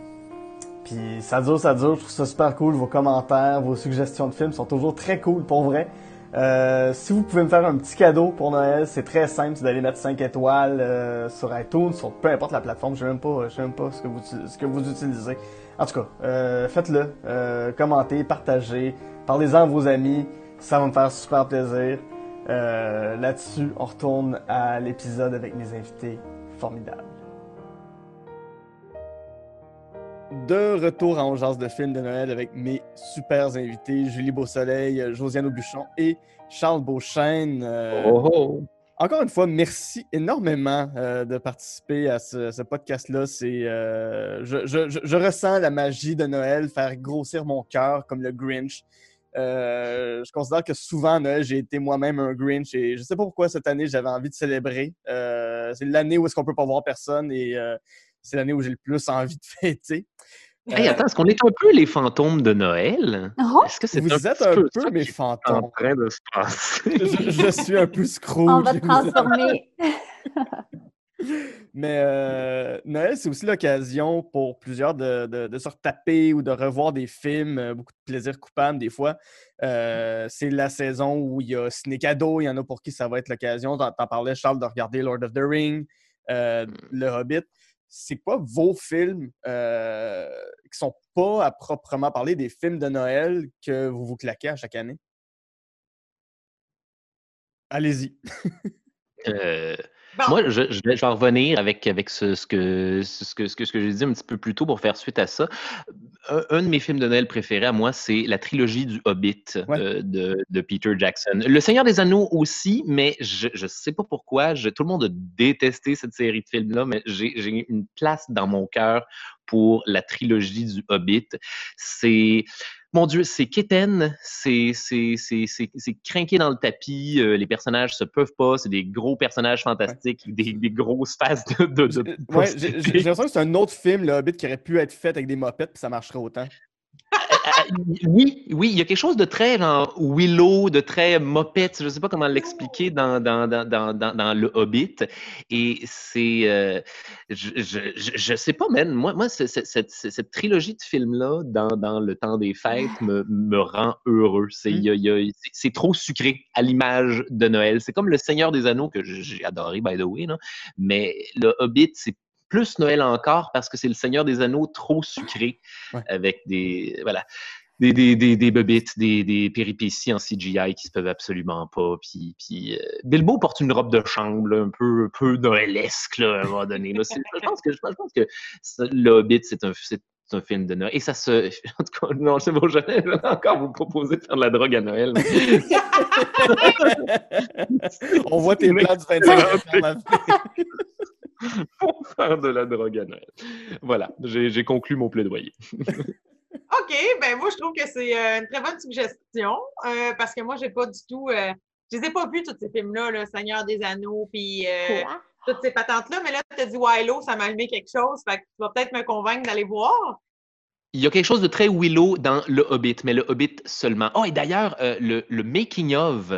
puis ça dure, ça dure. Je trouve ça super cool. Vos commentaires, vos suggestions de films sont toujours très cool pour vrai. Euh, si vous pouvez me faire un petit cadeau pour Noël, c'est très simple, c'est d'aller mettre 5 étoiles euh, sur iTunes, sur peu importe la plateforme, je sais même pas, je pas ce que vous, ce que vous utilisez. En tout cas, euh, faites-le, euh, commentez, partagez, parlez-en à vos amis, ça va me faire super plaisir. Euh, là-dessus, on retourne à l'épisode avec mes invités formidables. de retour en Jazz de film de Noël avec mes super invités, Julie Beausoleil, Josiane Aubuchon et Charles Beauchesne. Euh, oh, oh. Encore une fois, merci énormément euh, de participer à ce, podcast-là. C'est, euh, je, ressens la magie de Noël faire grossir mon cœur comme le Grinch. Euh, je considère que souvent, Noël, j'ai été moi-même un Grinch et je sais pas pourquoi cette année, j'avais envie de célébrer. Euh, c'est l'année où est-ce qu'on peut pas voir personne et euh, c'est l'année où j'ai le plus envie de fêter. Hey, attends, est-ce qu'on est un peu les fantômes de Noël? Oh! Est-ce que c'est Vous un êtes un peu peu mes fantômes. en train de se passer? je, je suis un peu Scrooge. On va transformer. Mais euh, Noël, c'est aussi l'occasion pour plusieurs de, de- de se retaper ou de revoir des films, euh, beaucoup de plaisir coupable des fois. Euh, c'est la saison où il y a ciné cadeau, il y en a pour qui ça va être l'occasion. T'en parlais, Charles, de regarder Lord of the Ring, euh, Le Hobbit. C'est quoi vos films euh, qui sont pas à proprement parler des films de Noël que vous vous claquez à chaque année? Allez-y. Euh, Bon, Moi, je, je vais, revenir avec, avec ce, ce que, ce, que, ce que, ce que j'ai dit un petit peu plus tôt pour faire suite à ça. Un, un de mes films de Noël préférés à moi, c'est la trilogie du Hobbit Ouais. euh, de, de Peter Jackson. Le Seigneur des Anneaux aussi, mais je ne sais pas pourquoi. je- tout le monde a détesté cette série de films-là, mais j'ai j'ai une place dans mon cœur pour la trilogie du Hobbit. C'est. Mon Dieu, c'est quétaine, c'est c'est- c'est- c'est- c'est crinqué dans le tapis, euh, les personnages se peuvent pas, c'est des gros personnages fantastiques, des, des grosses faces de, de, de Ouais, j'ai l'impression que c'est un autre film, le Hobbit, qui aurait pu être fait avec des mopettes, puis ça marcherait autant. Ah, Oui, oui, il y a quelque chose de très genre, Willow, de très mopette, je ne sais pas comment l'expliquer dans, dans, dans, dans, le Hobbit. Et c'est. euh, je, je sais pas, man. Moi, moi c'est- c'est- cette, trilogie de films-là, dans, le temps des fêtes, me, me rend heureux. C'est c'est trop sucré à l'image de Noël. C'est comme Le Seigneur des Anneaux, que j'ai adoré, by the way. Mais le Hobbit, c'est plus Noël encore parce que c'est le Seigneur des Anneaux trop sucré Ouais. avec des. Voilà des, des, des, des bobites, des, des péripéties en CGI qui se peuvent absolument pas. Puis, puis euh, Bilbo porte une robe de chambre, là, un peu, un peu noëlesque, là, à un moment donné. là. Je pense que, je pense que le Hobbit, c'est un, c'est un film de Noël. Et ça se. En tout cas, non, c'est bon, je vais encore vous proposer de faire de la drogue à Noël. On voit tes plans du 25 janvier. Pour faire de la drogue à Noël. Voilà, j'ai conclu mon plaidoyer. OK, ben moi, je trouve que c'est euh, une très bonne suggestion euh, parce que moi, j'ai pas du tout. euh, je les ai pas vus, tous ces films-là, le Seigneur des Anneaux, puis euh, toutes ces patentes-là, mais là, tu as dit Willow, ça m'a allumé quelque chose, fait que tu vas peut-être me convaincre d'aller voir. Il y a quelque chose de très Willow dans le Hobbit, mais le Hobbit seulement. Oh, et d'ailleurs, euh, le, le making-of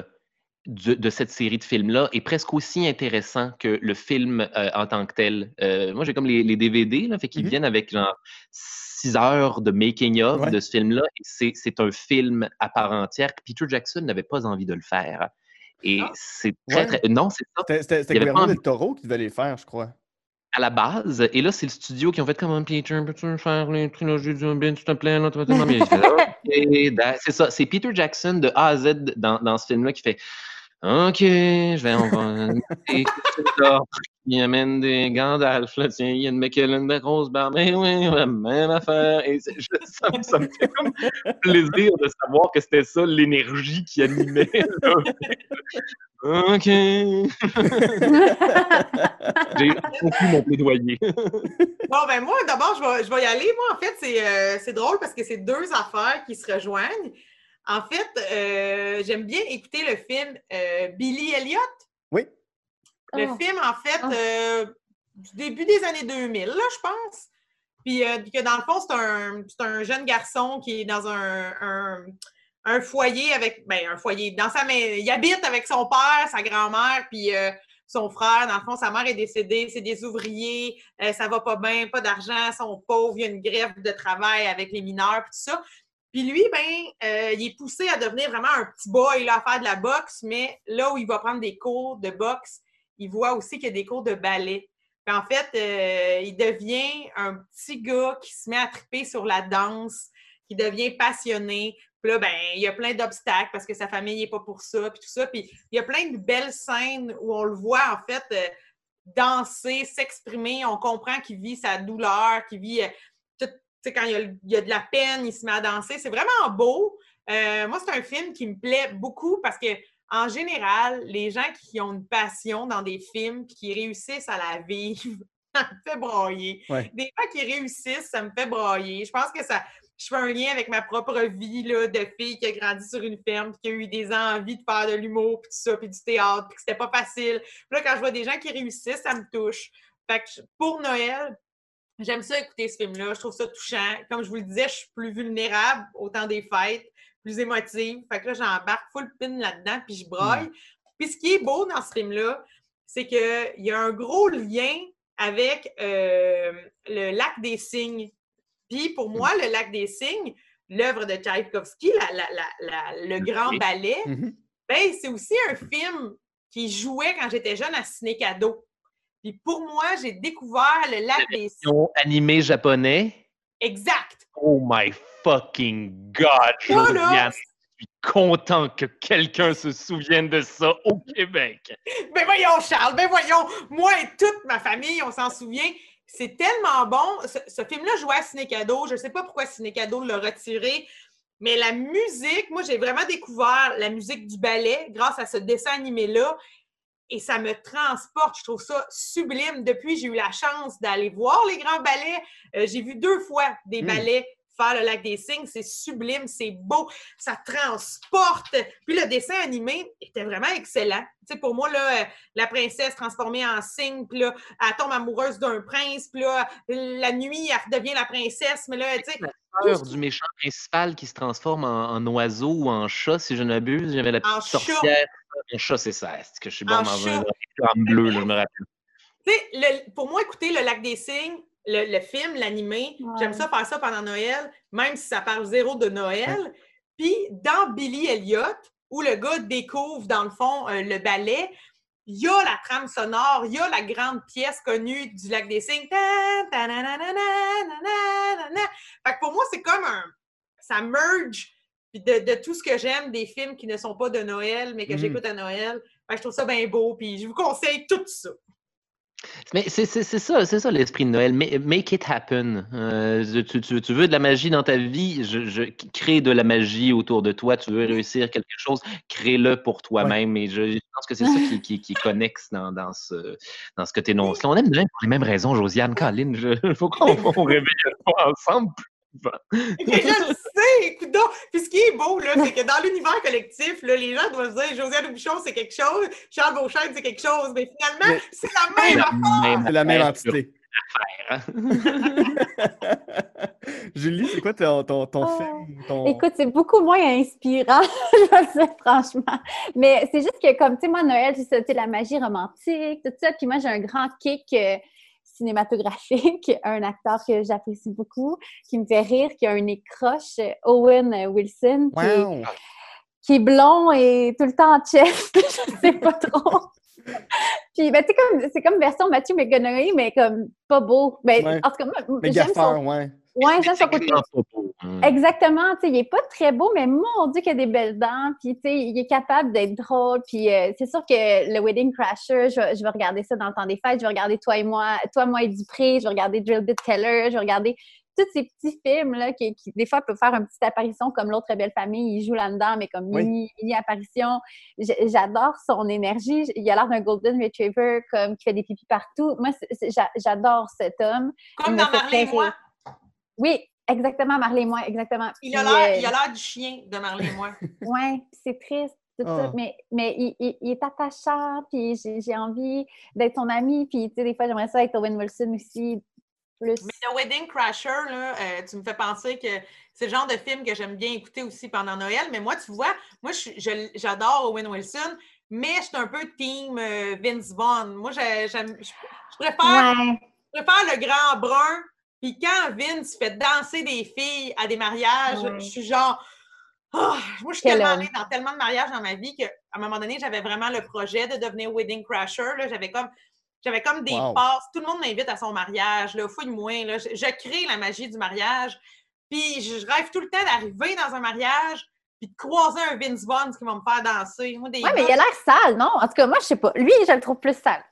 de, de cette série de films-là est presque aussi intéressant que le film euh, en tant que tel. Euh, moi, j'ai comme les, les DVD, là, fait qu'ils Mhm. viennent avec genre six heures de making-of Ouais. de ce film-là. C'est un film à part entière. que Peter Jackson n'avait pas envie de le faire. Et Ah. c'est très, Ouais. très... Non, c'est ça. C'était- Guillermo del Toro qui devait les faire, je crois. à la base. Et là, c'est le studio qui ont fait comme Peter, peux-tu faire les trilogies du Hobbit, s'il te plaît? Là, tu vas tellement bien. C'est ça. C'est Peter Jackson de A à Z dans, dans ce film-là qui fait OK, je vais. Et là, il amène des Gandalf, là, tiens, il y a une McKellen de grosse barbe. Mais oui, la même affaire. Et je- ça, me- ça me fait comme plaisir de savoir que c'était ça l'énergie qui animait. là. OK. J'ai conclu mon plaidoyer. Bon, ben moi, d'abord, je vais, je vais y aller. Moi, en fait, c'est euh, c'est drôle parce que c'est deux affaires qui se rejoignent. En fait, euh, j'aime bien écouter le film euh, Billy Elliot. Oui. Le Oh. film, en fait, Oh. euh, du début des années 2000, là, je pense. Puis euh, que dans le fond, c'est un, c'est un jeune garçon qui est dans un, un, un foyer avec. Ben, un foyer. Dans sa maison. Il habite avec son père, sa grand-mère, puis euh, son frère. Dans le fond, sa mère est décédée, c'est des ouvriers, euh, ça va pas bien, pas d'argent, sont pauvres, il y a une grève de travail avec les mineurs, puis tout ça. Puis lui, ben, euh, il est poussé à devenir vraiment un petit boy, là, à faire de la boxe, mais là où il va prendre des cours de boxe, il voit aussi qu'il y a des cours de ballet. Puis en fait, euh, il devient un petit gars qui se met à triper sur la danse, qui devient passionné. Puis là, ben, il y a plein d'obstacles parce que sa famille n'est pas pour ça, puis tout ça. Puis il y a plein de belles scènes où on le voit, en fait, euh, danser, s'exprimer. On comprend qu'il vit sa douleur, qu'il vit... sais, quand il y, a, il y a de la peine, il se met à danser. C'est vraiment beau. Euh, moi, c'est un film qui me plaît beaucoup parce que en général, les gens qui ont une passion dans des films puis qui réussissent à la vivre, ça me fait brailler. Ouais. Des gens qui réussissent, ça me fait brailler. Je pense que ça, je fais un lien avec ma propre vie là, de fille qui a grandi sur une ferme, qui a eu des envies de faire de l'humour, puis tout ça, puis du théâtre, puis que c'était pas facile. Puis là, quand je vois des gens qui réussissent, ça me touche. Fait que pour Noël, j'aime ça écouter ce film-là. Je trouve ça touchant. Comme je vous le disais, je suis plus vulnérable au temps des fêtes, plus émotive. Fait que là, j'embarque full pin là-dedans, puis je broille. Puis ce qui est beau dans ce film-là, c'est qu'il y a un gros lien avec euh, le lac des cygnes. Puis pour moi, le lac des cygnes, l'œuvre de Tchaïkovski, le grand ballet, Mhm. ben, c'est aussi un film qui jouait quand j'étais jeune à Ciné Cadeau. Puis pour moi, j'ai découvert le lac des. Version animé japonais. Exact. Oh my fucking god. Je suis content que quelqu'un se souvienne de ça au Québec. Ben voyons, Charles, ben voyons, moi et toute ma famille, on s'en souvient. C'est tellement bon. Ce, ce film-là jouait à Ciné-Cadeau. Je ne sais pas pourquoi Ciné-Cadeau l'a retiré, mais la musique, moi, j'ai vraiment découvert la musique du ballet grâce à ce dessin animé-là. Et ça me transporte. Je trouve ça sublime. Depuis, j'ai eu la chance d'aller voir les grands ballets. Euh, j'ai vu deux fois des Mm. ballets faire le lac des cygnes. C'est sublime, c'est beau, ça transporte. Puis le dessin animé était vraiment excellent. Tu sais, pour moi, là, euh, la princesse transformée en cygne, puis là, elle tombe amoureuse d'un prince, puis là, la nuit, elle redevient la princesse, mais là, tu sais, Peur du méchant principal qui se transforme en, en oiseau ou en chat, si je ne m'abuse. J'avais la En petite chat. sorcière. En chat, c'est ça. C'est que je suis bon En dans chat. un bleu, là, je me rappelle. Le- pour moi, écouter Le Lac des Cygnes, le, le film, l'animé, Ouais. j'aime ça faire ça pendant Noël, même si ça parle zéro de Noël. Puis dans Billy Elliot, où le gars découvre, dans le fond, euh, le ballet, il y a la trame sonore, il y a la grande pièce connue du lac des signes. Pour moi, c'est comme un. Ça merge de, tout ce que j'aime des films qui ne sont pas de Noël, mais que mm. j'écoute à Noël. Je trouve ça bien beau, puis je vous conseille tout ça. Mais c'est ça, c'est ça l'esprit de Noël. Ma- Make it happen. Euh, tu, tu- tu veux de la magie dans ta vie, je, je- crée de la magie autour de toi. Tu veux réussir quelque chose, crée-le pour toi-même. Et je, je pense que c'est ça qui, qui, connexe dans, dans ce, dans ce que tu énonces. On aime Noël pour les mêmes raisons, Josiane, Caroline. Il faut qu'on on réveille ça Mais je le sais, écoute donc. Puis ce qui est beau, là, c'est que dans l'univers collectif, là, les gens doivent se dire Josiane Bouchon, c'est quelque chose, Charles Beauchesne, c'est quelque chose. Mais finalement, Mais- c'est la même affaire. C'est la même entité. hein. Julie, c'est quoi ton, ton, ton Oh. film? Ton... Écoute, c'est beaucoup moins inspirant, je vais le dire franchement. Mais c'est juste que, comme, tu sais, moi, Noël, c'est sais, la magie romantique, tout ça. Puis moi, j'ai un grand kick euh, cinématographique, un acteur que j'apprécie beaucoup, qui me fait rire, qui a un nez croche, Owen Wilson, qui, est, Wow! qui est blond et tout le temps en chest, je sais pas trop. Puis, ben, tu sais, comme, c'est comme version Matthew McConaughey, mais comme pas beau. Ben, Ouais. En tout cas, moi, Mais j'aime son... ouais. Ouais, j'aime son côté. Hmm. Exactement, tu sais, il est pas très beau, mais mon Dieu qu'il a des belles dents, puis tu sais, il est capable d'être drôle, puis euh, c'est sûr que le Wedding Crasher, je, vais- je vais regarder ça dans le temps des fêtes, je vais regarder Toi et moi, Toi, moi et Dupré, je vais regarder Drill Bit Keller, je vais regarder tous ces petits films là qui, qui, des fois peuvent faire une petite apparition comme l'autre belle famille, il joue là-dedans, mais comme Oui. mini, mini apparition. J'adore son énergie, il a l'air d'un golden retriever comme qui fait des pipis partout. Moi, j'adore cet homme. Comme Il dans Marley moi. Oui, exactement, Marley et moi, exactement. Il a l'air euh, il a l'air du chien de Marley et moi. Ouais, c'est triste, tout Ah. ça. Mais, mais il, il- il est attachant, puis j'ai j'ai envie d'être son ami. Puis, tu sais, des fois, j'aimerais ça être Owen Wilson aussi. Plus. Mais The Wedding Crasher, là, euh, tu me fais penser que c'est le genre de film que j'aime bien écouter aussi pendant Noël. Mais moi, tu vois, moi, je suis- je- j'adore Owen Wilson, mais je suis un peu team euh, Vince Vaughn. Moi, je, préfère, Ouais, préfère le grand brun. Puis quand Vince fait danser des filles à des mariages, Ouais. je suis genre. Ah, moi, je suis Quel tellement allée dans tellement de mariages dans ma vie qu'à un moment donné, j'avais vraiment le projet de devenir Wedding Crasher. là. J'avais comme, j'avais comme des Wow. passes. Tout le monde m'invite à son mariage. Là, fouille-moi. Là. Je, je crée la magie du mariage. Puis je, rêve tout le temps d'arriver dans un mariage puis de croiser un Vince Vaughn qui va me faire danser. Moi, des ouais, mais il a l'air sale, non? En tout cas, moi, je sais pas. Lui, je le trouve plus sale.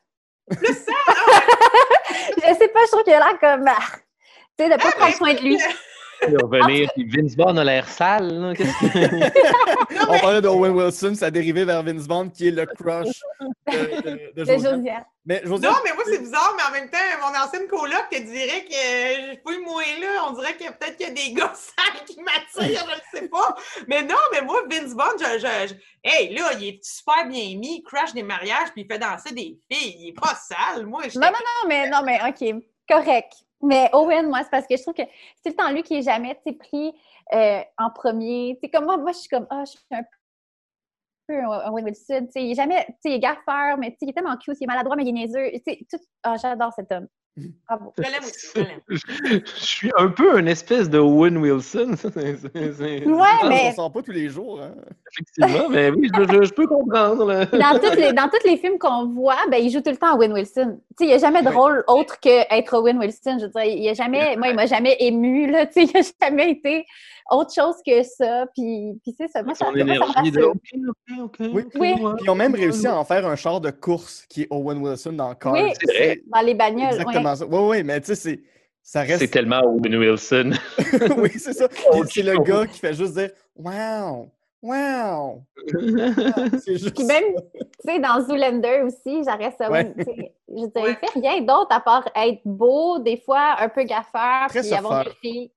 Plus ah ouais. je sais pas, je trouve qu'il a l'air comme. ah, tu sais, de pas prendre soin de lui. Revenir, puis Vince Vaughn a l'air sale. là, qu'est-ce que- On parlait de Owen Wilson, ça a dérivé vers Vince Vaughn, qui est le crush de, de, Josiane. Mais Josiane, Non, mais moi, c'est bizarre, mais en même temps, mon ancienne coloc te dirait que je peux moi là. On dirait que peut-être qu'il y a des gars sales qui m'attirent, je ne sais pas. Mais non, mais moi, Vince Vaughn, je, je- je- Hey, là, il est super bien mis, il crash des mariages, puis il fait danser des filles. Il est pas sale. Moi, je Non, non, non, mais non, mais OK, correct. Mais Owen, moi, c'est parce que je trouve que c'est le temps lui qui est jamais pris euh, en premier. Tu sais, comme moi, moi, je suis comme, ah, je suis un peu un Owen Wilson. Il est jamais, il est gaffeur, mais il est tellement cute, il est maladroit, mais il est niaiseux. Tout... ah, j'adore cet homme. Bravo. Je l'aime aussi, je l'aime. Je je suis un peu une espèce de Owen Wilson. C'est- Ouais, on mais s'en sent pas tous les jours. Hein? Effectivement, mais oui, je, je- je peux comprendre. là. dans tous les, dans tous les films qu'on voit, ben, il joue tout le temps Owen Wilson. Tu sais, il n'y a jamais de rôle autre qu'être Owen Wilson. Je veux dire, il y a jamais, moi, il m'a jamais ému, là. Tu sais, il n'a jamais été autre chose que ça. Puis, puis c'est ça. Moi, ça, Son moi, ça me énergie de. Oui. ok, Oui. ouais. Puis ils ont même réussi à en faire un char de course qui est Owen Wilson dans Cars. Oui. C'est vrai. Dans les bagnoles. ouais. exactement ça. Oui, oui, mais tu sais, c'est- ça C'est reste. tellement Owen Wilson. oui, c'est ça. C'est le gars qui fait juste dire Wow! Wow! C'est juste. Puis même, tu sais, dans Zoolander aussi, j'arrête ça. Ouais. Je veux dire, Ouais. il fait rien d'autre à part être beau, des fois un peu gaffeur, Très puis avoir des filles.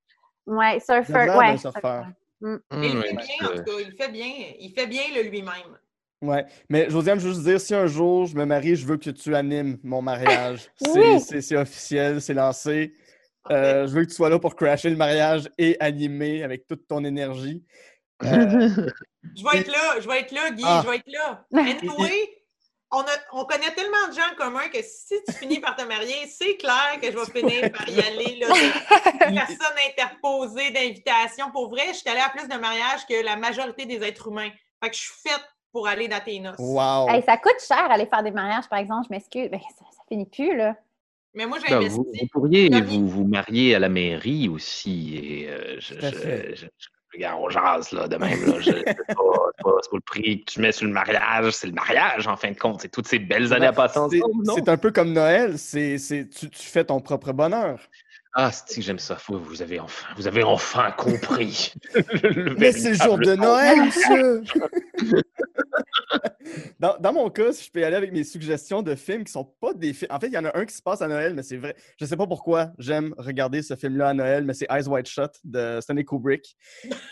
Ouais, surfer. Ouais. surfeur. Mais il fait ouais, bien, en tout cas. Il fait bien. Il fait bien le lui-même. Ouais. Mais Josiane, je veux juste dire, si un jour je me marie, je veux que tu animes mon mariage. C'est- Oui. C'est c'est officiel, c'est lancé. Euh, je veux que tu sois là pour crasher le mariage et animer avec toute ton énergie. Euh, Je vais être là, je vais être là, Guy, Ah. je vais être là. Anyway, on, a, on connaît tellement de gens en commun que si tu finis par te marier, c'est clair que je vais finir par y aller. Là, personne interposée d'invitation. Pour vrai, je suis allée à plus de mariages que la majorité des êtres humains. Fait que je suis faite pour aller dans tes noces. wow! Hey, ça coûte cher aller faire des mariages, par exemple, je m'excuse. Ben, ça, ça finit plus, là. Mais moi, j'ai Ben, investi. vous, vous pourriez vous, vous marier à la mairie aussi. Et, euh, je- regarde, on jase là, de même. Là, je- c'est pas, c'est pas- le prix que tu mets sur le mariage, c'est le mariage en fin de compte. C'est toutes ces belles années à passer ensemble. non? c'est un peu comme Noël, c'est c'est- tu, tu fais ton propre bonheur. Ah, c'est j'aime ça? Vous, vous avez enfin, vous avez enfin compris. Le Mais c'est le jour de Noël, monsieur! dans, dans mon cas, si je peux y aller avec mes suggestions de films qui sont pas des films. En fait, il y en a un qui se passe à Noël, mais c'est vrai. Je sais pas pourquoi j'aime regarder ce film-là à Noël, mais c'est Eyes Wide Shut de Stanley Kubrick.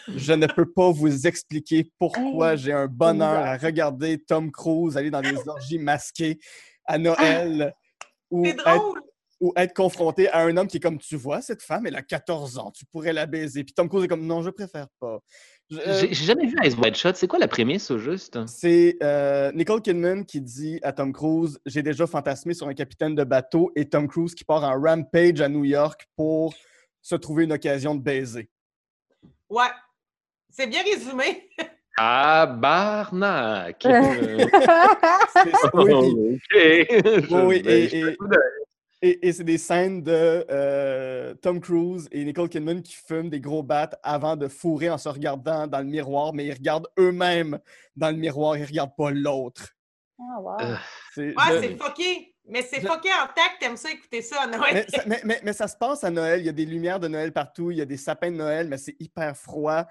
Je ne peux pas vous expliquer pourquoi j'ai un bonheur à regarder Tom Cruise aller dans des orgies masquées à Noël. ou C'est être drôle. Ou être confronté à un homme qui est comme tu vois, cette femme, elle a 14 ans, tu pourrais la baiser. Puis Tom Cruise est comme non, je préfère pas. Euh, J'ai jamais vu Ice White Shot. C'est quoi la prémisse au juste? c'est euh, Nicole Kidman qui dit à Tom Cruise J'ai déjà fantasmé sur un capitaine de bateau et Tom Cruise qui part en rampage à New York pour se trouver une occasion de baiser. Ouais. C'est bien résumé. Ah, barnac! C'est- oui, oui, et- je- et- Et, et c'est des scènes de euh, Tom Cruise et Nicole Kidman qui fument des gros battes avant de fourrer en se regardant dans le miroir, mais ils regardent eux-mêmes dans le miroir, ils regardent pas l'autre. Ah, wow. Euh, C'est- Ouais, je- c'est fucké. Mais c'est je- fucké en tact, t'aimes ça écouter ça à Noël. mais, ça, mais- mais- mais ça se passe à Noël, il y a des lumières de Noël partout, il y a des sapins de Noël, mais c'est hyper froid.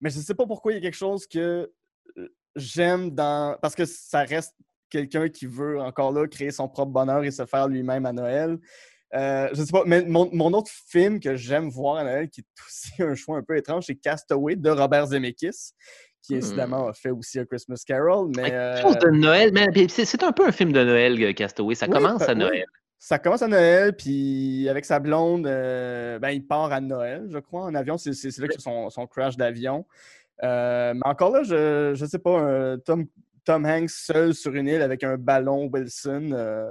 Mais je sais pas pourquoi il y a quelque chose que euh, j'aime dans. Parce que ça reste quelqu'un qui veut encore là créer son propre bonheur et se faire lui-même à Noël. Euh, je sais pas, mais mon, mon autre film que j'aime voir à Noël, qui est aussi un choix un peu étrange, c'est Castaway de Robert Zemeckis, qui Hmm. évidemment a fait aussi A Christmas Carol. Mais, euh, de Noël, mais c'est un peu un film de Noël, euh, Castaway. Ça Oui, commence à oui. Noël. Ça commence à Noël, puis avec sa blonde, euh, ben, il part à Noël, je crois, en avion. C'est là que son, son crash d'avion. Euh, mais encore là, je ne sais pas, un Tom, Tom Hanks seul sur une île avec un ballon Wilson. euh,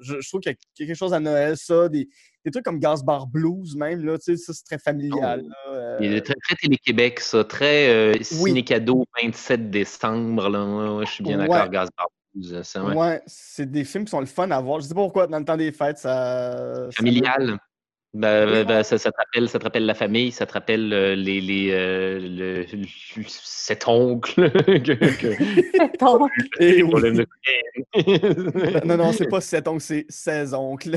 je, je trouve qu'il y a quelque chose à Noël, ça. Des, des trucs comme Gasbar Blues, même, là, tu sais, ça, c'est très familial. là, euh, Il est très, très Télé-Québec, ça. Très euh, Oui. ciné-cadeau, 27 décembre. Là. Ouais, ouais, je suis bien Ouais. d'accord, Gaz Barbouze. C'est ouais. ouais, c'est des films qui sont le fun à voir. Je sais pas pourquoi, dans le temps des fêtes, ça. ça Familial. Ben, ben, ouais. ça, ça te rappelle, ça te rappelle la famille, ça te rappelle euh, les, les, euh, le, le- cet oncle que, que- Ton- Et oui. problème de cocaïne. Non, non, c'est pas sept oncles, c'est 16 oncles.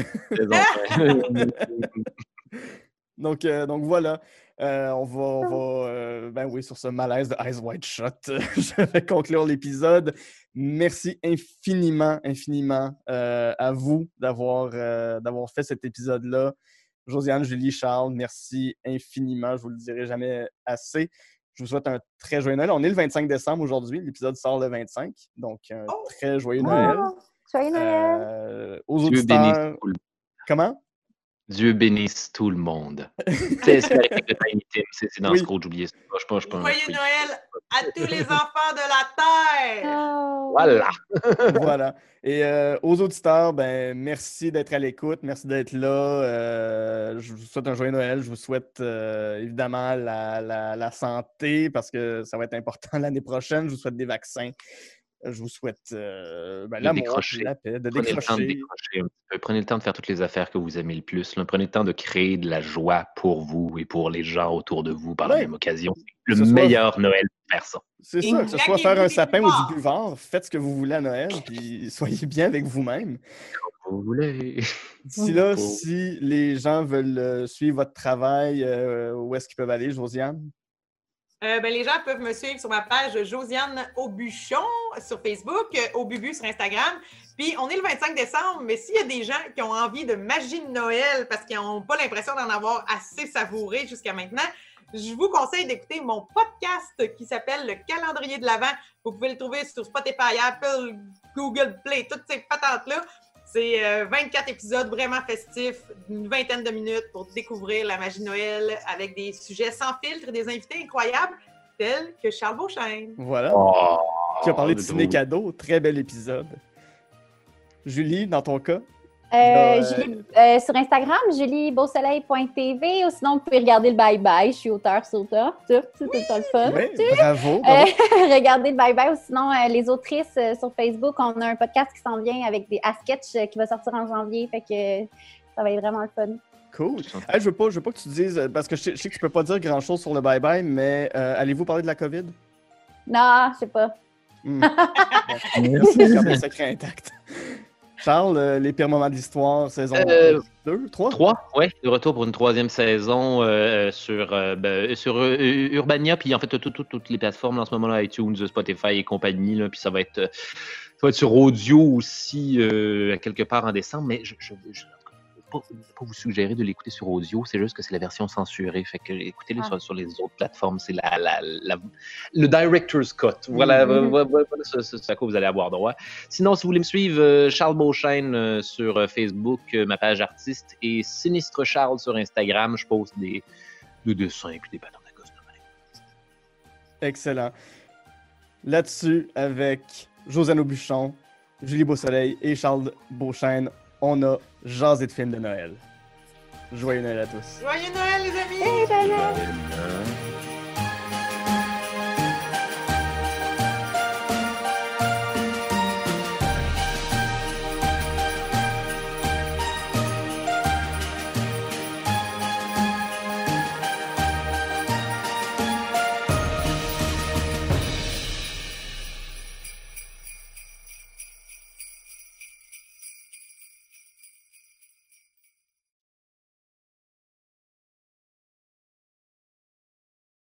Donc, euh, donc voilà. Euh, on va, on va euh, ben oui, sur ce malaise de Eyes Wide Shut, je vais conclure l'épisode. Merci infiniment, infiniment à vous d'avoir d'avoir fait cet épisode-là. Josiane, Julie, Charles, merci infiniment. Je vous le dirai jamais assez. Je vous souhaite un très joyeux Noël. On est le 25 décembre aujourd'hui. L'épisode sort le 25. Donc, un Oh! très joyeux Noël. Oh, joyeux Noël! Euh, aux auditeurs. Comment? Dieu bénisse tout le monde. c'est dans Oui. ce gros, j'oubliais ça. Je pense, je pense, Joyeux oui. Noël à tous les enfants de la Terre! Oh. Voilà. voilà. Et euh, aux auditeurs, ben, merci d'être à l'écoute, merci d'être là. Euh, je vous souhaite un joyeux Noël. Je vous souhaite euh, évidemment la, la- la santé parce que ça va être important l'année prochaine. Je vous souhaite des vaccins. Je vous souhaite euh, ben, De l'amour, décrocher. la paix, de Prenez le temps de décrocher. décrocher un petit peu. Prenez le temps de faire toutes les affaires que vous aimez le plus. là. Prenez le temps de créer de la joie pour vous et pour les gens autour de vous par la même occasion. Le Ce soit- meilleur Noël pour faire ça. C'est ça, que ce soit faire un sapin ou du buvard, faites ce que vous voulez à Noël, puis soyez bien avec vous-même. Vous voulez. D'ici là, si les gens veulent euh, suivre votre travail, euh, où est-ce qu'ils peuvent aller, Josiane? Euh, ben, les gens peuvent me suivre sur ma page Josiane Aubuchon sur Facebook, euh, Aububu sur Instagram. Puis on est le 25 décembre, mais s'il y a des gens qui ont envie de magie de Noël parce qu'ils n'ont pas l'impression d'en avoir assez savouré jusqu'à maintenant, je vous conseille d'écouter mon podcast qui s'appelle Le calendrier de l'Avent. Vous pouvez le trouver sur Spotify, Apple, Google Play, toutes ces patentes-là. C'est euh, 24 épisodes vraiment festifs, une vingtaine de minutes pour découvrir la magie de Noël avec des sujets sans filtre et des invités incroyables tels que Charles Beauchesne. Voilà. Oh, Qui a parlé de ciné cadeau. Très bel épisode. Julie, dans ton cas? Euh, Euh, Julie- euh, sur Instagram, juliebeausoleil.tv ou sinon, vous pouvez regarder le Bye Bye. Je suis auteur sur ça. Ça, C'est tout le fun. Oui, bravo. Euh, bravo. regardez le Bye Bye ou sinon, euh, les autrices euh, sur Facebook, on a un podcast qui s'en vient avec des à sketch euh, qui va sortir en janvier. Fait que ça va être vraiment le fun. Cool. Hey, je veux pas, je veux pas que tu dises, parce que je sais, je sais que tu peux pas dire grand-chose sur le bye-bye, mais euh, allez-vous parler de la COVID? Non, je sais pas. Hmm. Merci. Le secret intact. Charles, euh, les pires moments de l'histoire, saison Euh, 2, 3? Trois, ouais, de retour pour une troisième saison euh, sur, euh, ben, sur euh, Urbania, puis en fait, tout- tout- toutes les plateformes en ce moment-là, iTunes, Spotify et compagnie, là, puis ça va être, ça va être sur audio aussi, quelque part en décembre, mais je vais pas, pas vous suggérer de l'écouter sur audio, c'est juste que c'est la version censurée, fait que écoutez-le Ah. sur, sur les autres plateformes, c'est la, la, la- le director's cut, voilà, voilà, voilà ce, ce- ce à quoi vous allez avoir droit. Sinon, si vous voulez me suivre, euh, Charles Beauchesne euh, sur euh, Facebook, ma page artiste, et Sinistre Charles sur Instagram. Je poste des, des dessins et des gosse de. Excellent. Là-dessus, avec Josiane Aubuchon, Julie Beausoleil et Charles Beauchesne, on a jasé de films de Noël. Joyeux Noël à tous. Joyeux Noël, les amis! Hey, Joyeux Noël!